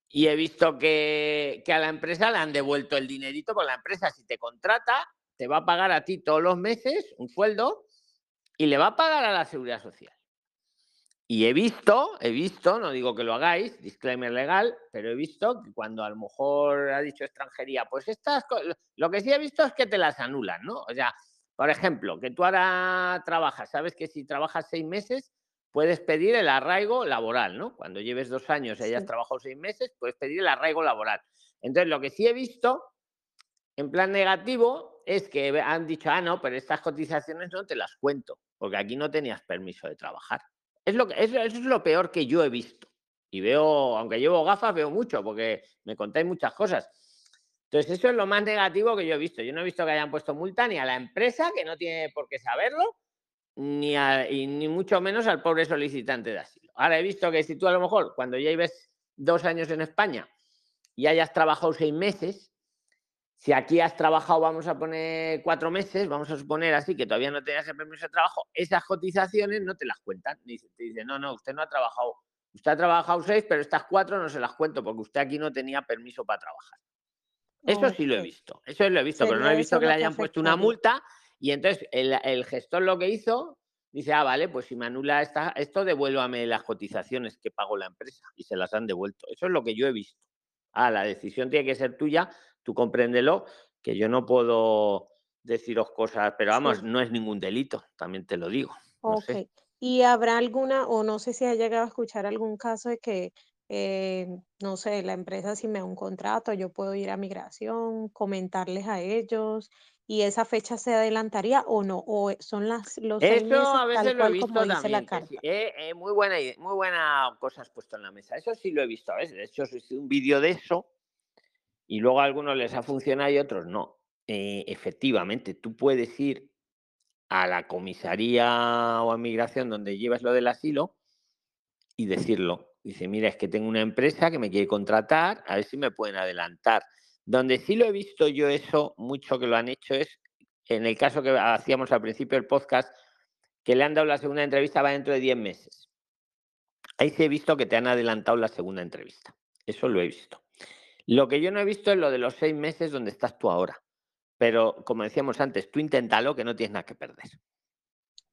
y he visto que, que a la empresa le han devuelto el dinerito, porque la empresa si te contrata, te va a pagar a ti todos los meses un sueldo y le va a pagar a la seguridad social. Y he visto, he visto, no digo que lo hagáis, disclaimer legal, pero he visto que cuando a lo mejor ha dicho extranjería, pues estas, lo- que sí he visto es que te las anulan, ¿no? O sea, por ejemplo, que tú ahora trabajas, sabes que si trabajas seis meses, puedes pedir el arraigo laboral, ¿no? Cuando lleves dos años y hayas Sí. trabajado seis meses, puedes pedir el arraigo laboral. Entonces, lo que sí he visto, en plan negativo, es que han dicho, ah, no, pero estas cotizaciones no te las cuento, porque aquí no tenías permiso de trabajar. Es lo eso es lo peor que yo he visto. Y veo, aunque llevo gafas, veo mucho, porque me contáis muchas cosas. Entonces, eso es lo más negativo que yo he visto. Yo no he visto que hayan puesto multa ni a la empresa, que no tiene por qué saberlo, ni, ni mucho menos al pobre solicitante de asilo. Ahora he visto que si tú a lo mejor, cuando ya lleves dos años en España y hayas trabajado seis meses, si aquí has trabajado, vamos a poner cuatro meses, vamos a suponer así que todavía no tenías el permiso de trabajo, esas cotizaciones no te las cuentan. Te dicen, no, no, usted no ha trabajado. Usted ha trabajado seis, pero estas cuatro no se las cuento porque usted aquí no tenía permiso para trabajar. Eso sí lo he visto, eso lo he visto, pero no he visto que le hayan puesto una multa y entonces el, el gestor lo que hizo, dice, ah, vale, pues si me anula esta, esto, devuélvame las cotizaciones que pagó la empresa y se las han devuelto. Eso es lo que yo he visto. Ah, la decisión tiene que ser tuya, tú compréndelo, que yo no puedo deciros cosas, pero vamos, Sí. no es ningún delito, también te lo digo. No Ok. sé. ¿Y habrá alguna, o no sé si ha llegado a escuchar algún caso de que, eh, no sé, la empresa si me da un contrato, yo puedo ir a migración, comentarles a ellos y esa fecha se adelantaría o no? ¿O son las, los seis Eso meses a veces tal lo he como visto dice la carta? eh, eh, muy buena ide- muy buena cosa has puesto en la mesa. Eso sí lo he visto a veces. De hecho, hice un vídeo de eso y luego a algunos les ha funcionado y a otros no. Eh, efectivamente, tú puedes ir a la comisaría o a migración donde llevas lo del asilo y decirlo. Dice, mira, es que tengo una empresa que me quiere contratar, a ver si me pueden adelantar. Donde sí lo he visto yo eso, mucho que lo han hecho, es en el caso que hacíamos al principio del podcast, que le han dado la segunda entrevista va dentro de 10 meses. Ahí sí he visto que te han adelantado la segunda entrevista. Eso lo he visto. Lo que yo no he visto es lo de los seis meses donde estás tú ahora. Pero como decíamos antes, tú inténtalo que no tienes nada que perder.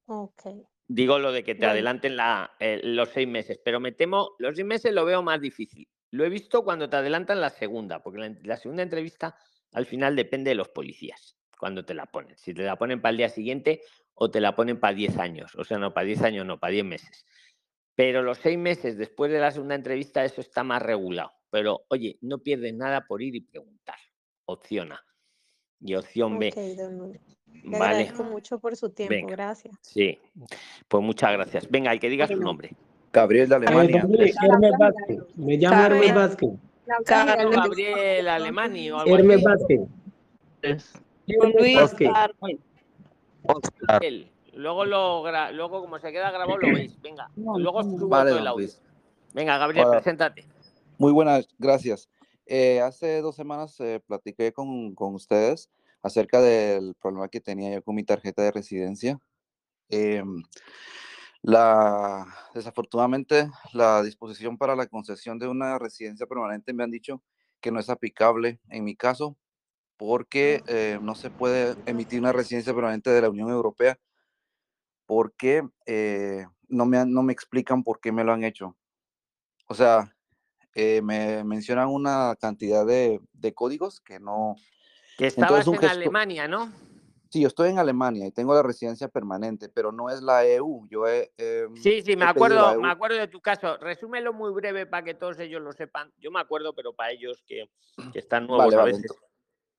Ok. Digo lo de que te Bueno. adelanten la, eh, los seis meses, pero me temo, los seis meses lo veo más difícil. Lo he visto cuando te adelantan la segunda, porque la, la segunda entrevista al final depende de los policías, cuando te la ponen. Si te la ponen para el día siguiente o te la ponen para 10 años, o sea, no para 10 años, no, para 10 meses. Pero los seis meses después de la segunda entrevista, eso está más regulado. Pero oye, no pierdes nada por ir y preguntar. Opción A. Y opción B. Ok, don Luis. Le Vale. agradezco mucho por su tiempo. Venga. Gracias. Sí. Pues muchas gracias. Venga, el que diga su nombre. Gabriel de Alemania. Luis, Hermes Vázquez. Me llamo. Hermes Vázquez. Carlos Gabriel Alemani o algo Hermes así. Vázquez. Vázquez. Él. Luego, lo gra- luego, como se queda grabado, lo veis. Venga, luego subo Vale, todo el audio. Luis. Venga, Gabriel, Hola. preséntate. Muy buenas, gracias. Eh, hace dos semanas eh, platiqué con, con ustedes acerca del problema que tenía yo con mi tarjeta de residencia. Em, la, desafortunadamente, la disposición para la concesión de una residencia permanente me han dicho que no es aplicable en mi caso porque eh, no se puede emitir una residencia permanente de la Unión Europea porque eh, no, me, no me explican por qué me lo han hecho. O sea, eh, me mencionan una cantidad de, de códigos que no... Que estabas un en gesto- Alemania, ¿no? Sí, yo estoy en Alemania y tengo la residencia permanente, pero no es la EU. Yo he, em, Sí, sí, me acuerdo, me acuerdo de tu caso. Resúmelo muy breve para que todos ellos lo sepan. Yo me acuerdo, pero para ellos que, que están nuevos Vale, a vale. veces. ento-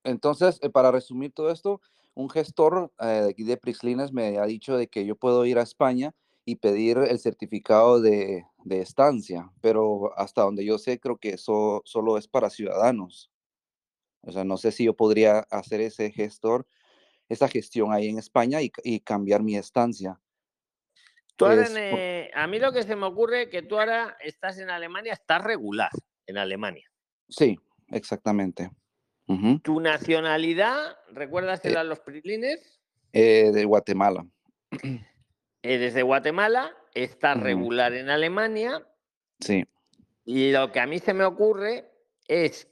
Entonces, eh, para resumir todo esto, un gestor eh, de aquí de Prixlines me ha dicho de que yo puedo ir a España y pedir el certificado de, de estancia, pero hasta donde yo sé, creo que eso solo es para ciudadanos. O sea, no sé si yo podría hacer ese gestor, esa gestión ahí en España y, cambiar mi estancia. Tú ahora Es en, por- eh, a mí lo que se me ocurre que tú ahora estás en Alemania, estás regular en Alemania. Sí, exactamente. Tu nacionalidad, recuérdasela a los prilines, Eh, de Guatemala. eres de Guatemala, estás Ujú. regular en Alemania Sí. y lo que a mí se me ocurre es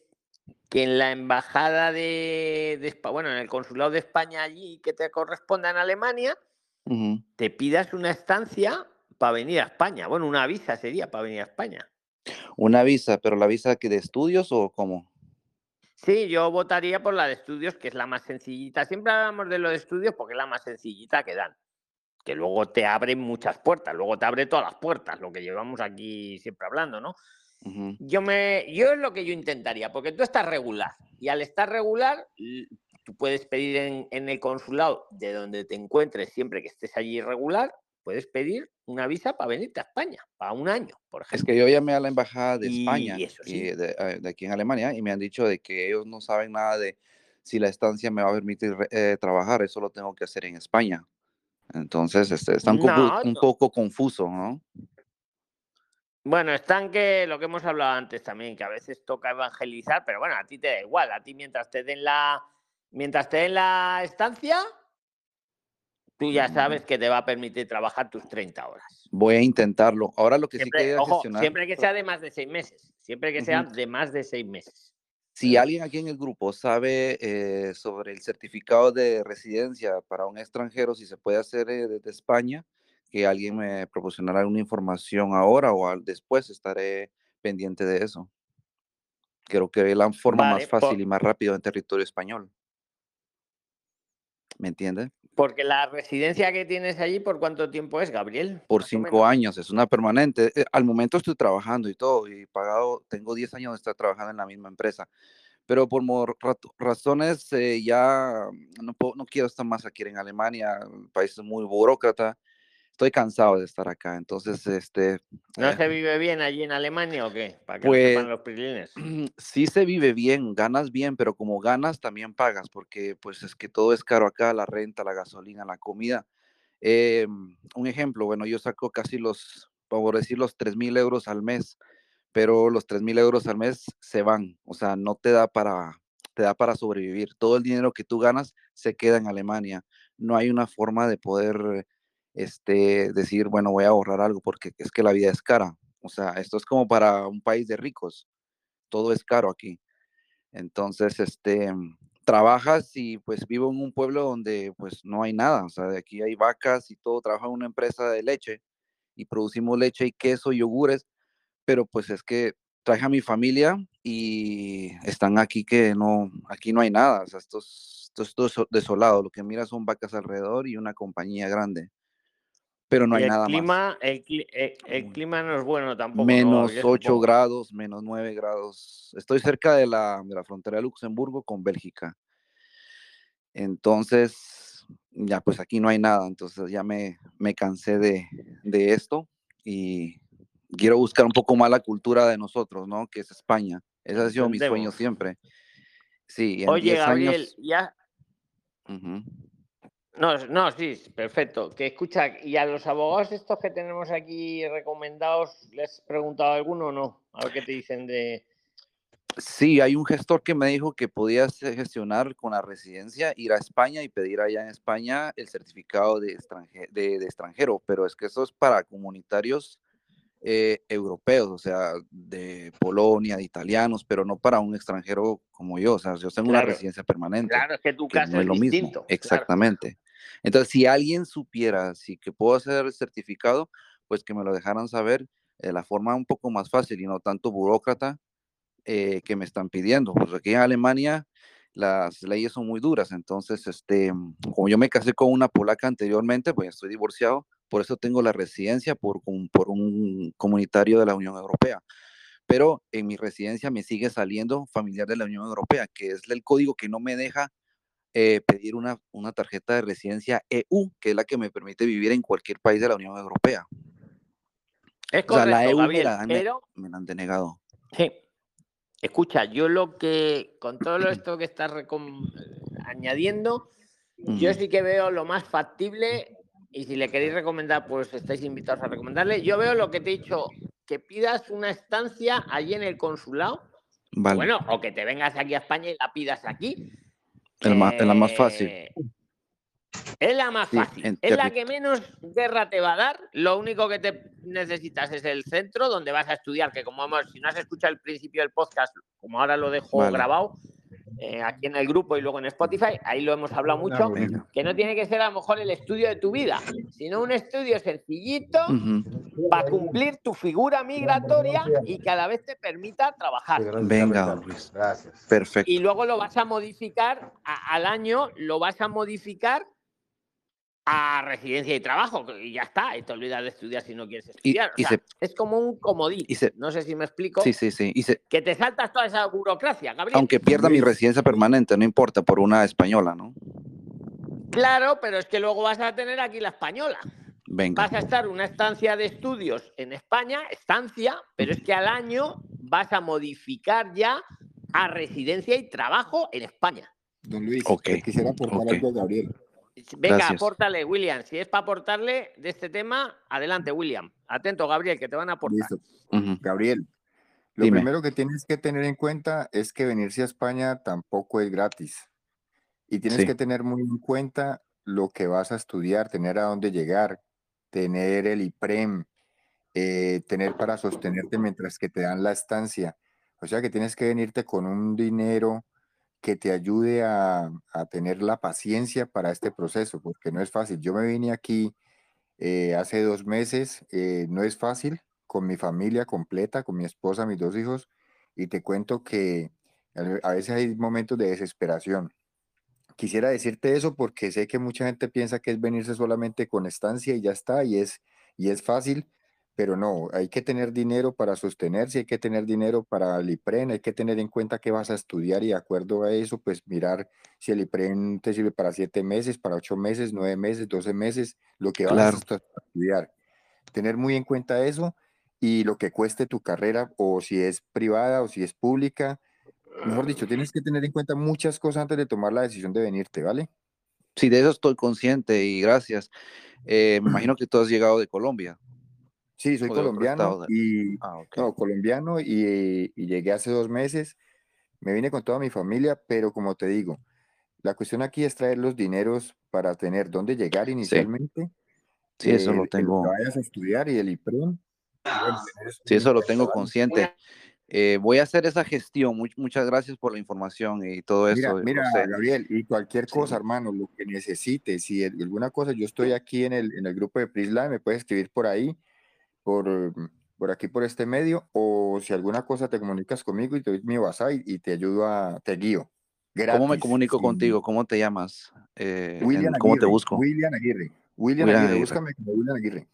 que en la embajada de, bueno, en el consulado de España allí que te corresponda en Alemania, te pidas una estancia para venir a España. Bueno, una visa sería para venir a España. Una visa, pero la visa que de estudios o cómo? Sí, yo votaría por la de estudios, que es la más sencillita. Siempre hablamos de lo de estudios porque es la más sencillita que dan. Que luego te abre muchas puertas, luego te abre todas las puertas, lo que llevamos aquí siempre hablando, ¿no? Yo me, yo es lo que yo intentaría, porque tú estás regular y al estar regular, tú puedes pedir en, en el consulado de donde te encuentres siempre que estés allí regular, puedes pedir una visa para venirte a España, para un año, por Es ejemplo. que yo llamé a la embajada de España Y eso y sí. de, eh, de aquí en Alemania y me han dicho de que ellos no saben nada de si la estancia me va a permitir eh, trabajar, eso lo tengo que hacer en España. Entonces, este, está un, No, poco confuso, ¿no? Bueno, están que lo que hemos hablado antes también, que a veces toca evangelizar, pero bueno, a ti te da igual, a ti mientras te den la, mientras te den la estancia, tú ya sabes que te va a permitir trabajar tus 30 horas. Voy a intentarlo. Ahora lo que sí Siempre, quería ojo, gestionar, siempre que sea de más de seis meses, siempre que sea de más de seis meses. Si alguien aquí en el grupo sabe eh, sobre el certificado de residencia para un extranjero, si se puede hacer eh, desde España, que alguien me proporcionara alguna información ahora o al- después, estaré pendiente de eso. Creo que es la forma Vale, más fácil por- y más rápido en territorio español. ¿Me entiende? porque la residencia que tienes allí, ¿por cuánto tiempo es, Gabriel? Por cinco años, es una permanente. Eh, Al momento estoy trabajando y todo, y pagado, tengo 10 años de estar trabajando en la misma empresa, pero por razones eh, ya no, puedo- no quiero estar más aquí en Alemania, el país es muy burócrata, estoy cansado de estar acá, entonces, este, ¿No eh, se vive bien allí en Alemania o qué? Para que pues sepan los prilines. sí se vive bien, ganas bien, pero como ganas también pagas, porque pues es que todo es caro acá, la renta, la gasolina, la comida. Eh, un ejemplo, bueno, yo saco casi los, por decir, los 3 mil euros al mes, pero los 3 mil euros al mes se van, o sea, no te da para, te da para sobrevivir. Todo el dinero que tú ganas se queda en Alemania. No hay una forma de poder, este, decir, bueno, voy a ahorrar algo, porque es que la vida es cara. O sea, esto es como para un país de ricos, todo es caro aquí. Entonces, este, trabajas y pues vivo en un pueblo donde pues no hay nada, o sea, de aquí hay vacas y todo, trabajo en una empresa de leche y producimos leche y queso, yogures, pero pues es que traje a mi familia y están aquí que no, aquí no hay nada, o sea, esto es, esto es desolado, lo que mira son vacas alrededor y una compañía grande, pero no hay el nada más. el, eh, el clima no es bueno tampoco, ¿no, Menos Gabriel? 8 Supongo. grados, menos 9 grados. Estoy cerca de la, de la frontera de Luxemburgo con Bélgica. Entonces, ya pues aquí no hay nada. Entonces ya me, me cansé de, de esto y quiero buscar un poco más la cultura de nosotros, ¿no? Que es España. Ese ha sido mi sueño siempre. Sí, en Oye, 10 Gabriel, años. ya. Ujú. No, no, sí, perfecto. Que escucha, ¿y a los abogados estos que tenemos aquí recomendados, les has preguntado alguno o no? A ver qué te dicen de. Sí, hay un gestor que me dijo que podías gestionar con la residencia, ir a España y pedir allá en España el certificado de, extranje- de, de extranjero, pero es que eso es para comunitarios eh, europeos, o sea, de Polonia, de italianos, pero no para un extranjero como yo, o sea, yo tengo una residencia permanente, claro, es que tu que caso no es es lo mismo, distinto. Claro. exactamente. Entonces, si alguien supiera si que puedo el certificado, pues que me lo dejaran saber de la forma un poco más fácil y no tanto burócrata eh, que me están pidiendo. Pues aquí en Alemania las leyes son muy duras, entonces, este, como yo me casé con una polaca anteriormente, pues estoy divorciado, por eso tengo la residencia por, por un comunitario de la Unión Europea. Pero en mi residencia me sigue saliendo familiar de la Unión Europea, que es el código que no me deja eh, pedir una, una tarjeta de residencia EU, que es la que me permite vivir en cualquier país de la Unión Europea. Es O sea, la correcto, EU me Gabriel, la, han, pero me la han denegado. sí. Escucha, yo lo que, con todo lo esto que estás recom- añadiendo, yo sí que veo lo más factible y si le queréis recomendar, pues estáis invitados a recomendarle. Yo veo lo que te he dicho, que pidas una estancia allí en el consulado, Vale. bueno, o que te vengas aquí a España y la pidas aquí. Es la más fácil. Eh, Es la más Sí, fácil, es la que menos guerra te va a dar. Lo único que te necesitas es el centro donde vas a estudiar, que como hemos, si no has escuchado el principio del podcast, como ahora lo dejo Vale. grabado eh, aquí en el grupo y luego en Spotify, ahí lo hemos hablado mucho, que no tiene que ser a lo mejor el estudio de tu vida, sino un estudio sencillito para cumplir tu figura migratoria y que a la vez te permita trabajar. Venga, don Luis. Perfecto. Y luego lo vas a modificar a- al año, lo vas a modificar a residencia y trabajo y ya está, y te olvidas de estudiar si no quieres Y, estudiar. O y sea, se, es como un comodín. y se, No sé si me explico. sí, sí, sí. Y se, Que te saltas toda esa burocracia, Gabriel. aunque pierda mi residencia permanente, no importa, por una española, ¿no? Claro, pero es que luego vas a tener aquí la española. Venga. Vas a estar una estancia de estudios en España, estancia, pero es que al año vas a modificar ya a residencia y trabajo en España. Don Luis, quisiera aportar algo a Gabriel. Venga, Gracias. apórtale, William. Si es para aportarle de este tema, adelante, William. Atento, Gabriel, que te van a aportar. Listo. Gabriel, lo Dime. primero que tienes que tener en cuenta es que venirse a España tampoco es gratis. Y tienes Sí, que tener muy en cuenta lo que vas a estudiar, tener a dónde llegar, tener el IPREM, eh, tener para sostenerte mientras que te dan la estancia. O sea que tienes que venirte con un dinero que te ayude a, a tener la paciencia para este proceso, porque no es fácil. Yo me vine aquí eh, hace dos meses, eh, no es fácil, con mi familia completa, con mi esposa, mis dos hijos, y te cuento que a veces hay momentos de desesperación. Quisiera decirte eso porque sé que mucha gente piensa que es venirse solamente con estancia y ya está, y es, y es fácil, pero no, hay que tener dinero para sostenerse, hay que tener dinero para el IPREN, hay que tener en cuenta que vas a estudiar y de acuerdo a eso, pues mirar si el IPREN te sirve para siete meses, para ocho meses, nueve meses, doce meses, lo que vas a claro. estudiar. Tener muy en cuenta eso y lo que cueste tu carrera o si es privada o si es pública. Mejor dicho, tienes que tener en cuenta muchas cosas antes de tomar la decisión de venirte, ¿vale? Sí, de eso estoy consciente y gracias. Eh, me imagino que tú has llegado de Colombia Sí, soy colombiano y Ah, ok. no, colombiano y, y llegué hace dos meses. Me vine con toda mi familia, pero como te digo, la cuestión aquí es traer los dineros para tener dónde llegar Sí, inicialmente, sí, eso eh, lo de lo que tengo, vayas a estudiar y el IPREM. eso sí, eso lo tengo consciente. Eh, voy a hacer esa gestión. Much- muchas gracias por la información y todo Mira, eso, mira, José. Gabriel, y cualquier Sí, cosa, hermano, lo que necesites, si al- alguna cosa, yo estoy aquí en el, en el grupo de Prisline, me puedes escribir por ahí, por, eh, por aquí, por este medio, o si alguna cosa te comunicas conmigo y te doy mi WhatsApp y, y te ayudo a, te guío, ¿cómo me comunico contigo? ¿Cómo te llamas? Eh, William ¿cómo te busco? William Aguirre, William William Aguirre, Aguirre. búscame como William Aguirre.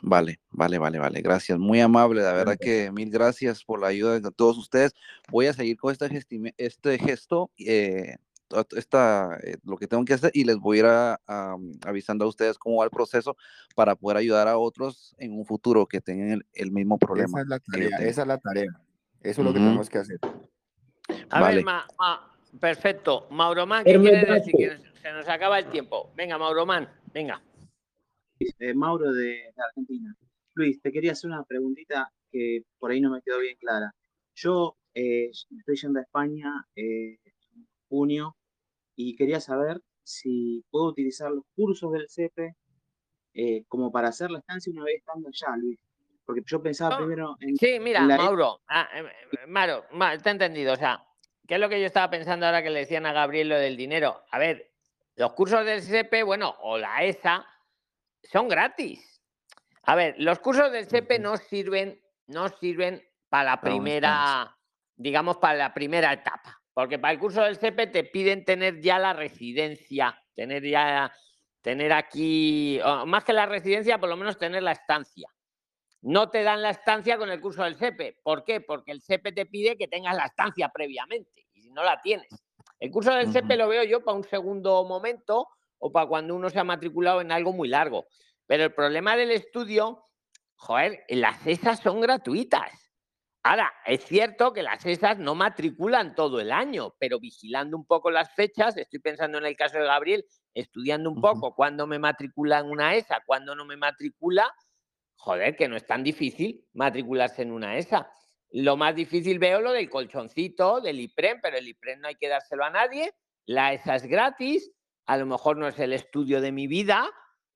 Vale, vale, vale, vale. Gracias. Muy amable. La verdad que mil gracias por la ayuda de todos ustedes. Voy a seguir con este, este gesto, eh, esta, eh, lo que tengo que hacer y les voy a ir a- a, mm, avisando a ustedes cómo va el proceso para poder ayudar a otros en un futuro que tengan el, el mismo esa problema es la tarea, esa es la tarea, eso es lo que tenemos que hacer. A ver, Vale. Ma- Ma- perfecto. Mauromán, ¿qué quieres decir? Que nos- se nos acaba el tiempo. Venga, Mauromán, venga. Eh, Mauro de, de Argentina. Luis, te quería hacer una preguntita que por ahí no me quedó bien clara. Yo eh, estoy yendo a España eh, en junio y quería saber si puedo utilizar los cursos del CEPE eh, como para hacer la estancia una vez estando allá, Luis. Porque yo pensaba No, primero en, Sí, en mira, la... Mauro, ah, eh, eh, Mauro, Ma- te he entendido. O sea, ¿qué es lo que yo estaba pensando ahora que le decían a Gabriel lo del dinero? A ver, los cursos del SEPE, bueno, o la ESA, son gratis. A ver, los cursos del SEPE no sirven, no sirven para la primera, digamos, para la primera etapa. Porque para el curso del SEPE te piden tener ya la residencia, tener ya, tener aquí, más que la residencia, por lo menos tener la estancia. No te dan la estancia con el curso del SEPE. ¿Por qué? Porque el SEPE te pide que tengas la estancia previamente y si no la tienes. El curso del Ujú, lo veo yo para un segundo momento o para cuando uno se ha matriculado en algo muy largo. Pero el problema del estudio, joder, las ESAs son gratuitas. Ahora, es cierto que las ESAs no matriculan todo el año, pero vigilando un poco las fechas, estoy pensando en el caso de Gabriel, estudiando un poco cuándo me matricula en una ESA, cuándo no me matricula, joder, que no es tan difícil matricularse en una ESA. Lo más difícil veo lo del colchoncito, del IPREM, pero el IPREM no hay que dárselo a nadie. La ESA es gratis, a lo mejor no es el estudio de mi vida,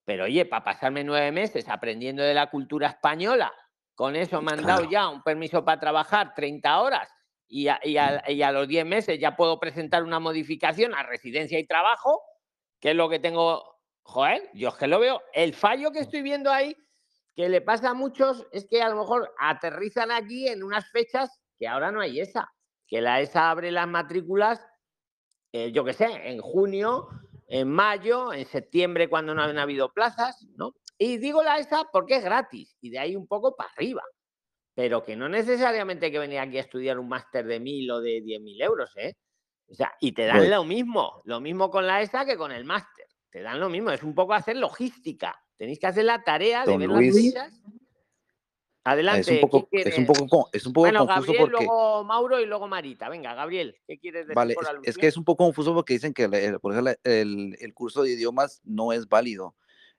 pero oye, para pasarme nueve meses aprendiendo de la cultura española, con eso me han dado ya un permiso para trabajar 30 horas y a, y a- y a los 10 meses ya puedo presentar una modificación a residencia y trabajo, que es lo que tengo, joder, yo es que lo veo. El fallo que estoy viendo ahí, que le pasa a muchos, es que a lo mejor aterrizan aquí en unas fechas que ahora no hay esa, que la ESA abre las matrículas, eh, yo qué sé, en junio en mayo, en septiembre cuando no han habido plazas, ¿no? Y digo la ESA porque es gratis y de ahí un poco para arriba. Pero que no necesariamente hay que venir aquí a estudiar un máster de mil o de diez mil euros, ¿eh? O sea, y te dan Pues- lo mismo, lo mismo con la ESA que con el máster. Te dan lo mismo, es un poco hacer logística. Tenéis que hacer la tarea de ver Luis. las fechas. Adelante. Es un poco, ¿quién es un poco, es un poco bueno, confuso Gabriel, porque, luego Mauro y luego Marita. Venga, Gabriel, ¿qué quieres decir vale, por es, es que es un poco confuso porque dicen que, el- por ejemplo, el, el curso de idiomas no es válido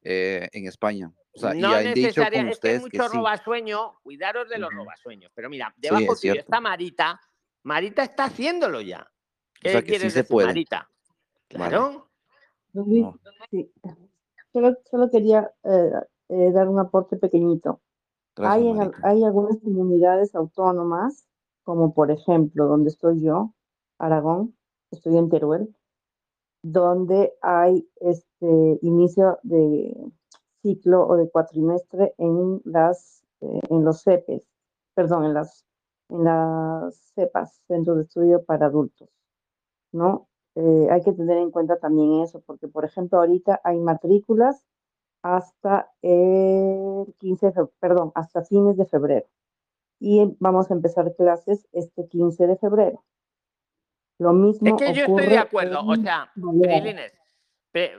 eh, en España. O sea, y No han dicho necesariamente, con es que que mucho sí. robasueño, cuidaros de los Ujú. robasueños. Pero mira, Sí, debajo es tuyo cierto. está Marita. Marita está haciéndolo ya. ¿Qué sea, que sí quieres se decir, puede. Marita? Claro. Sí. Solo, solo quería eh, eh, dar un aporte pequeñito. Gracias, Hay, en hay algunas comunidades autónomas, como por ejemplo donde estoy yo, Aragón, estoy en Teruel, donde hay este inicio de ciclo o de cuatrimestre en las eh, en los CEPES, perdón, en las en las CEPAS, Centros de Estudio para Adultos, ¿no? Eh, hay que tener en cuenta también eso, porque por ejemplo ahorita hay matrículas hasta el 15 de perdón, hasta fines de febrero. Y vamos a empezar clases este 15 de febrero. Lo Es mismo que yo estoy de acuerdo. O sea. Prilines,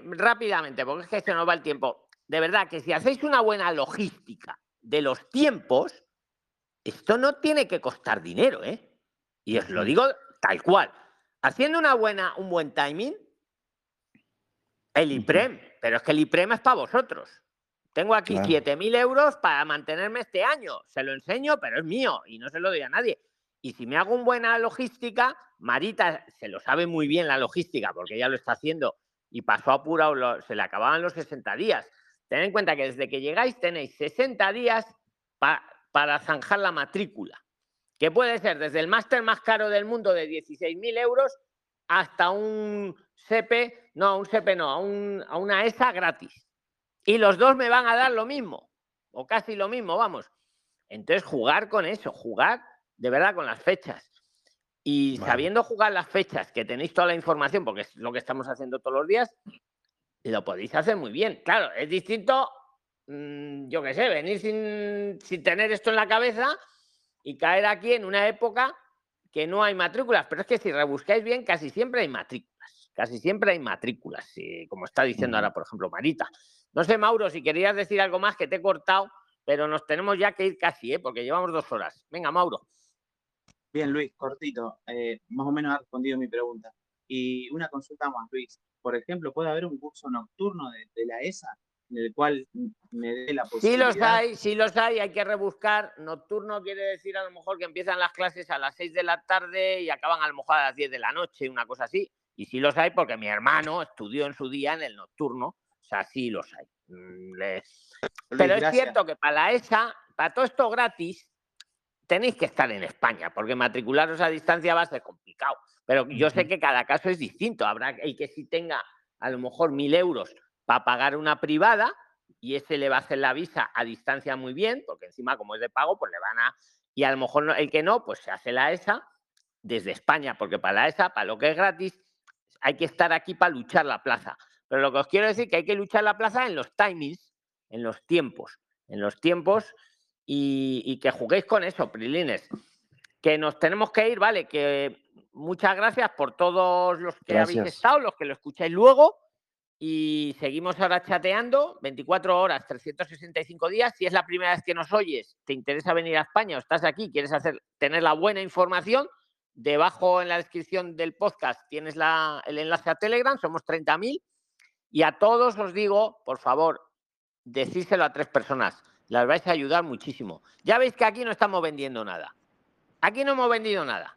rápidamente, porque es que se nos va el tiempo. De verdad que si hacéis una buena logística de los tiempos, esto no tiene que costar dinero, ¿eh? Y os lo digo tal cual. Haciendo una buena, un buen timing, el IPREM, pero es que el IPREM es para vosotros. Tengo aquí Claro. 7.000 euros para mantenerme este año. Se lo enseño, pero es mío y no se lo doy a nadie. Y si me hago una buena logística, Marita se lo sabe muy bien la logística, porque ella lo está haciendo y pasó apurado, se le acababan los 60 días. Tened en cuenta que desde que llegáis tenéis 60 días pa- para zanjar la matrícula, que puede ser desde el máster más caro del mundo de 16.000 euros hasta un SEPE, no, un SEPE no, a, a una ESA gratis. Y los dos me van a dar lo mismo, o casi lo mismo, vamos. Entonces, jugar con eso, jugar de verdad con las fechas. Y Vale. sabiendo jugar las fechas, que tenéis toda la información, porque es lo que estamos haciendo todos los días, lo podéis hacer muy bien. Claro, es distinto, mm, yo qué sé, venir sin, sin tener esto en la cabeza y caer aquí en una época que no hay matrículas. Pero es que si rebuscáis bien, casi siempre hay matrículas. Casi siempre hay matrículas, eh, como está diciendo ahora, por ejemplo, Marita. No sé, Mauro, si querías decir algo más que te he cortado, pero nos tenemos ya que ir casi, ¿eh? porque llevamos dos horas. Venga, Mauro. Bien, Luis, cortito. eh, más o menos ha respondido mi pregunta. Y una consulta más, Luis. Por ejemplo, ¿puede haber un curso nocturno de, de la ESA en el cual me dé la Sí posibilidad? los hay, sí los hay, hay que rebuscar. Nocturno quiere decir a lo mejor que empiezan las clases a las 6 de la tarde y acaban a lo mejor a las 10 de la noche, una cosa así. Y sí los hay porque mi hermano estudió en su día en el nocturno. O sea, sí los hay. Mm, le- Luis, Pero es gracias. cierto que para la ESA, para todo esto gratis, tenéis que estar en España, porque matricularos a distancia va a ser complicado. Pero yo sé que cada caso es distinto. Habrá el que sí tenga a lo mejor mil euros para pagar una privada y ese le va a hacer la visa a distancia muy bien, porque encima como es de pago, pues le van a... Y a lo mejor el que no, pues se hace la ESA desde España, porque para la ESA, para lo que es gratis, hay que estar aquí para luchar la plaza. Pero lo que os quiero decir es que hay que luchar la plaza en los timings, en los tiempos, en los tiempos y, y que juguéis con eso, Prilines. Que nos tenemos que ir, ¿vale? Que muchas gracias por todos los que habéis estado, los que lo escucháis luego. Y seguimos ahora chateando, 24 horas, 365 días. Si es la primera vez que nos oyes, te interesa venir a España o estás aquí, quieres hacer, tener la buena información, debajo en la descripción del podcast tienes la- el enlace a Telegram, somos 30.000. Y a todos os digo, por favor, decírselo a tres personas. Las vais a ayudar muchísimo. Ya veis que aquí no estamos vendiendo nada. Aquí no hemos vendido nada.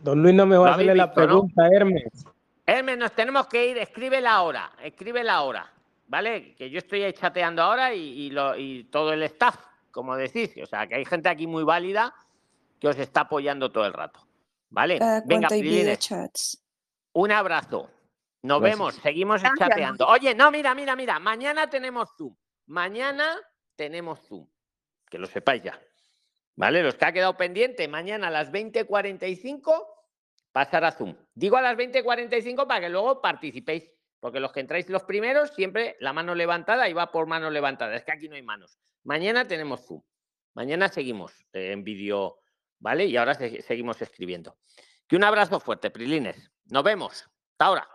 Don Luis no me va a hacerle la visto, ¿no? pregunta, Hermes. Hermes, nos tenemos que ir. Escríbela ahora. Escríbela ahora. ¿Vale? Que yo estoy ahí chateando ahora y, y lo- y todo el staff, como decís. O sea, que hay gente aquí muy válida que os está apoyando todo el rato. ¿Vale? Venga, Prilines, un abrazo. Nos Gracias. vemos, seguimos Gracias. chateando. Oye, no, mira, mira, mira. Mañana tenemos Zoom. Mañana tenemos Zoom. Que lo sepáis ya. ¿Vale? Los que ha quedado pendiente, mañana a las 20.45 pasar a Zoom. Digo a las 20.45 para que luego participéis. Porque los que entráis los primeros, siempre la mano levantada y va por mano levantada. Es que aquí no hay manos. Mañana tenemos Zoom. Mañana seguimos eh, en vídeo, ¿vale? Y ahora se- seguimos escribiendo. Que un abrazo fuerte, Prilines. Nos vemos. Hasta ahora.